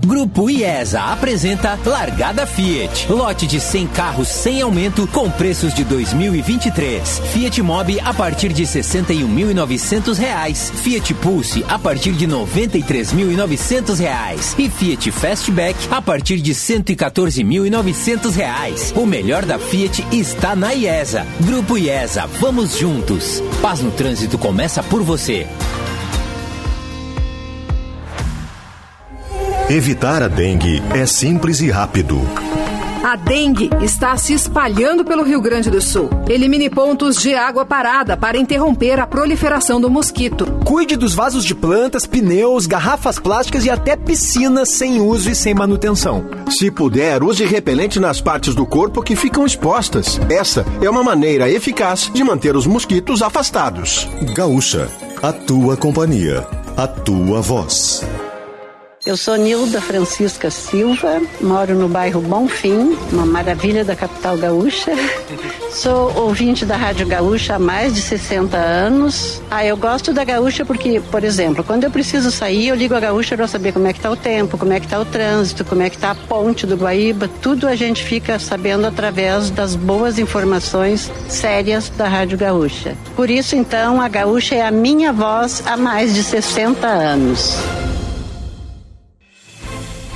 Grupo IESA apresenta Largada Fiat. Lote de 100 carros sem aumento com preços de 2023. Fiat Mobi a partir de R$ 61.900. Fiat Pulse a partir de R$ 93.900. E Fiat Fastback a partir de R$ 114.900. O melhor da Fiat está na IESA. Grupo IESA, vamos juntos. Paz no trânsito começa por você. Evitar a dengue é simples e rápido. A dengue está se espalhando pelo Rio Grande do Sul. Elimine pontos de água parada para interromper a proliferação do mosquito. Cuide dos vasos de plantas, pneus, garrafas plásticas e até piscinas sem uso e sem manutenção. Se puder, use repelente nas partes do corpo que ficam expostas. Essa é uma maneira eficaz de manter os mosquitos afastados. Gaúcha, a tua companhia, a tua voz. Eu sou Nilda Francisca Silva, moro no bairro Bonfim, uma maravilha da capital gaúcha. Sou ouvinte da Rádio Gaúcha há mais de 60 anos. Ah, eu gosto da Gaúcha porque, por exemplo, quando eu preciso sair, eu ligo a Gaúcha para saber como é que tá o tempo, como é que tá o trânsito, como é que tá a ponte do Guaíba. Tudo a gente fica sabendo através das boas informações sérias da Rádio Gaúcha. Por isso, então, a Gaúcha é a minha voz há mais de 60 anos.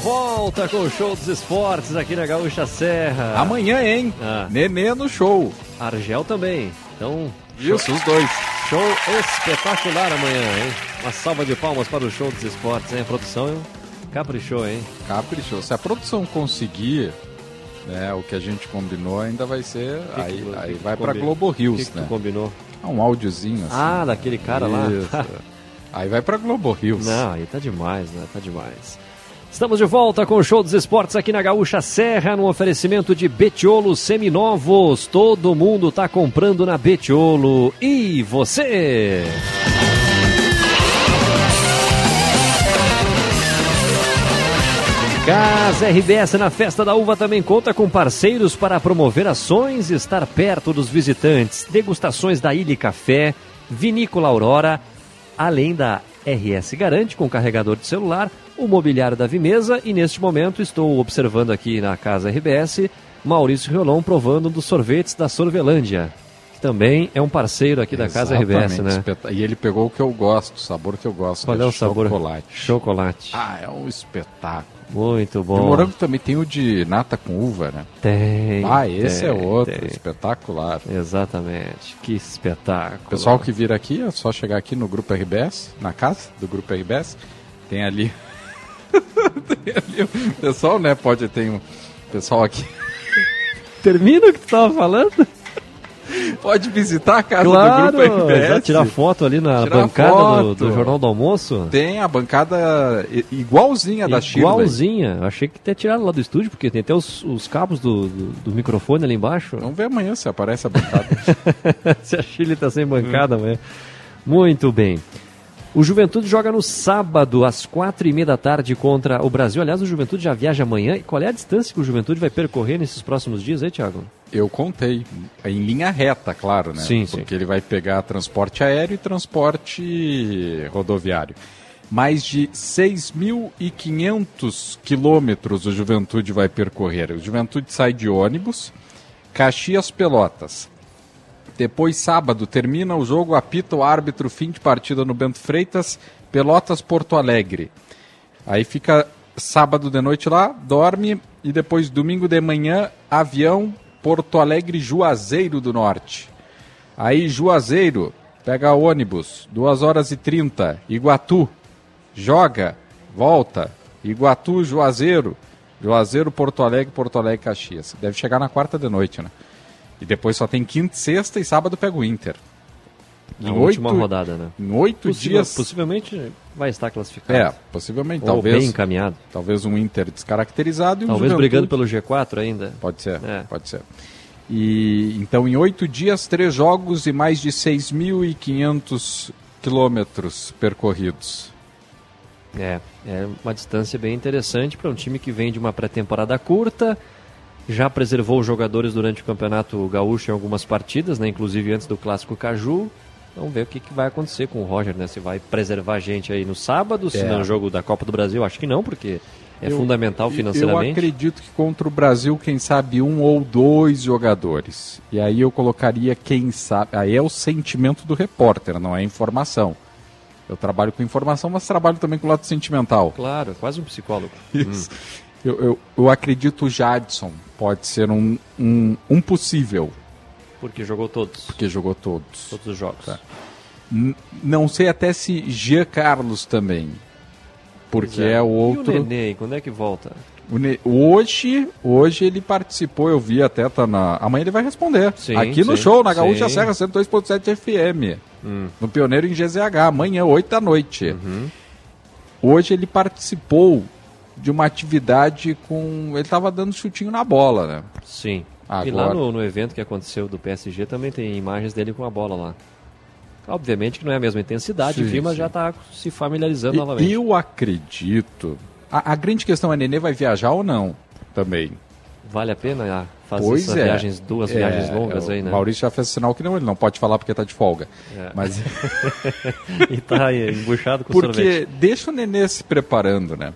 Volta com o show dos esportes aqui na Gaúcha Serra. Amanhã, hein? Ah. Nenê no show. Argel também. Então, Isso, show- os dois. Show espetacular amanhã, hein? Uma salva de palmas para o show dos esportes, hein? A produção caprichou, hein? Caprichou. Se a produção conseguir né, o que a gente combinou, ainda vai ser. que aí tu- aí que vai combinou? Globo Rios, que que né? combinou? Ah, um áudiozinho assim. Ah, daquele cara lá? Isso. aí vai pra Globo Rios. Não, aí tá demais, né? Tá demais. Estamos de volta com o show dos esportes aqui na Gaúcha Serra, no oferecimento de Betiolo Seminovos. Todo mundo tá comprando na Betiolo. E você? Casa RBS na Festa da Uva também conta com parceiros para promover ações e estar perto dos visitantes. Degustações da Ilha Café, Vinícola Aurora, além da RS Garante com carregador de celular, o mobiliário da Vimesa e neste momento estou observando aqui na Casa RBS Maurício Riolon provando dos sorvetes da Sorvelândia, que também é um parceiro aqui da Casa RBS, né? E ele pegou o que eu gosto, o sabor que eu gosto. Qual que é o sabor? Chocolate. Chocolate. Ah, é um espetáculo. Muito bom. De morango também tem o de nata com uva, né? Tem. Ah, esse é tem, outro, tem. espetacular. Exatamente. Que espetáculo. Pessoal que vir aqui, é só chegar aqui no Grupo RBS, na casa do Grupo RBS. Tem ali. O pessoal, né? Pode ter um pessoal aqui. Termina o que tu tava falando? Pode visitar a casa claro, do Grupo RBS. já tirar foto ali na Tirar bancada do, do Jornal do Almoço. Tem a bancada igualzinha da Shirley. Igualzinha. Eu achei que ter tirado lá do estúdio, porque tem até os, os cabos do, do, do microfone ali embaixo. Vamos ver amanhã se aparece a bancada. se a Chile tá sem bancada amanhã. Muito bem. O Juventude joga no sábado, às quatro e meia da tarde, contra o Brasil. Aliás, o Juventude já viaja amanhã. E qual é a distância que o Juventude vai percorrer nesses próximos dias aí, Thiago? Eu contei. Em linha reta, claro, né? Sim, sim. Porque ele vai pegar transporte aéreo e transporte rodoviário. Mais de 6.500 quilômetros o Juventude vai percorrer. O Juventude sai de ônibus, Caxias Pelotas. Depois, sábado, termina o jogo, apita o árbitro, fim de partida no Bento Freitas, Pelotas, Porto Alegre. Aí fica sábado de noite lá, dorme e depois domingo de manhã, avião, Porto Alegre, Juazeiro do Norte. Aí Juazeiro, pega ônibus, 2 horas e 30, Iguatu, joga, volta, Iguatu, Juazeiro, Juazeiro, Porto Alegre, Porto Alegre, Caxias. Deve chegar na quarta de noite, né? E depois só tem quinta, sexta e sábado pega o Inter. Na última rodada, né? Em oito Possível- dias. Possivelmente vai estar classificado. É, possivelmente. Ou talvez, bem encaminhado. Talvez um Inter descaracterizado e um Talvez Juventude- brigando pelo G4 ainda. Pode ser, É. pode ser. E então em oito dias, três jogos e mais de 6.500 quilômetros percorridos. É, é uma distância bem interessante para um time que vem de uma pré-temporada curta, já preservou os jogadores durante o Campeonato Gaúcho em algumas partidas, né, inclusive antes do Clássico Caju. Vamos ver o que, que vai acontecer com o Roger, né? Se vai preservar a gente aí no sábado, se É. no jogo da Copa do Brasil, acho que não, porque é Eu- fundamental Eu financeiramente. acredito que contra o Brasil, quem sabe um ou dois jogadores. E aí eu colocaria quem sabe. Aí é o sentimento do repórter, não é informação. Eu trabalho com informação, mas trabalho também com o lado sentimental. Claro, quase um psicólogo. Isso. Eu, eu, eu acredito o Jadson pode ser um, um, um possível, Porque jogou todos. porque jogou todos. Todos os jogos. N- Não sei até se Jean Carlos também. Porque Pois é. o E outro. o Nenê, quando é que volta? O Ne- Hoje, hoje ele participou, eu vi até, tá na. Amanhã ele vai responder. Sim, Aqui no sim, show, na Gaúcha sim. Serra 102.7 FM. Hum. No Pioneiro em GZH, amanhã, 8 da noite. Uhum. Hoje ele participou de uma atividade com. Ele tava dando chutinho na bola, né? Sim. Agora. E lá no, no evento que aconteceu do PSG também tem imagens dele com a bola lá. Obviamente que não é a mesma intensidade, Sim, mas já está se familiarizando E- novamente. eu acredito. A, a grande questão é: Nenê vai viajar ou não? Também. Vale a pena ah, fazer Pois essas é. viagens, duas É, viagens longas o aí, né? Maurício já fez sinal que não, ele não pode falar porque tá de folga. É. Mas e tá aí, embuchado com Porque sorvete. deixa o Nenê se preparando, né?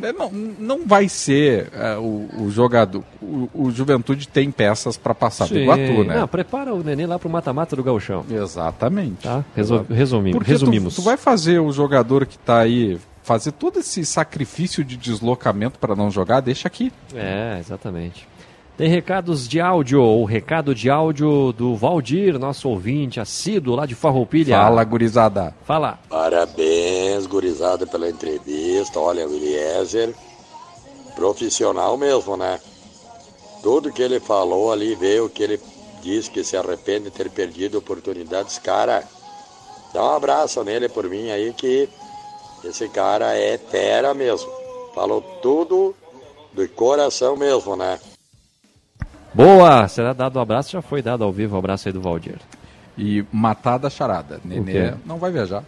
É, Não, não vai ser é, o, o jogador. O, o Juventude tem peças para passar do Sim. Iguatu, né? Não, prepara o Nenê lá pro mata-mata do Gauchão. Exatamente. Tá? Resol- resumimos. Porque tu- resumimos. Tu, vai fazer o jogador que tá aí fazer todo esse sacrifício de deslocamento para não jogar, deixa aqui. É, exatamente. Tem recados de áudio, o recado de áudio do Valdir, nosso ouvinte assíduo lá de Farroupilha. Fala, gurizada. Fala. Parabéns, gurizada, pela entrevista. Olha, o Eliezer, profissional mesmo, né? Tudo que ele falou ali, veio que ele disse que se arrepende de ter perdido oportunidades. Cara, dá um abraço nele por mim aí, que esse cara é fera mesmo. Falou tudo do coração mesmo, né? Boa! Será dado um abraço? Já foi dado ao vivo o abraço aí do Valdir. E matar da charada. Nenê não vai viajar.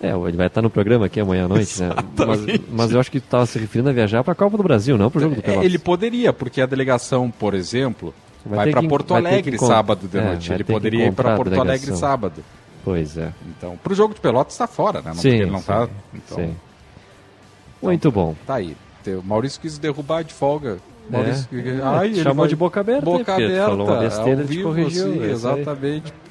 É, ele vai estar no programa aqui amanhã à noite, né? Mas, mas eu acho que tu estava se referindo a viajar para a Copa do Brasil, não para o jogo do É, Pelotas. Ele poderia, porque a delegação, por exemplo, Vai vai, para Porto que Alegre sábado de é, noite. Ele poderia ir para a Porto Alegre sábado. Pois é. Então, pro jogo de Pelotas está fora, né? Não, Sim, ele não sim, tá. Então, sim. Muito bom. Tá aí. O Maurício quis derrubar de folga. É. Maurício, É. ele Chamou vai- de boca aberta, Boca tu aberta. falou uma besteira, te vivo, corrigiu, sim, isso aí. exatamente.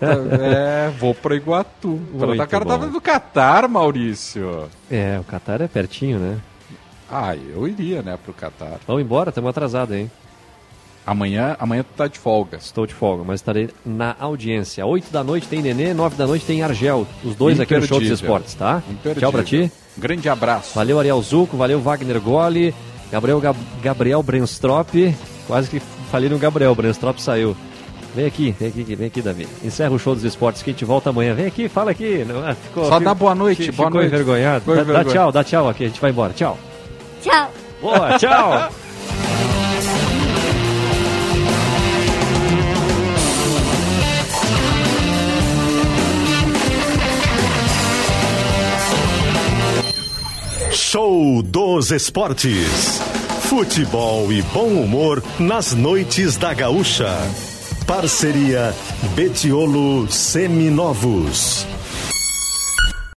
Tá- é, vou para Iguatu. Muito o cara bom. tava no Catar, Maurício. É, o Catar é pertinho, né? Ah, eu iria, né, pro Catar. Vamos embora, estamos atrasados, hein? Amanhã, amanhã tu tá de folga. Estou de folga, mas estarei na audiência. 8 da noite tem Nenê, 9 da noite tem Argel. Os dois aqui no Show dos. Esportes, tá? Tchau pra ti. Grande abraço. Valeu, Ariel Zuco, valeu, Wagner Goli, Gabriel, Gab- Gabriel Brenstrop. Quase que falei no Gabriel, Brenstrop saiu. Vem aqui, vem aqui, vem aqui, Davi. Encerra o show dos esportes que a gente volta amanhã. Vem aqui, fala aqui. Não, ah, ficou, Só ficou- dá boa noite, boa ficou noite. envergonhado. Ficou Dá, dá tchau, dá tchau aqui, a gente vai embora. Tchau. Tchau. Boa, tchau. Show dos Esportes. Futebol e bom humor nas noites da Gaúcha. Parceria Betiolo Seminovos.